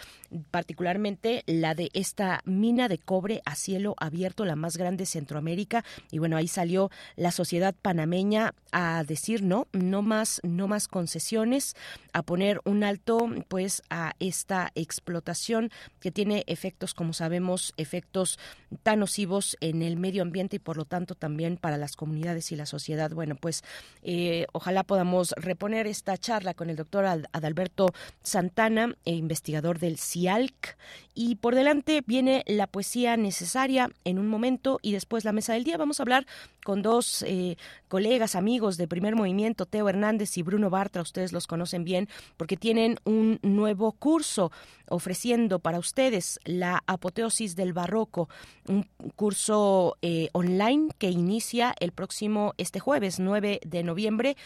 particularmente la de esta mina de cobre a cielo abierto, la más grande de Centroamérica. Y bueno, ahí salió la sociedad panameña a decir no, no más, no más concesiones, a poner un alto pues a esta explotación que tiene efectos, como sabemos, efectos tan nocivos en el medio ambiente y por lo tanto también para las comunidades y la sociedad. Bueno, pues eh, ojalá podamos reponer esta charla con el doctor Adalberto Santana, eh, investigador del CIALC. Y por delante viene la poesía necesaria en un momento y después la mesa del día. Vamos a hablar con dos eh, colegas, amigos de primer movimiento, Teo Hernández y Bruno Bartra. Ustedes los conocen bien porque tienen un nuevo curso ofreciendo para ustedes la apoteosis del barroco, un curso eh, online que inicia el próximo, este jueves 9 de noviembre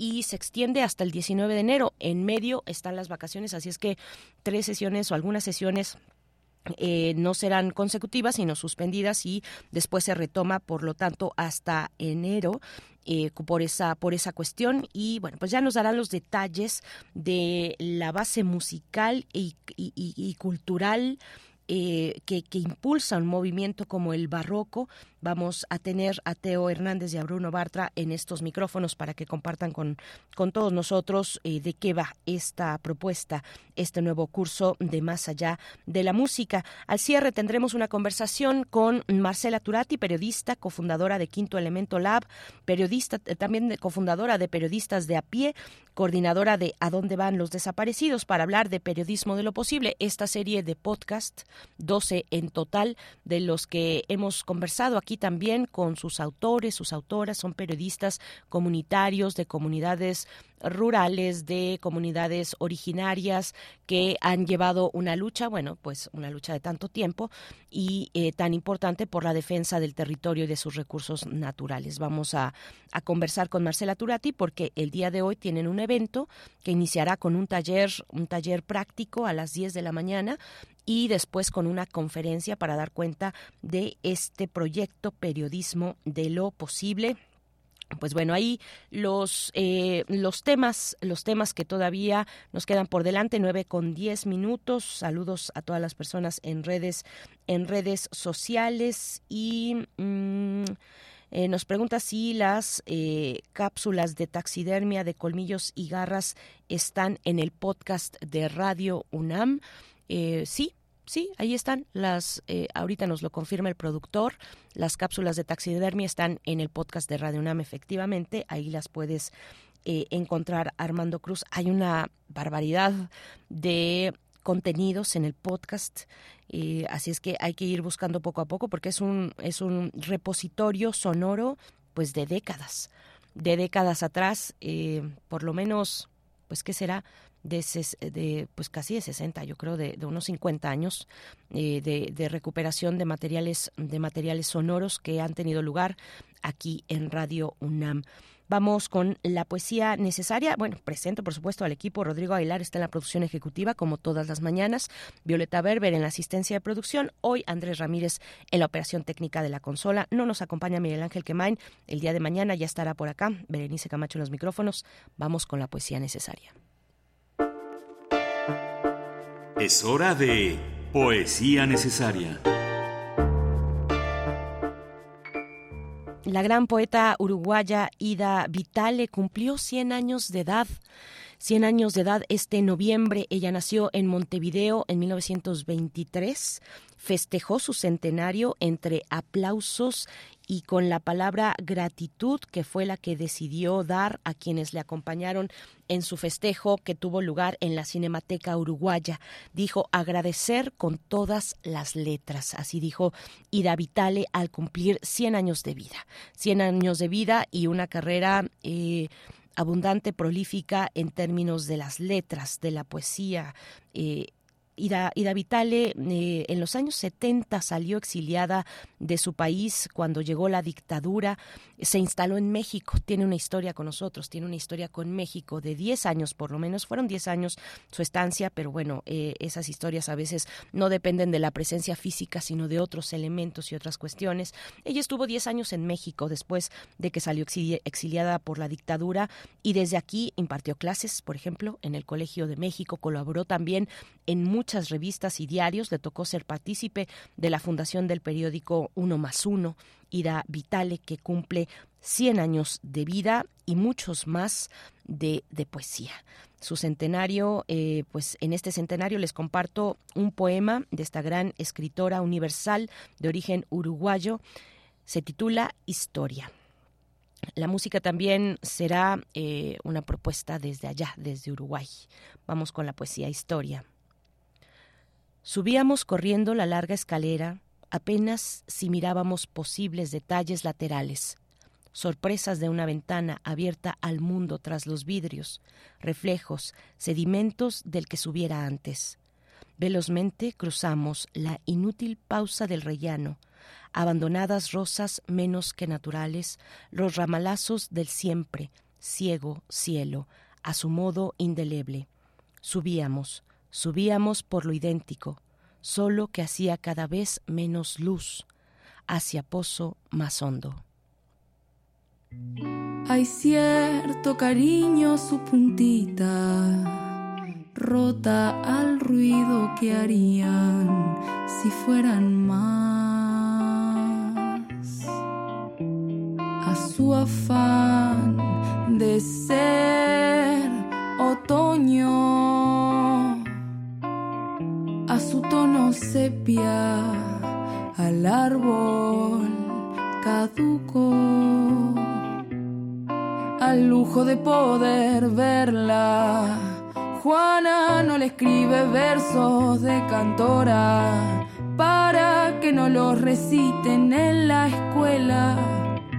y se extiende hasta el 19 de enero. En medio están las vacaciones, así es que tres sesiones o algunas sesiones eh, no serán consecutivas, sino suspendidas y después se retoma, por lo tanto, hasta enero. Eh, por esa por esa cuestión y bueno pues ya nos darán los detalles de la base musical y, cultural eh, que, impulsa un movimiento como el barroco. Vamos a tener a Teo Hernández y a Bruno Bartra en estos micrófonos para que compartan con, con todos nosotros eh, de qué va esta propuesta, este nuevo curso de Más allá de la música. Al cierre tendremos una conversación con Marcela Turati, periodista, cofundadora de Quinto Elemento Lab, periodista eh, también cofundadora de Periodistas de a pie, coordinadora de A dónde van los desaparecidos para hablar de periodismo de lo posible, esta serie de podcast 12 en total, de los que hemos conversado aquí también con sus autores, sus autoras, son periodistas comunitarios de comunidades rurales, de comunidades originarias que han llevado una lucha, bueno, pues una lucha de tanto tiempo y eh, tan importante por la defensa del territorio y de sus recursos naturales. Vamos a, a conversar con Marcela Turati porque el día de hoy tienen un evento que iniciará con un taller, un taller práctico a las 10 de la mañana y después con una conferencia para dar cuenta de este proyecto Periodismo de lo Posible pues bueno ahí los eh, los temas los temas que todavía nos quedan por delante nueve con diez minutos saludos a todas las personas en redes en redes sociales y mm, eh, nos pregunta si las eh, cápsulas de taxidermia de colmillos y garras están en el podcast de Radio UNAM. sí, Sí, ahí están las, eh, ahorita nos lo confirma el productor, las cápsulas de taxidermia están en el podcast de Radio UNAM, efectivamente, ahí las puedes eh, encontrar Armando Cruz. Hay una barbaridad de contenidos en el podcast, eh, así es que hay que ir buscando poco a poco porque es un, es un repositorio sonoro pues de décadas, de décadas atrás, por lo menos, pues qué será, de, de, pues casi de 60, yo creo, de, unos 50 años eh, de, de, recuperación de materiales, de materiales sonoros que han tenido lugar aquí en Radio UNAM. Vamos con la poesía necesaria. Bueno, presento por supuesto al equipo. Rodrigo Aguilar está en la producción ejecutiva como todas las mañanas. Violeta Berber en la asistencia de producción. Hoy Andrés Ramírez en la operación técnica de la consola. No nos acompaña Miguel Ángel Quemain. El día de mañana ya estará por acá. Berenice Camacho en los micrófonos. Vamos con la poesía necesaria. Es hora de Poesía Necesaria. La gran poeta uruguaya Ida Vitale cumplió 100 años de edad. 100 años de edad este noviembre. Ella nació en Montevideo en 1923 festejó su centenario entre aplausos y con la palabra gratitud, que fue la que decidió dar a quienes le acompañaron en su festejo que tuvo lugar en la Cinemateca Uruguaya. Dijo agradecer con todas las letras. Así dijo Ida Vitale al cumplir 100 años de vida. 100 años de vida y una carrera. Eh, abundante, prolífica en términos de las letras, de la poesía, eh, Ida, Ida Vitale eh, en los años 70 salió exiliada de su país cuando llegó la dictadura, se instaló en México, tiene una historia con nosotros, tiene una historia con México de 10 años por lo menos, fueron 10 años su estancia, pero bueno, eh, esas historias a veces no dependen de la presencia física, sino de otros elementos y otras cuestiones. Ella estuvo 10 años en México después de que salió exiliada por la dictadura y desde aquí impartió clases, por ejemplo, en el Colegio de México, colaboró también en muchas revistas y diarios, le tocó ser partícipe de la fundación del periódico Uno más Uno, Ida Vitale, que cumple 100 años de vida y muchos más de, poesía. Su centenario, eh, pues en este centenario les comparto un poema de esta gran escritora universal de origen uruguayo. Se titula Historia. La música también será eh, una propuesta desde allá, desde Uruguay. Vamos con la poesía Historia. Subíamos corriendo la larga escalera, apenas si mirábamos posibles detalles laterales, sorpresas de una ventana abierta al mundo tras los vidrios, reflejos, sedimentos del que subiera antes. Velozmente cruzamos la inútil pausa del rellano, abandonadas rosas menos que naturales, los ramalazos del siempre, ciego cielo, a su modo indeleble. Subíamos, subíamos por lo idéntico, solo que hacía cada vez menos luz, hacia pozo más hondo. Hay cierto cariño su puntita, rota al ruido que harían si fueran más. A su afán de ser otoño, su tono sepia, al árbol caduco al lujo de poder verla. Juana no le escribe versos de cantora para que no los reciten en la escuela,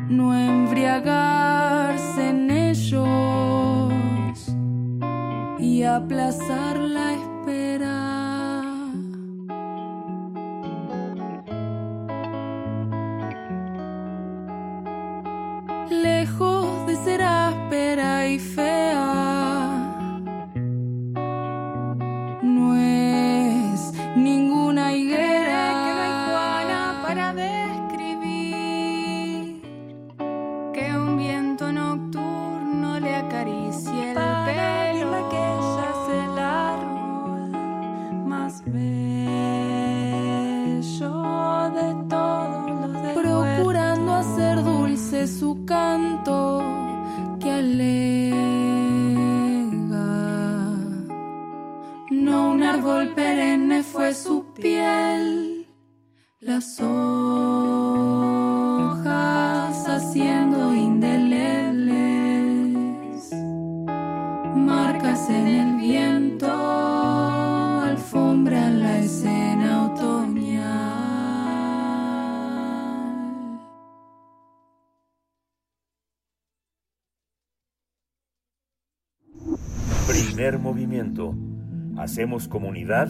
no embriagarse en ellos y aplazar la espera. Ser áspera y fue su piel, las hojas haciendo indelebles, marcas en el viento, alfombra la escena otoñal. Primer movimiento. Hacemos comunidad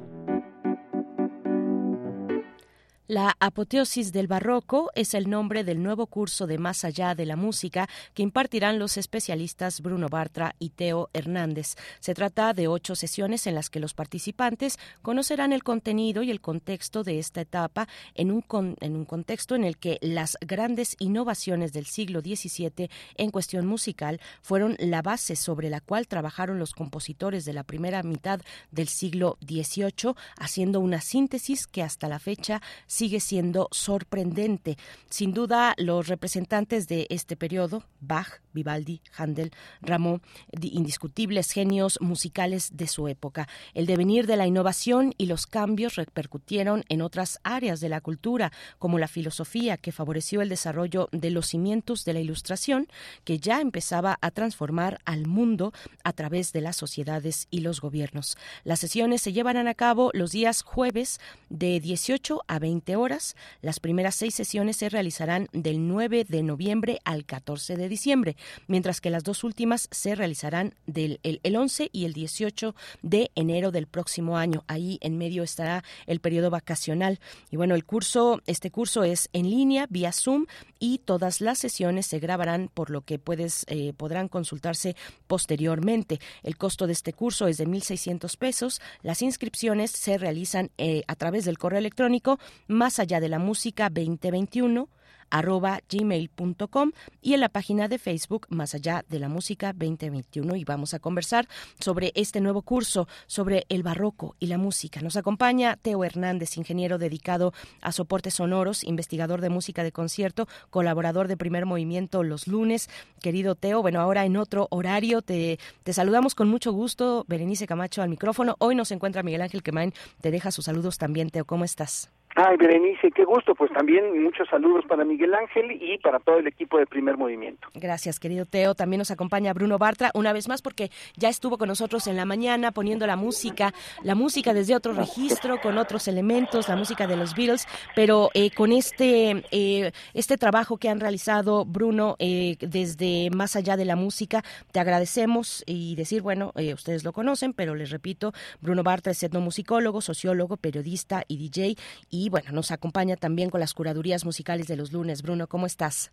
La apoteosis del barroco es el nombre del nuevo curso de Más allá de la música que impartirán los especialistas Bruno Bartra y Teo Hernández. Se trata de ocho sesiones en las que los participantes conocerán el contenido y el contexto de esta etapa en un, en un contexto en el que las grandes innovaciones del siglo XVII en cuestión musical fueron la base sobre la cual trabajaron los compositores de la primera mitad del siglo XVIII, haciendo una síntesis que hasta la fecha sigue siendo sorprendente. Sin duda, los representantes de este periodo, Bach, Vivaldi, Handel, Rameau, indiscutibles genios musicales de su época. El devenir de la innovación y los cambios repercutieron en otras áreas de la cultura, como la filosofía, que favoreció el desarrollo de los cimientos de la ilustración, que ya empezaba a transformar al mundo a través de las sociedades y los gobiernos. Las sesiones se llevarán a cabo los días jueves de 18 a 20 horas. Las primeras seis sesiones se realizarán del 9 de noviembre al 14 de diciembre, mientras que las dos últimas se realizarán del el, 11 y el 18 de enero del próximo año. Ahí en medio estará el periodo vacacional. Y bueno, el curso, este curso es en línea, vía Zoom, y todas las sesiones se grabarán, por lo que puedes, eh, podrán consultarse posteriormente. El costo de este curso es de 1.600 pesos. Las inscripciones se realizan eh, a través del correo electrónico más allá de la música 2021 arroba gmail.com y en la página de Facebook Más allá de la música 2021 y vamos a conversar sobre este nuevo curso sobre el barroco y la música. Nos acompaña Teo Hernández, ingeniero dedicado a soportes sonoros, investigador de música de concierto, colaborador de Primer Movimiento los lunes. Querido Teo, bueno, ahora en otro horario te, te saludamos con mucho gusto. Berenice Camacho al micrófono. Hoy nos encuentra Miguel Ángel Quemain. Te deja sus saludos también, Teo. ¿Cómo estás? Ay, Berenice, qué gusto. Pues también muchos saludos para Miguel Ángel y para todo el equipo de Primer Movimiento. Gracias, querido Teo. También nos acompaña Bruno Bartra una vez más porque ya estuvo con nosotros en la mañana poniendo la música, la música desde otro registro, con otros elementos, la música de los Beatles, pero eh, con este, eh, este trabajo que han realizado, Bruno, eh, desde más allá de la música, te agradecemos y decir, bueno, ustedes lo conocen, pero les repito, Bruno Bartra es etnomusicólogo, sociólogo, periodista y DJ y y bueno, nos acompaña también con las curadurías musicales de los lunes. Bruno, ¿cómo estás?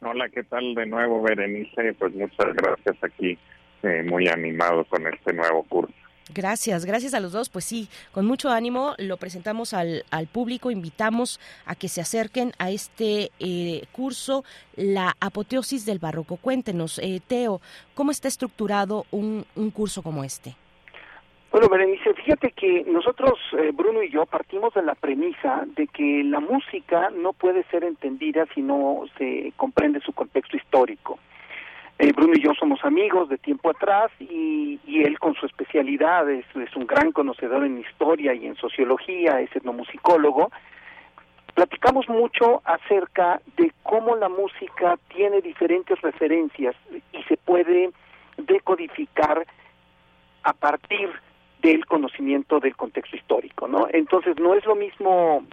Hola, ¿qué tal de nuevo, Berenice? Pues muchas gracias aquí, eh, muy animado con este nuevo curso. Gracias, gracias a los dos. Pues sí, con mucho ánimo lo presentamos al, al público, invitamos a que se acerquen a este eh, curso, La apoteosis del barroco. Cuéntenos, eh, Teo, ¿cómo está estructurado un, un curso como este? Bueno, Berenice, fíjate que nosotros, eh, Bruno y yo, partimos de la premisa de que la música no puede ser entendida si no se comprende su contexto histórico. Eh, Bruno y yo somos amigos de tiempo atrás y, él con su especialidad es, es, un gran conocedor en historia y en sociología, es etnomusicólogo. Platicamos mucho acerca de cómo la música tiene diferentes referencias y se puede decodificar a partir del conocimiento del contexto histórico, ¿no? Entonces no es lo mismo,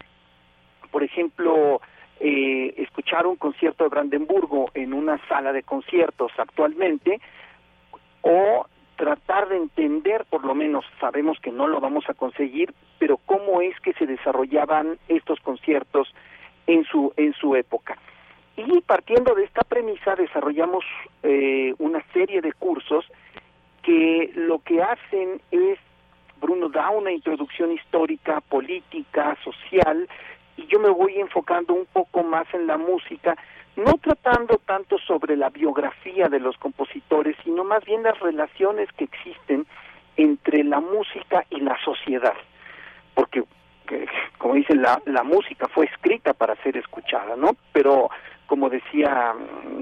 por ejemplo, eh, escuchar un concierto de Brandenburgo en una sala de conciertos actualmente o tratar de entender, por lo menos sabemos que no lo vamos a conseguir, pero cómo es que se desarrollaban estos conciertos en su en su época. Y partiendo de esta premisa desarrollamos eh, una serie de cursos que lo que hacen es Bruno da una introducción histórica, política, social, y yo me voy enfocando un poco más en la música, no tratando tanto sobre la biografía de los compositores, sino más bien las relaciones que existen entre la música y la sociedad. Porque, como dicen, la, la música fue escrita para ser escuchada, ¿no? Pero, como decía,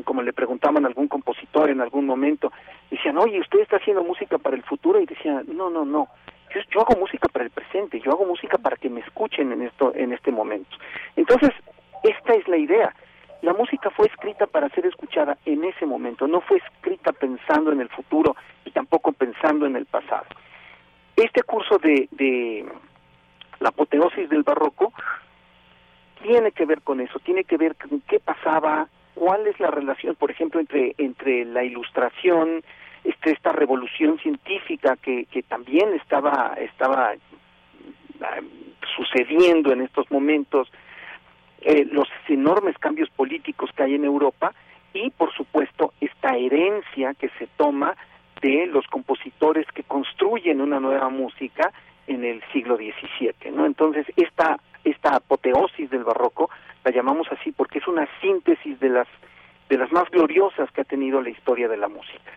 como le preguntaban a algún compositor en algún momento, decían, oye, ¿usted está haciendo música para el futuro? Y decía, no, no, no, yo, hago música para el presente, yo hago música para que me escuchen en esto, en este momento. Entonces, esta es la idea. La música fue escrita para ser escuchada en ese momento, no fue escrita pensando en el futuro y tampoco pensando en el pasado. Este curso de, de la apoteosis del barroco tiene que ver con eso, tiene que ver con qué pasaba, cuál es la relación, por ejemplo, entre, entre la ilustración, este, esta revolución científica que, que también estaba, estaba ah, sucediendo en estos momentos, eh, los enormes cambios políticos que hay en Europa y, por supuesto, esta herencia que se toma de los compositores que construyen una nueva música en el siglo XVII, ¿no? Entonces, esta, esta apoteosis del barroco la llamamos así porque es una síntesis de las de las más gloriosas que ha tenido la historia de la música.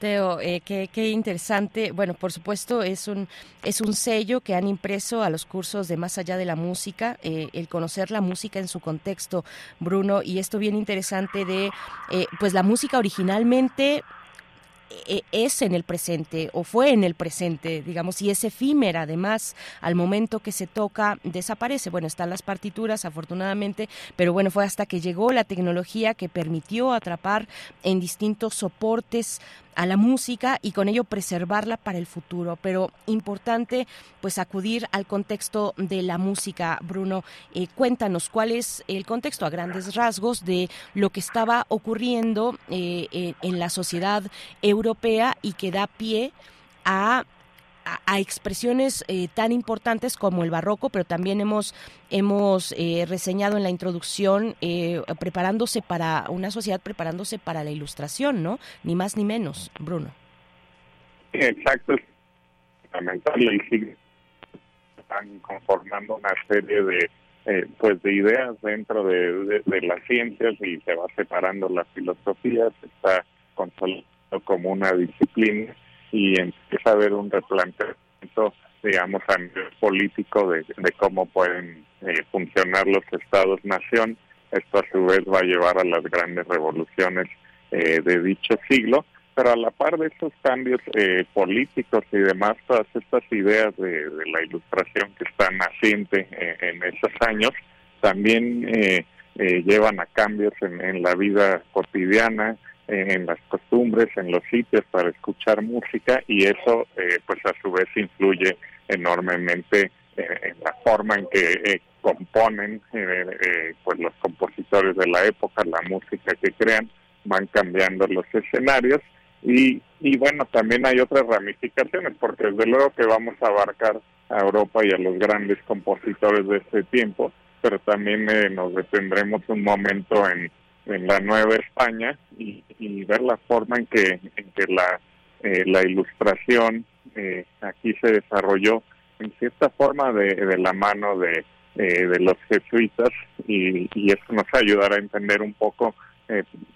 Teo, eh, qué, interesante. Bueno, por supuesto, es un, es un sello que han impreso a los cursos de Más allá de la música, eh, el conocer la música en su contexto, Bruno, y esto bien interesante de, eh, pues la música originalmente es en el presente o fue en el presente, digamos, y es efímera además, al momento que se toca desaparece. Bueno, están las partituras afortunadamente, pero bueno, fue hasta que llegó la tecnología que permitió atrapar en distintos soportes a la música y con ello preservarla para el futuro. Pero importante pues acudir al contexto de la música. Bruno, eh, cuéntanos cuál es el contexto a grandes rasgos de lo que estaba ocurriendo eh, eh, en la sociedad europea y que da pie a a, expresiones eh, tan importantes como el barroco, pero también hemos, hemos eh, reseñado en la introducción eh, preparándose para una sociedad, preparándose para la ilustración, ¿no? Ni más ni menos, Bruno. Exacto, es fundamental y están conformando una serie de pues de ideas dentro de, de, las ciencias y se va separando la filosofía, se está consolidando como una disciplina y empieza a haber un replanteamiento, digamos, a nivel político de, cómo pueden eh, funcionar los estados-nación. Esto a su vez va a llevar a las grandes revoluciones eh, de dicho siglo, pero a la par de esos cambios eh, políticos y demás, todas estas ideas de, la ilustración que están naciente en esos años, también llevan a cambios en la vida cotidiana, en las costumbres, en los sitios para escuchar música y eso eh, pues a su vez influye enormemente eh, en la forma en que eh, componen pues los compositores de la época, la música que crean, van cambiando los escenarios. Y, y bueno, también hay otras ramificaciones porque desde luego que vamos a abarcar a Europa y a los grandes compositores de este tiempo, pero también nos detendremos un momento en en la Nueva España y, ver la forma en que, en que la, eh, la ilustración eh, aquí se desarrolló en cierta forma de, de la mano de, eh, de los jesuitas y, y, eso nos ayudará a entender un poco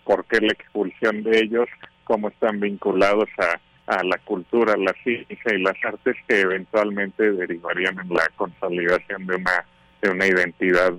por qué la expulsión de ellos, cómo están vinculados a, a la cultura, la ciencia y las artes que eventualmente derivarían en la consolidación de una de una identidad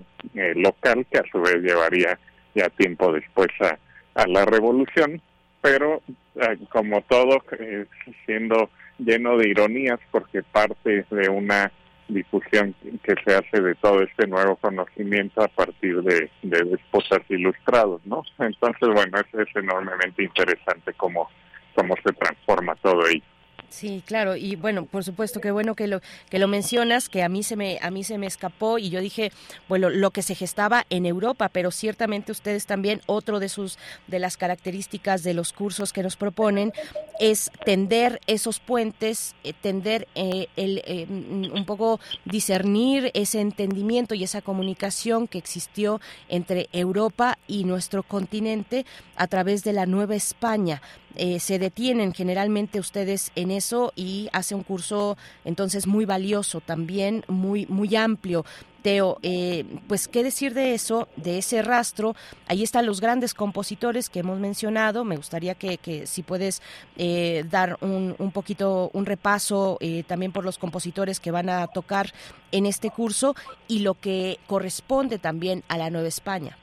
local que a su vez llevaría ya tiempo después a, la revolución, pero eh, como todo, eh, siendo lleno de ironías, porque parte de una difusión que se hace de todo este nuevo conocimiento a partir de, de esposas ilustrados, ¿no? Entonces, bueno, es, es enormemente interesante cómo, cómo se transforma todo ello. Sí, claro, y bueno, por supuesto que bueno que lo que lo mencionas, que a mí se me a mí se me escapó y yo dije, bueno, lo que se gestaba en Europa, pero ciertamente ustedes también otro de sus de las características de los cursos que nos proponen es tender esos puentes, eh, tender eh, el eh, un poco discernir ese entendimiento y esa comunicación que existió entre Europa y nuestro continente a través de la Nueva España. Eh, se detienen generalmente ustedes en eso y hace un curso entonces muy valioso también, muy, muy amplio. Teo, eh, pues qué decir de eso, de ese rastro. Ahí están los grandes compositores que hemos mencionado. Me gustaría que, que si puedes eh, dar un, un, poquito, un repaso también por los compositores que van a tocar en este curso y lo que corresponde también a la Nueva España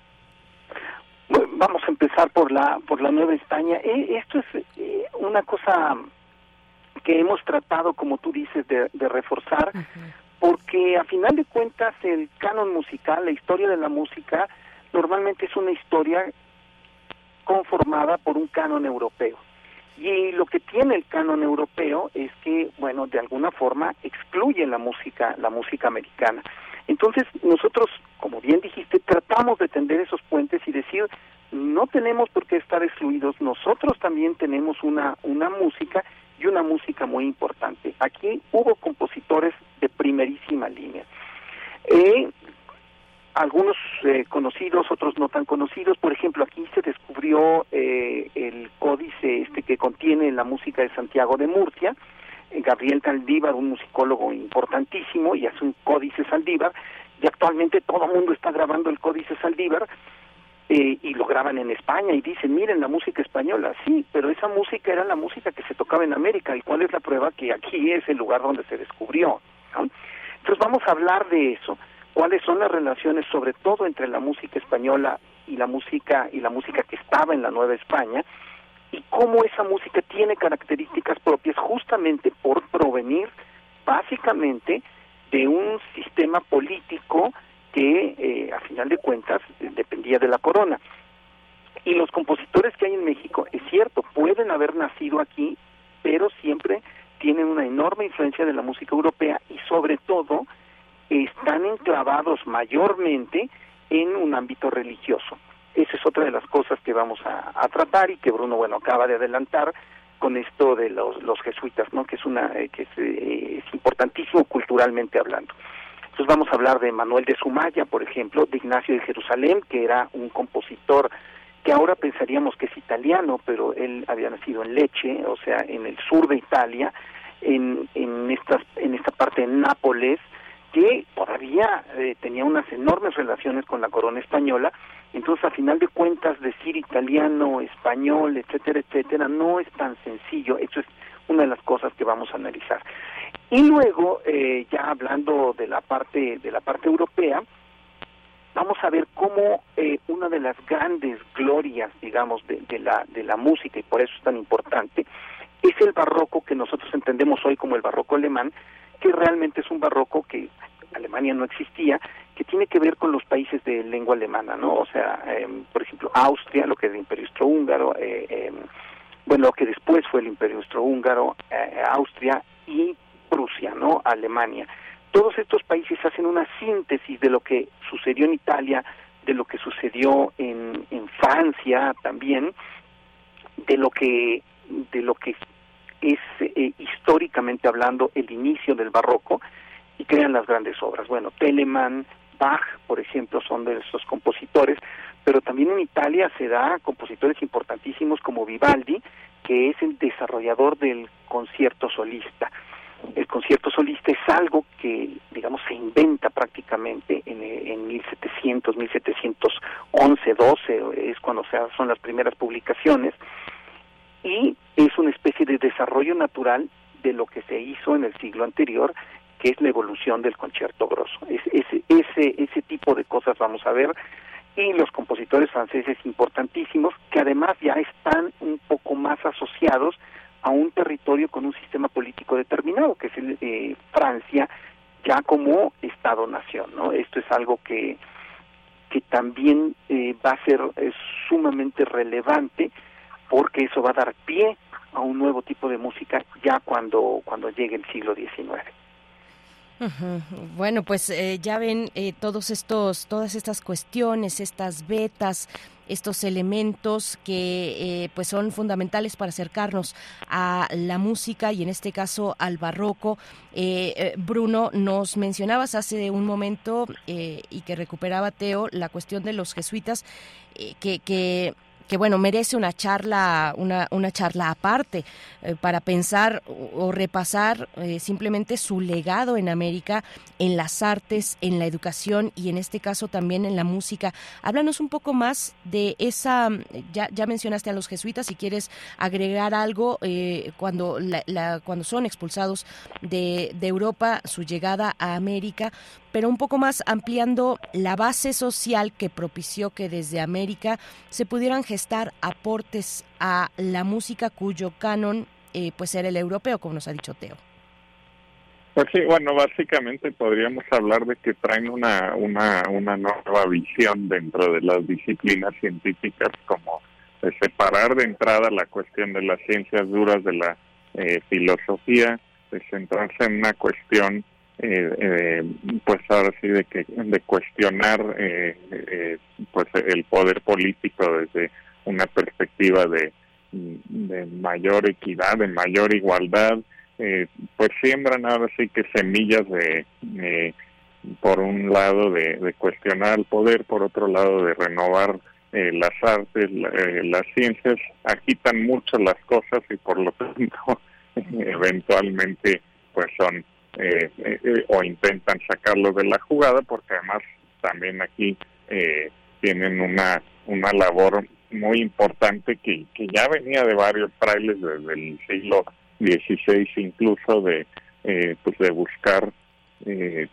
vamos a empezar por la por la Nueva España. Eh, esto es eh, una cosa que hemos tratado, como tú dices, de, reforzar, porque a final de cuentas el canon musical, la historia de la música, normalmente es una historia conformada por un canon europeo. Y lo que tiene el canon europeo es que, bueno, de alguna forma excluye la música, la música americana. Entonces, nosotros, como bien dijiste, tratamos de tender esos puentes y decir, no tenemos por qué estar excluidos, nosotros también tenemos una, una música y una música muy importante. Aquí hubo compositores de primerísima línea. Eh, algunos eh, conocidos, otros no tan conocidos. Por ejemplo, aquí se descubrió eh, el códice este que contiene la música de Santiago de Murcia. Gabriel Saldívar, un musicólogo importantísimo, y hace un códice Saldívar, y actualmente todo el mundo está grabando el códice Saldívar, eh, y lo graban en España y dicen, miren la música española, sí, pero esa música era la música que se tocaba en América y cuál es la prueba que aquí es el lugar donde se descubrió. Entonces vamos a hablar de eso, cuáles son las relaciones sobre todo entre la música española y la música y la música que estaba en la Nueva España y cómo esa música tiene características propias justamente por provenir básicamente de un sistema político que eh, a final de cuentas dependía de la corona. Y los compositores que hay en México, es cierto, pueden haber nacido aquí, pero siempre tienen una enorme influencia de la música europea y sobre todo están enclavados mayormente en un ámbito religioso. Esa es otra de las cosas que vamos a, tratar y que Bruno, bueno, acaba de adelantar con esto de los, los jesuitas, ¿no? Que es una eh, que eh, es, importantísimo culturalmente hablando. Entonces vamos a hablar de Manuel de Sumaya, por ejemplo, de Ignacio de Jerusalén, que era un compositor que ahora pensaríamos que es italiano, pero él había nacido en Leche, o sea, en el sur de Italia, en, en, estas, en esta parte de Nápoles, que todavía eh, tenía unas enormes relaciones con la corona española, entonces a final de cuentas decir italiano, español, etcétera, etcétera, no es tan sencillo, eso es una de las cosas que vamos a analizar. Y luego, eh, ya hablando de la parte, de la parte europea, vamos a ver cómo eh, una de las grandes glorias, digamos, de, de, la, de la música, y por eso es tan importante, es el barroco que nosotros entendemos hoy como el barroco alemán, que realmente es un barroco que Alemania no existía, que tiene que ver con los países de lengua alemana, ¿no? O sea, em, por ejemplo, Austria, lo que es el Imperio Austrohúngaro, eh, em, bueno, lo que después fue el Imperio Austrohúngaro, eh, Austria y Prusia, ¿no? Alemania. Todos estos países hacen una síntesis de lo que sucedió en Italia, de lo que sucedió en, Francia también, de lo que de lo que es eh, históricamente hablando el inicio del barroco y crean las grandes obras. Bueno, Telemann, Bach, por ejemplo, son de esos compositores, pero también en Italia se da compositores importantísimos como Vivaldi, que es el desarrollador del concierto solista. El concierto solista es algo que, digamos, se inventa prácticamente en, en 1700, 1711, 12, es cuando se son las primeras publicaciones, y es una especie de desarrollo natural de lo que se hizo en el siglo anterior, que es la evolución del concierto grosso. Es, ese, ese, ese tipo de cosas vamos a ver y los compositores franceses importantísimos que además ya están un poco más asociados a un territorio con un sistema político determinado, que es el, eh, Francia, ya como Estado-nación. ¿no? Esto es algo que, que también eh, va a ser eh, sumamente relevante porque eso va a dar pie a un nuevo tipo de música ya cuando, cuando llegue el siglo XIX. Bueno, pues eh, ya ven eh, todos estos, todas estas cuestiones, estas vetas, estos elementos que eh, pues son fundamentales para acercarnos a la música y en este caso al barroco. Bruno, nos mencionabas hace un momento y que recuperaba Teo la cuestión de los jesuitas que, que que bueno, merece una charla, una, una charla aparte eh, para pensar o, repasar eh, simplemente su legado en América, en las artes, en la educación y en este caso también en la música. Háblanos un poco más de esa, ya, ya mencionaste a los jesuitas, si quieres agregar algo, eh, cuando, la, cuando son expulsados de, de Europa, su llegada a América, pero un poco más ampliando la base social que propició que desde América se pudieran gestar aportes a la música cuyo canon eh, pues era el europeo, como nos ha dicho Teo. Pues sí, bueno, básicamente podríamos hablar de que traen una, una, una nueva visión dentro de las disciplinas científicas, como separar de entrada la cuestión de las ciencias duras de la eh, filosofía, de centrarse en una cuestión eh, eh, pues ahora sí de que de cuestionar eh, eh, pues el poder político desde una perspectiva de, de mayor equidad de mayor igualdad eh, pues siembran ahora sí que semillas de por un lado de, cuestionar el poder por otro lado de renovar las artes las ciencias. Agitan mucho las cosas y por lo tanto <laughs> eventualmente pues son eh, eh, o intentan sacarlo de la jugada porque además también aquí eh, tienen una, una labor muy importante que, que ya venía de varios frailes desde el siglo XVI incluso de eh, pues de buscar eh,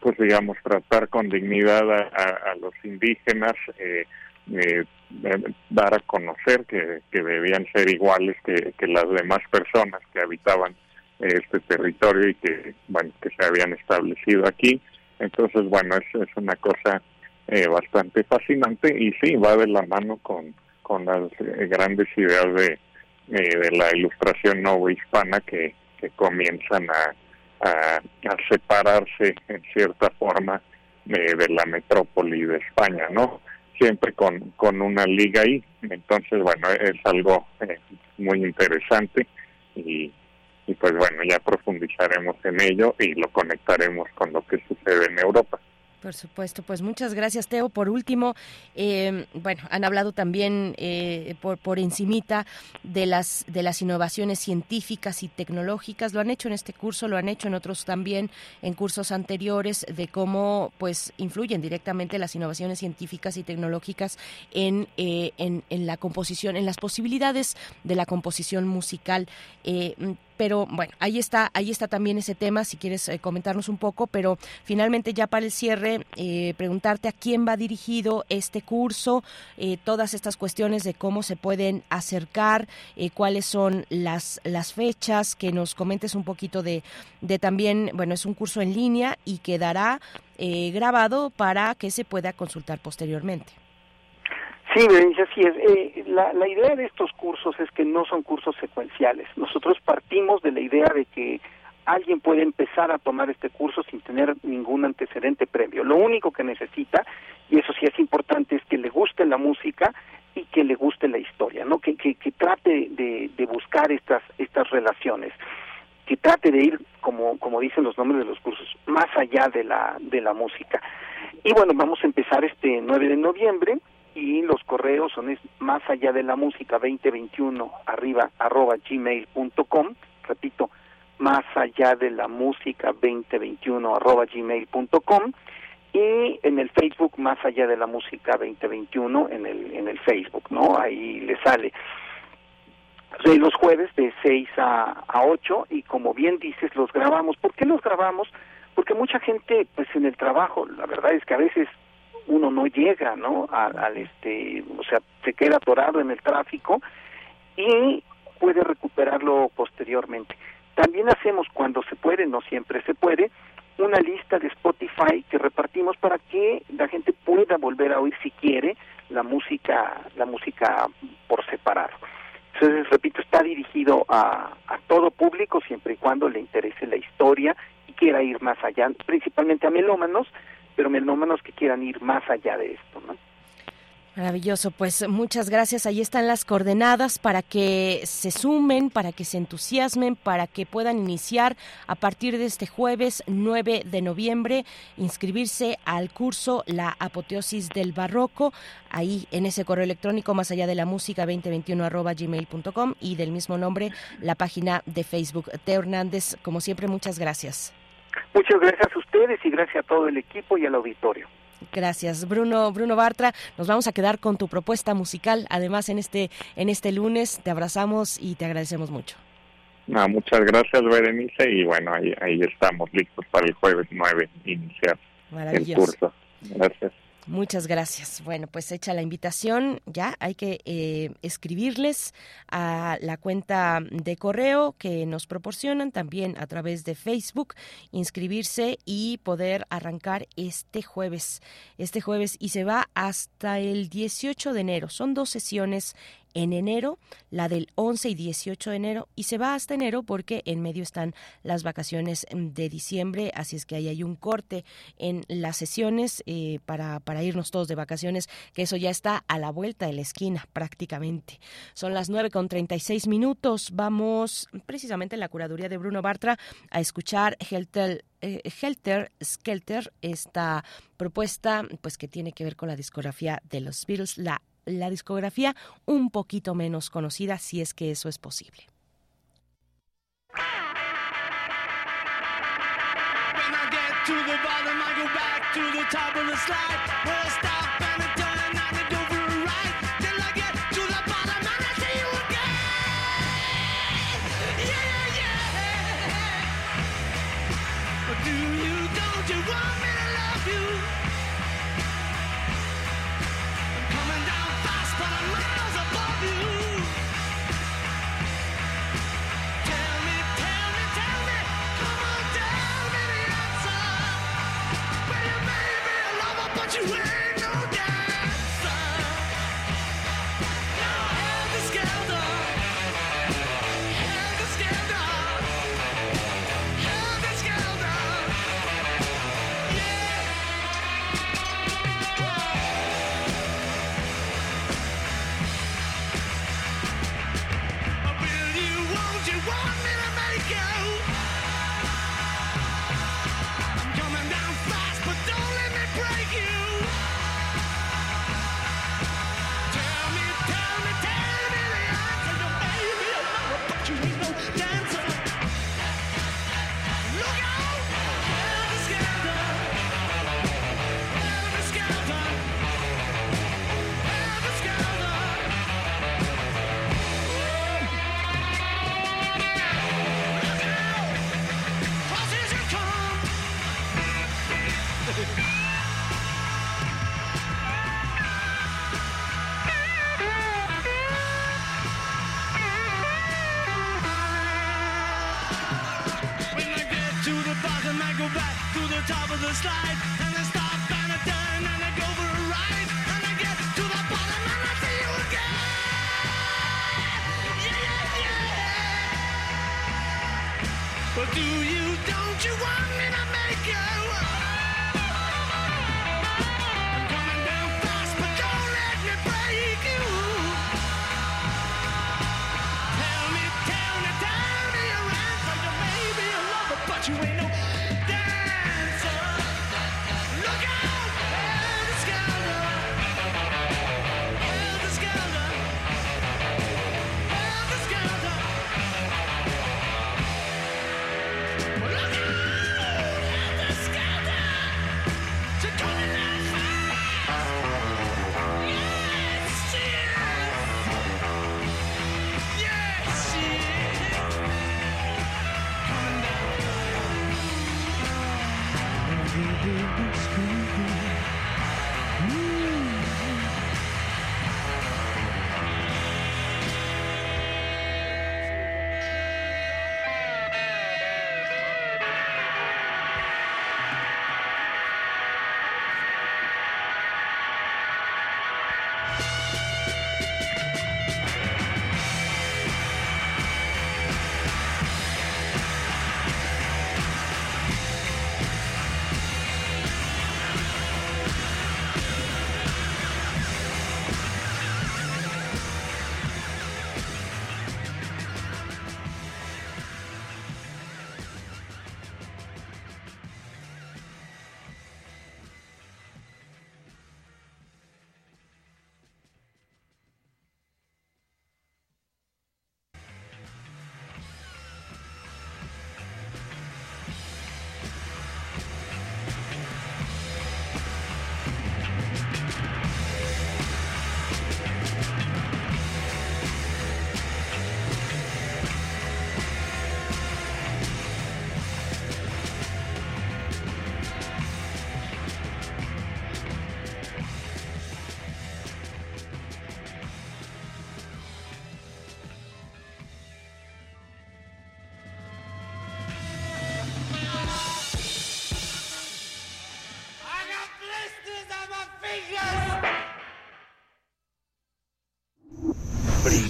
pues digamos tratar con dignidad a, los indígenas eh, eh, dar a conocer que, que debían ser iguales que, que las demás personas que habitaban este territorio y que bueno que se habían establecido aquí entonces bueno es, es una cosa eh, bastante fascinante y sí va de la mano con con las grandes ideas de de la ilustración hispana que, que comienzan a a, separarse en cierta forma eh, de la metrópoli de España, ¿no? Siempre con, con una liga ahí. Entonces, bueno, es algo eh, muy interesante y, y pues bueno, ya profundizaremos en ello y lo conectaremos con lo que sucede en Europa. Por supuesto, pues muchas gracias Teo. Por último, eh, bueno, han hablado también eh, por, por encimita de las de las innovaciones científicas y tecnológicas. Lo han hecho en este curso, lo han hecho en otros también, en cursos anteriores, de cómo pues influyen directamente las innovaciones científicas y tecnológicas en, eh, en, en, la composición, en las posibilidades de la composición musical pero bueno, ahí está, ahí está también ese tema, si quieres eh, comentarnos un poco, pero finalmente ya para el cierre, eh, preguntarte a quién va dirigido este curso, eh, todas estas cuestiones de cómo se pueden acercar, cuáles son las, las fechas, que nos comentes un poquito de, de también, bueno, es un curso en línea y quedará grabado para que se pueda consultar posteriormente. Sí, Berenice, así es. Eh, la, idea de estos cursos es que no son cursos secuenciales. Nosotros partimos de la idea de que alguien puede empezar a tomar este curso sin tener ningún antecedente previo. Lo único que necesita, y eso sí es importante, es que le guste la música y que le guste la historia, ¿no? Que, que, que trate de, de buscar estas, estas relaciones que trate de ir, como, como dicen los nombres de los cursos, más allá de la, de la música. Y bueno, vamos a empezar este 9 de noviembre, y los correos son es más allá de la música 2021 arriba arroba gmail.com repito más allá de la música 2021 arroba gmail.com y en el Facebook más allá de la música 2021 en el en el Facebook no ahí le sale. Los jueves de 6 a, a 8 y como bien dices los grabamos. ¿por qué los grabamos? porque mucha gente pues en el trabajo la verdad es que a veces uno no llega, ¿no? Al, este, o sea, se queda atorado en el tráfico y puede recuperarlo posteriormente. También hacemos cuando se puede, no siempre se puede, una lista de Spotify que repartimos para que la gente pueda volver a oír si quiere la música, la música por separado. Entonces, repito, está dirigido a, a todo público siempre y cuando le interese la historia y quiera ir más allá, principalmente a melómanos, pero melómanos que quieran ir más allá de esto, ¿no? Maravilloso, pues muchas gracias. Ahí están las coordenadas para que se sumen, para que se entusiasmen, para que puedan iniciar a partir de este jueves 9 de noviembre, inscribirse al curso La Apoteosis del Barroco, ahí en ese correo electrónico más allá de la música 2021 arroba y del mismo nombre la página de Facebook. Teo Hernández, como siempre, muchas gracias. Muchas gracias a ustedes y gracias a todo el equipo y al auditorio. Gracias, Bruno, Bruno Bartra. Nos vamos a quedar con tu propuesta musical. Además, en este, en este lunes te abrazamos y te agradecemos mucho. muchas gracias, Berenice. Y bueno, ahí, ahí estamos listos para el jueves 9 iniciar el curso. Gracias. Muchas gracias. Bueno, pues hecha la invitación, ya hay que eh, escribirles a la cuenta de correo que nos proporcionan también a través de Facebook, inscribirse y poder arrancar este jueves, este jueves y se va hasta el 18 de enero. Son dos sesiones en enero, la del 11 y 18 de enero, y se va hasta enero porque en medio están las vacaciones de diciembre, así es que ahí hay un corte en las sesiones eh, para, para irnos todos de vacaciones, que eso ya está a la vuelta de la esquina prácticamente. Son las 9 con 36 minutos, vamos precisamente en la curaduría de Bruno Bartra a escuchar Helter eh, Helter Skelter, esta propuesta pues que tiene que ver con la discografía de los Beatles, la la discografía un poquito menos conocida, si es que eso es posible.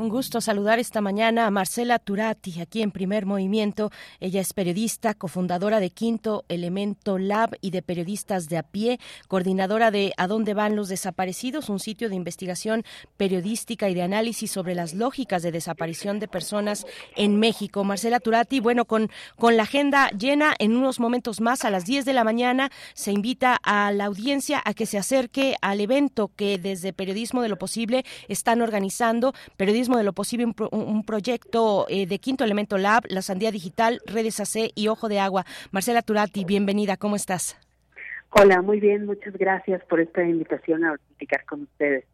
Un gusto saludar esta mañana a Marcela Turati, aquí en Primer Movimiento. Ella es periodista, cofundadora de Quinto Elemento Lab y de Periodistas de a pie, coordinadora de A dónde van los desaparecidos, un sitio de investigación periodística y de análisis sobre las lógicas de desaparición de personas en México. Marcela Turati, bueno, con, con la agenda llena, en unos momentos más, a las 10 de la mañana, se invita a la audiencia a que se acerque al evento que desde Periodismo de lo Posible están organizando. Periodismo de lo Posible, un, proyecto eh, de Quinto Elemento Lab, La Sandía Digital, Redes AC y Ojo de Agua. Marcela Turati, bienvenida, ¿cómo estás? Hola, muy bien, muchas gracias por esta invitación a platicar con ustedes.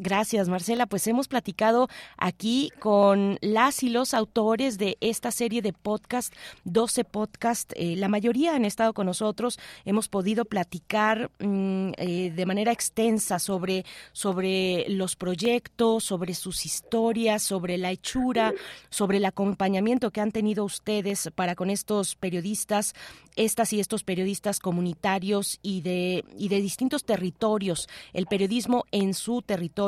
Gracias, Marcela. Pues hemos platicado aquí con las y los autores de esta serie de podcast, 12 podcast. Eh, la mayoría han estado con nosotros. Hemos podido platicar mm, eh, de manera extensa sobre, sobre los proyectos, sobre sus historias, sobre la hechura, sobre el acompañamiento que han tenido ustedes para con estos periodistas, estas y estos periodistas comunitarios y de, y de distintos territorios, el periodismo en su territorio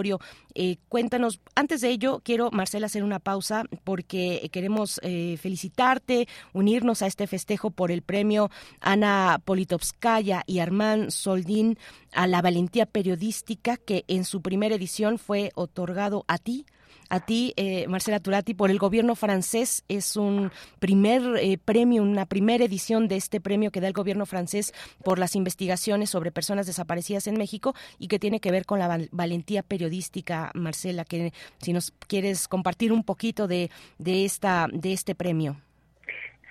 eh, cuéntanos, antes de ello, quiero, Marcela, hacer una pausa porque queremos eh, felicitarte, unirnos a este festejo por el premio Ana Politovskaya y Armand Soldín a la valentía periodística que en su primera edición fue otorgado a ti a ti, eh, Marcela Turati, por el gobierno francés. Es un primer eh, premio, una primera edición de este premio que da el gobierno francés por las investigaciones sobre personas desaparecidas en México y que tiene que ver con la valentía periodística, Marcela, que si nos quieres compartir un poquito de, de, esta, de este premio.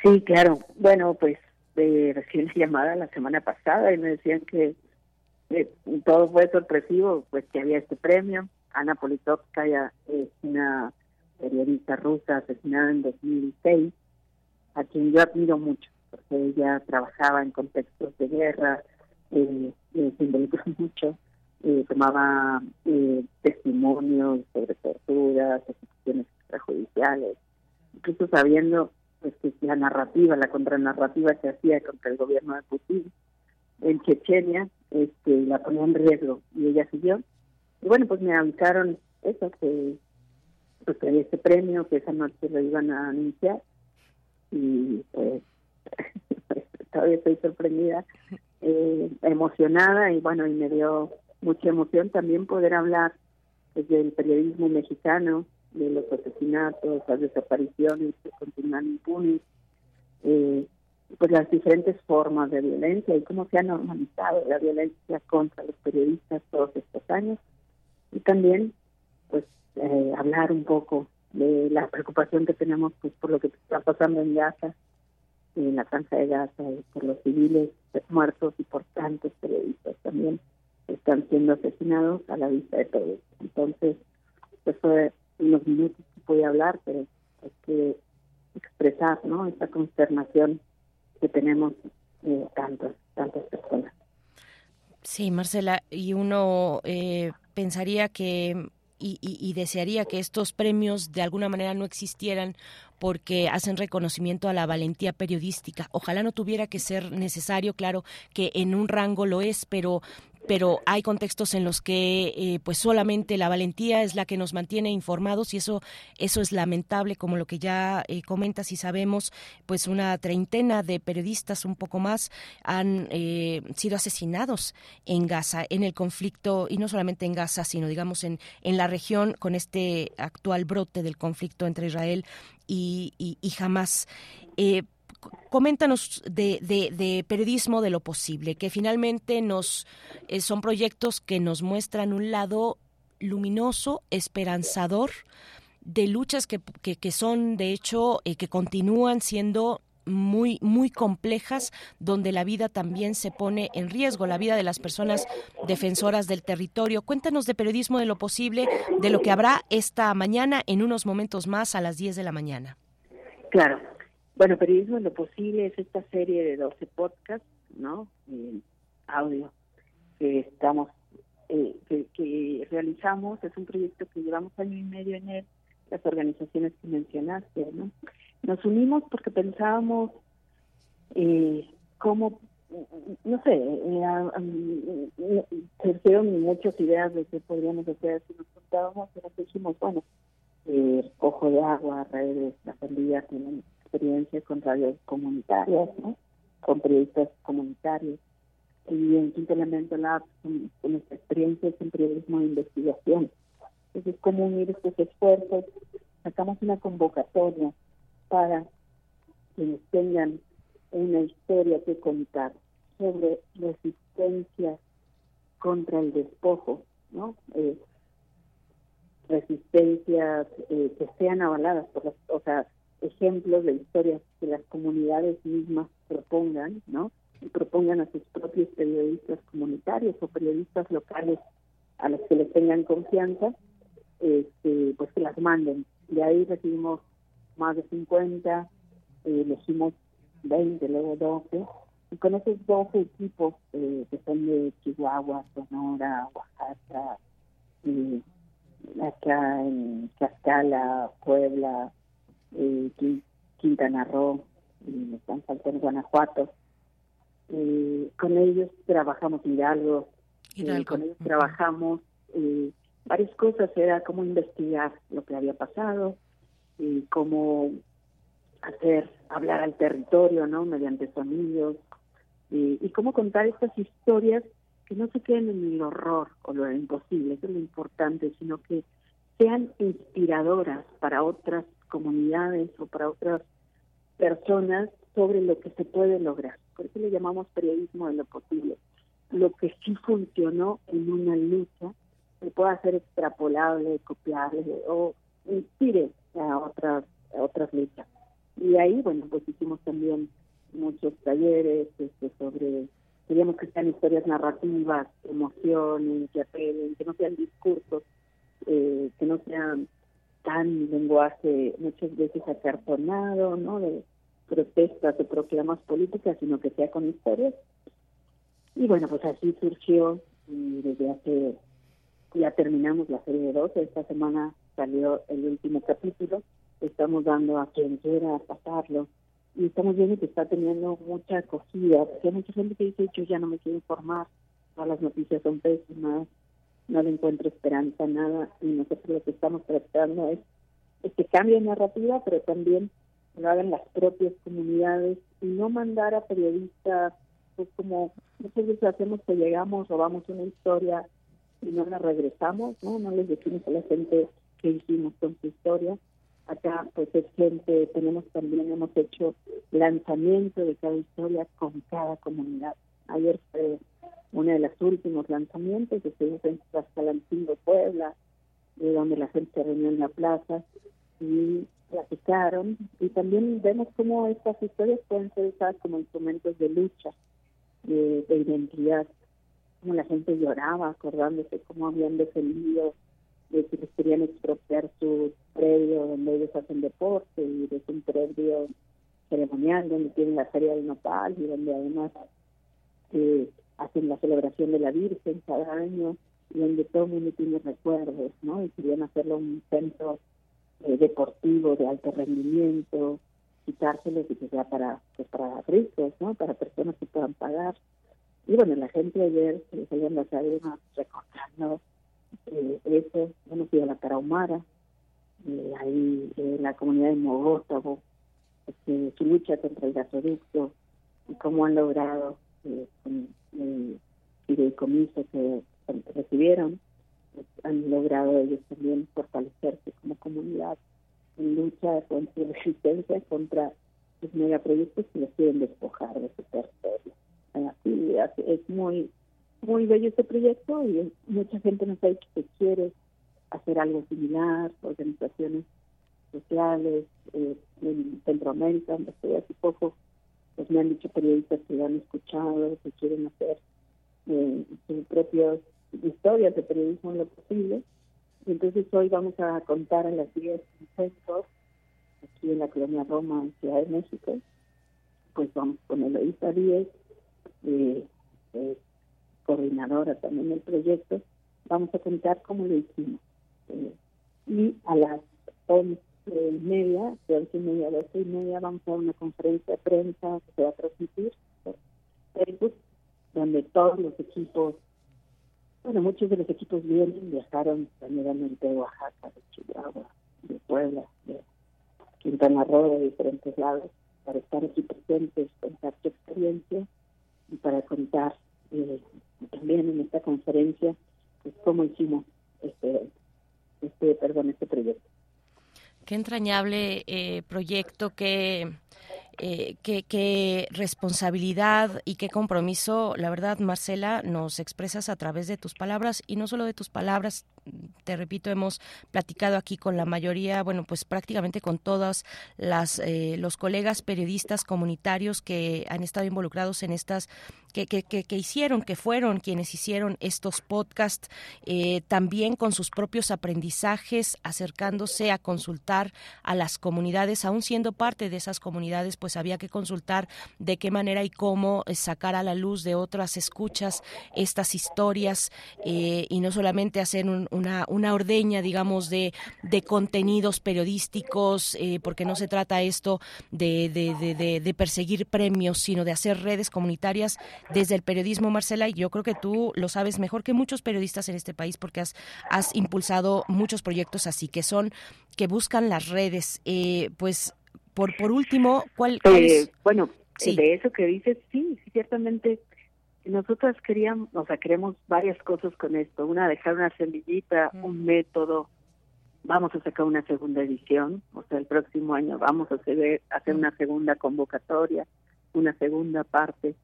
Sí, claro. Bueno, pues de recién <laughs> llamada la semana pasada y me decían que todo fue sorpresivo, pues que había este premio Ana Politovskaya es una periodista rusa asesinada en 2006, a quien yo admiro mucho, porque ella trabajaba en contextos de guerra, eh, eh se involucró <laughs> mucho, eh, tomaba eh, testimonios sobre torturas, ejecuciones extrajudiciales, incluso sabiendo pues, que la narrativa, la contranarrativa que hacía contra el gobierno de Putin en Chechenia, este, la ponía en riesgo y ella siguió. Y bueno, pues me avisaron eso, que pues este premio, que esa noche lo iban a anunciar. Y pues <laughs> todavía estoy sorprendida, eh, emocionada y bueno, y me dio mucha emoción también poder hablar del periodismo mexicano, de los asesinatos, las desapariciones que continúan impunes, eh, pues las diferentes formas de violencia y cómo se ha normalizado la violencia contra los periodistas todos estos años y también pues eh, hablar un poco de la preocupación que tenemos pues por lo que está pasando en Gaza en la franja de Gaza por los civiles muertos y por tantos periodistas también están siendo asesinados a la vista de todos entonces pues fue unos minutos que pude hablar pero hay que expresar no esta consternación que tenemos eh, tantas, tantas personas. Sí, Marcela, y uno eh, pensaría que y, y, desearía que estos premios de alguna manera no existieran porque hacen reconocimiento a la valentía periodística. Ojalá no tuviera que ser necesario, claro que en un rango lo es, pero pero hay contextos en los que eh, pues solamente la valentía es la que nos mantiene informados y eso eso es lamentable como lo que ya eh, comentas y sabemos pues una treintena de periodistas un poco más han eh, sido asesinados en Gaza en el conflicto y no solamente en Gaza sino digamos en en la región con este actual brote del conflicto entre Israel y, y, y Hamas coméntanos de, de, periodismo de lo posible, que finalmente nos eh, son proyectos que nos muestran un lado luminoso, esperanzador, de luchas que, que, son, de hecho, eh, que continúan siendo muy muy complejas donde la vida también se pone en riesgo la vida de las personas defensoras del territorio. Cuéntanos de periodismo de lo posible de lo que habrá esta mañana en unos momentos más a las 10 de la mañana. Claro bueno, Periodismo en lo Posible es esta serie de 12 podcasts, ¿no? audio que estamos, eh, que, realizamos. Es un proyecto que llevamos año y medio en él, las organizaciones que mencionaste, ¿no? Nos unimos porque pensábamos eh, cómo, no sé, eh, surgieron muchas ideas de qué podríamos hacer si nos juntábamos, pero dijimos, bueno, eh, Ojo de Agua, redes, la pandilla tienen experiencia con radios comunitarias, con periodistas comunitarios. Y en Quinto Elemento Lab, nuestra experiencia en periodismo de investigación. Entonces, ¿cómo unir estos esfuerzos? Sacamos una convocatoria para quienes tengan una historia que contar sobre resistencia contra el despojo, ¿no? Eh, resistencias eh, que sean avaladas por las, o sea, ejemplos de historias que las comunidades mismas propongan, ¿no? Y propongan a sus propios periodistas comunitarios o periodistas locales a los que les tengan confianza, este, pues que las manden. De ahí recibimos más de 50, eh, elegimos 20, luego 12, y con esos 12 equipos eh, que son de Chihuahua, Sonora, Oaxaca, eh, acá en Cascala, Puebla, eh, Quintana Roo, y me están faltando Guanajuato. Eh, con ellos trabajamos Hidalgo, eh, con ellos trabajamos eh, varias cosas, era cómo investigar lo que había pasado, y cómo hacer hablar al territorio, ¿no? Mediante sonidos, y cómo contar estas historias que no se queden en el horror o lo imposible, eso es lo importante, sino que sean inspiradoras para otras comunidades o para otras personas sobre lo que se puede lograr. Por eso le llamamos periodismo de lo posible. Lo que sí funcionó en una lucha se pueda ser extrapolable, copiable o inspire a otras, a otras luchas. Y ahí, bueno, pues hicimos también muchos talleres este, sobre, queríamos que sean historias narrativas, emociones, que apelen, que no sean discursos, eh, que no sean tan lenguaje muchas veces acartonado, ¿no? De protestas, de proclamas políticas, sino que sea con historias. Y bueno, pues así surgió y desde hace, ya terminamos la serie de 12, esta semana salió el último capítulo, estamos dando a quien quiera pasarlo y estamos viendo que está teniendo mucha acogida, porque hay mucha gente que dice, yo ya no me quiero informar, todas las noticias son pésimas, no le encuentro esperanza, nada, y nosotros lo que estamos tratando es, es que cambie narrativa, pero también lo hagan las propias comunidades y no mandar a periodistas, pues como muchas veces hacemos que llegamos, robamos una historia y no la regresamos, ¿no? No les decimos a la gente qué hicimos con su historia. Acá, pues es gente, tenemos también, hemos hecho lanzamiento de cada historia con cada comunidad. Ayer fue uno de los últimos lanzamientos, estuvimos en Tlaxcalancingo, Puebla, de donde la gente se reunió en la plaza y platicaron. Y también vemos cómo estas historias pueden ser usadas como instrumentos de lucha, de, de identidad, como la gente lloraba acordándose cómo habían defendido de que les querían expropiar su predio donde ellos hacen deporte y es un predio ceremonial donde tienen la feria del nopal y donde además eh, hacen la celebración de la Virgen cada año y donde todo el mundo tiene recuerdos, ¿no? Y querían hacerlo un centro eh, deportivo de alto rendimiento, quitárselos y que sea para, pues para ricos, ¿no? Para personas que puedan pagar. Y bueno, la gente ayer se les salían las recordando eh, eso, hemos ido a la Tarahumara, eh, ahí en eh, la comunidad de Mogótabo, este, su lucha contra el gasoducto y cómo han logrado eh, con el fideicomiso que recibieron, pues, han logrado ellos también fortalecerse como comunidad en lucha contra su resistencia contra los megaproyectos que los quieren despojar de su territorio. Así, es muy muy bello este proyecto y mucha gente nos ha dicho que quiere hacer algo similar, organizaciones sociales eh, en Centroamérica, donde estoy hace poco, pues me han dicho periodistas que han escuchado, que quieren hacer eh, sus propias historias de periodismo en lo posible. Y entonces hoy vamos a contar a las 10 centros, aquí en la colonia Roma, en Ciudad de México, pues vamos con Eloísa 10, eh, eh, coordinadora también del proyecto, vamos a contar cómo lo hicimos. Eh, y a las once y media, de once y media a doce y media, vamos a una conferencia de prensa que se va a transmitir por Facebook, donde todos los equipos, bueno, muchos de los equipos vienen, viajaron primeramente de Oaxaca, de Chihuahua, de Puebla, de Quintana Roo, de diferentes lados, para estar aquí presentes, contar su experiencia y para contar eh, también en esta conferencia pues cómo hicimos este este perdón este proyecto qué entrañable eh, proyecto que eh, qué, responsabilidad y qué compromiso, la verdad, Marcela, nos expresas a través de tus palabras y no solo de tus palabras, te repito, hemos platicado aquí con la mayoría, bueno, pues prácticamente con todas las eh, los colegas periodistas comunitarios que han estado involucrados en estas que, que, que, hicieron, que fueron quienes hicieron estos podcasts, eh, también con sus propios aprendizajes, acercándose a consultar a las comunidades, aún siendo parte de esas comunidades, pues había que consultar de qué manera y cómo sacar a la luz de otras escuchas estas historias eh, y no solamente hacer un, una, una ordeña, digamos, de, de contenidos periodísticos, eh, porque no se trata esto de, de, de, perseguir premios, sino de hacer redes comunitarias desde el periodismo, Marcela, y yo creo que tú lo sabes mejor que muchos periodistas en este país porque has, has impulsado muchos proyectos así, que son, que buscan las redes. Eh, pues, por, por último, ¿cuál, eh, Bueno, de eso que dices, sí, ciertamente nosotras queríamos, o sea, queremos varias cosas con esto. Una, dejar una semillita, un método. Vamos a sacar una segunda edición, o sea, el próximo año vamos a hacer, hacer una segunda convocatoria, una segunda parte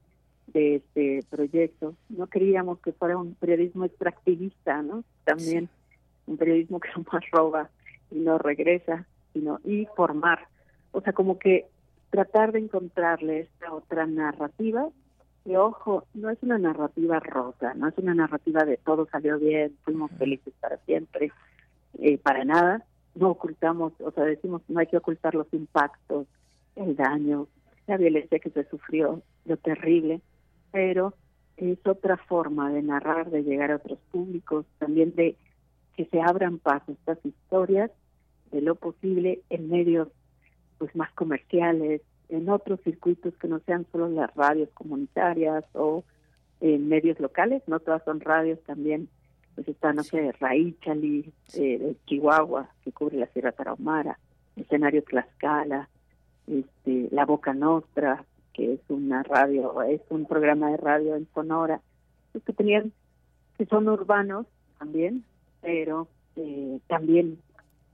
de este proyecto. No queríamos que fuera un periodismo extractivista, ¿no? También un periodismo que <laughs> más roba y no regresa, sino y formar. O sea, como que tratar de encontrarle esta otra narrativa que ojo, no es una narrativa rosa, no es una narrativa de todo salió bien, fuimos felices para siempre, eh, para nada, no ocultamos, o sea, decimos no hay que ocultar los impactos, el daño, la violencia que se sufrió, lo terrible, pero es otra forma de narrar, de llegar a otros públicos, también de que se abran paso estas historias de lo posible en medios pues más comerciales, en otros circuitos que no sean solo las radios comunitarias o en medios locales, no todas son radios también, pues está, no sé, Raíchali, eh, de Chihuahua, que cubre la Sierra Tarahumara, Escenario Tlaxcala, este, La Boca Nostra, que es una radio, es un programa de radio en Sonora, pues que tenían, que son urbanos también, pero eh, también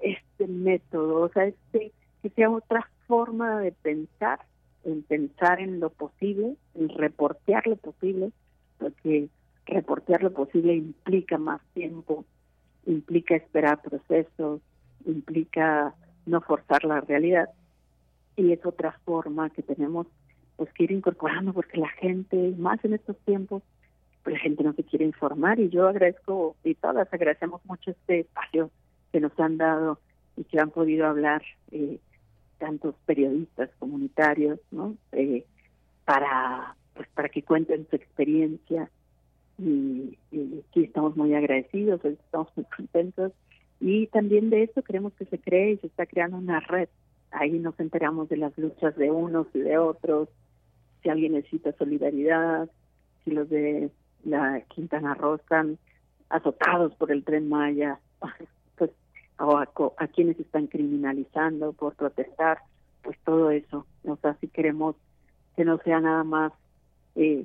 este método, o sea, este que sea otra forma de pensar, en pensar en lo posible, en reportear lo posible, porque reportear lo posible implica más tiempo, implica esperar procesos, implica no forzar la realidad. Y es otra forma que tenemos pues que ir incorporando porque la gente más en estos tiempos pues la gente no se quiere informar. Y yo agradezco y todas agradecemos mucho este espacio que nos han dado y que han podido hablar eh, tantos periodistas comunitarios, ¿no? Eh, para pues para que cuenten su experiencia y, aquí estamos muy agradecidos, estamos muy contentos y también de eso queremos que se cree y se está creando una red. Ahí nos enteramos de las luchas de unos y de otros, si alguien necesita solidaridad, si los de la Quintana Roo están azotados por el tren Maya, o a, quienes están criminalizando por protestar, pues todo eso. O sea, si queremos que no sea nada más eh,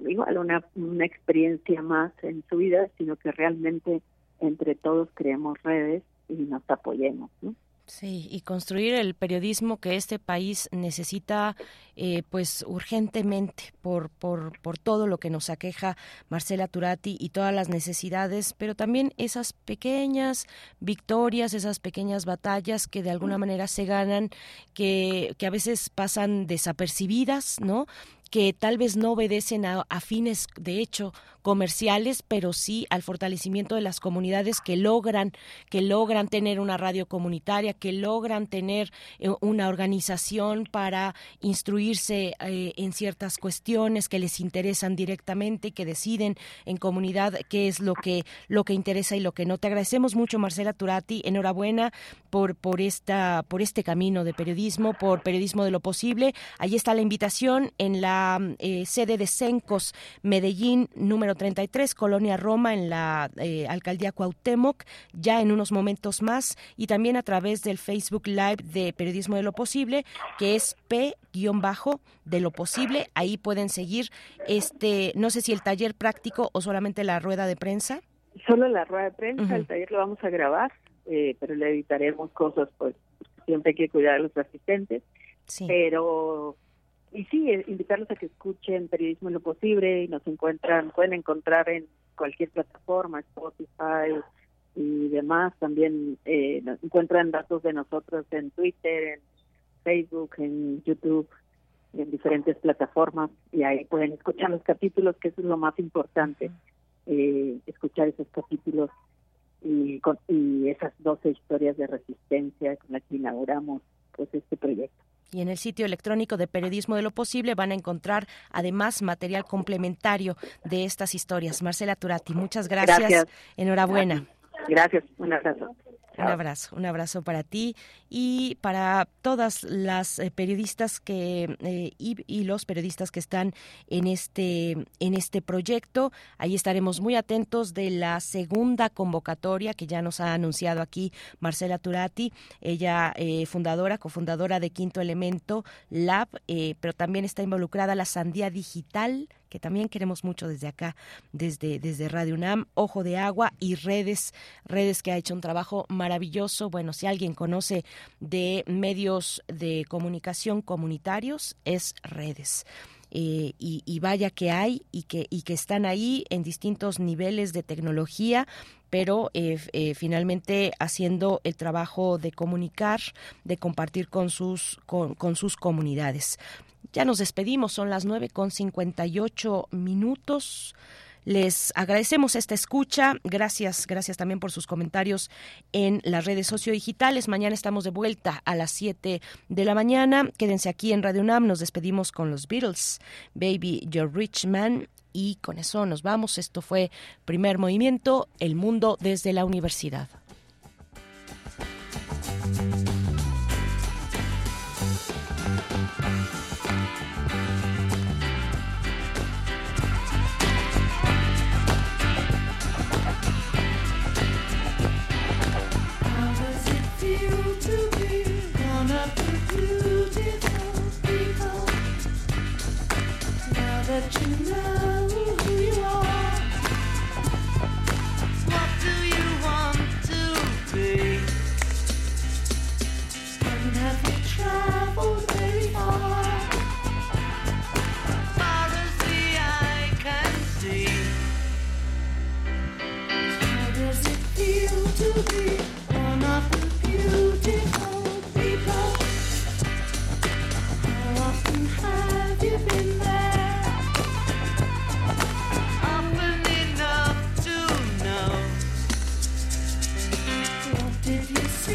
igual una, una experiencia más en su vida, sino que realmente entre todos creemos redes y nos apoyemos. ¿no? Sí, y construir el periodismo que este país necesita, eh, pues urgentemente por, por, por todo lo que nos aqueja Marcela Turati y todas las necesidades, pero también esas pequeñas victorias, esas pequeñas batallas que de alguna manera se ganan, que, que a veces pasan desapercibidas, ¿no? Que tal vez no obedecen a, fines de hecho comerciales, pero sí al fortalecimiento de las comunidades que logran que logran tener una radio comunitaria, que logran tener eh, una organización para instruirse eh, en ciertas cuestiones que les interesan directamente, que deciden en comunidad qué es lo que lo que interesa y lo que no. Te agradecemos mucho Marcela Turati, enhorabuena por por esta por este camino de periodismo, por periodismo de lo posible. Ahí está la invitación en la eh, sede de Sencos, Medellín, número 33, Colonia Roma, en la eh, alcaldía Cuauhtémoc, ya en unos momentos más, y también a través del Facebook Live de Periodismo de lo Posible, que es P-bajo de lo posible. Ahí pueden seguir este, no sé si el taller práctico o solamente la rueda de prensa. Solo la rueda de prensa, el taller lo vamos a grabar, eh, pero le editaremos cosas, pues siempre hay que cuidar a los asistentes. Sí. Pero y sí, eh, invitarlos a que escuchen Periodismo en lo Posible y nos encuentran, pueden encontrar en cualquier plataforma, Spotify y demás. También eh, encuentran datos de nosotros en Twitter, en Facebook, en YouTube, en diferentes plataformas y ahí pueden escuchar los capítulos, que eso es lo más importante, eh, escuchar esos capítulos y, y esas 12 historias de resistencia con las que inauguramos pues este proyecto. Y en el sitio electrónico de Periodismo de lo Posible van a encontrar además material complementario de estas historias. Marcela Turati, muchas gracias. Enhorabuena. Gracias. Un abrazo. Un abrazo, un abrazo para ti y para todas las eh, periodistas que eh, y, los periodistas que están en este en este proyecto. Ahí estaremos muy atentos de la segunda convocatoria que ya nos ha anunciado aquí Marcela Turati, ella eh, fundadora, cofundadora de Quinto Elemento Lab, pero también está involucrada la Sandía Digital que también queremos mucho desde acá, desde, desde Radio UNAM, Ojo de Agua y Redes, Redes que ha hecho un trabajo maravilloso. Bueno, si alguien conoce de medios de comunicación comunitarios, es Redes. Eh, y, vaya que hay y que, y que están ahí en distintos niveles de tecnología, pero eh, eh, finalmente haciendo el trabajo de comunicar, de compartir con sus, con sus comunidades. Ya nos despedimos, son las nueve con ocho minutos. Les agradecemos esta escucha. Gracias, gracias también por sus comentarios en las redes sociodigitales. Mañana estamos de vuelta a las 7 de la mañana. Quédense aquí en Radio UNAM. Nos despedimos con los Beatles, Baby Your Rich Man. Y con eso nos vamos. Esto fue Primer Movimiento, El Mundo desde la Universidad. let you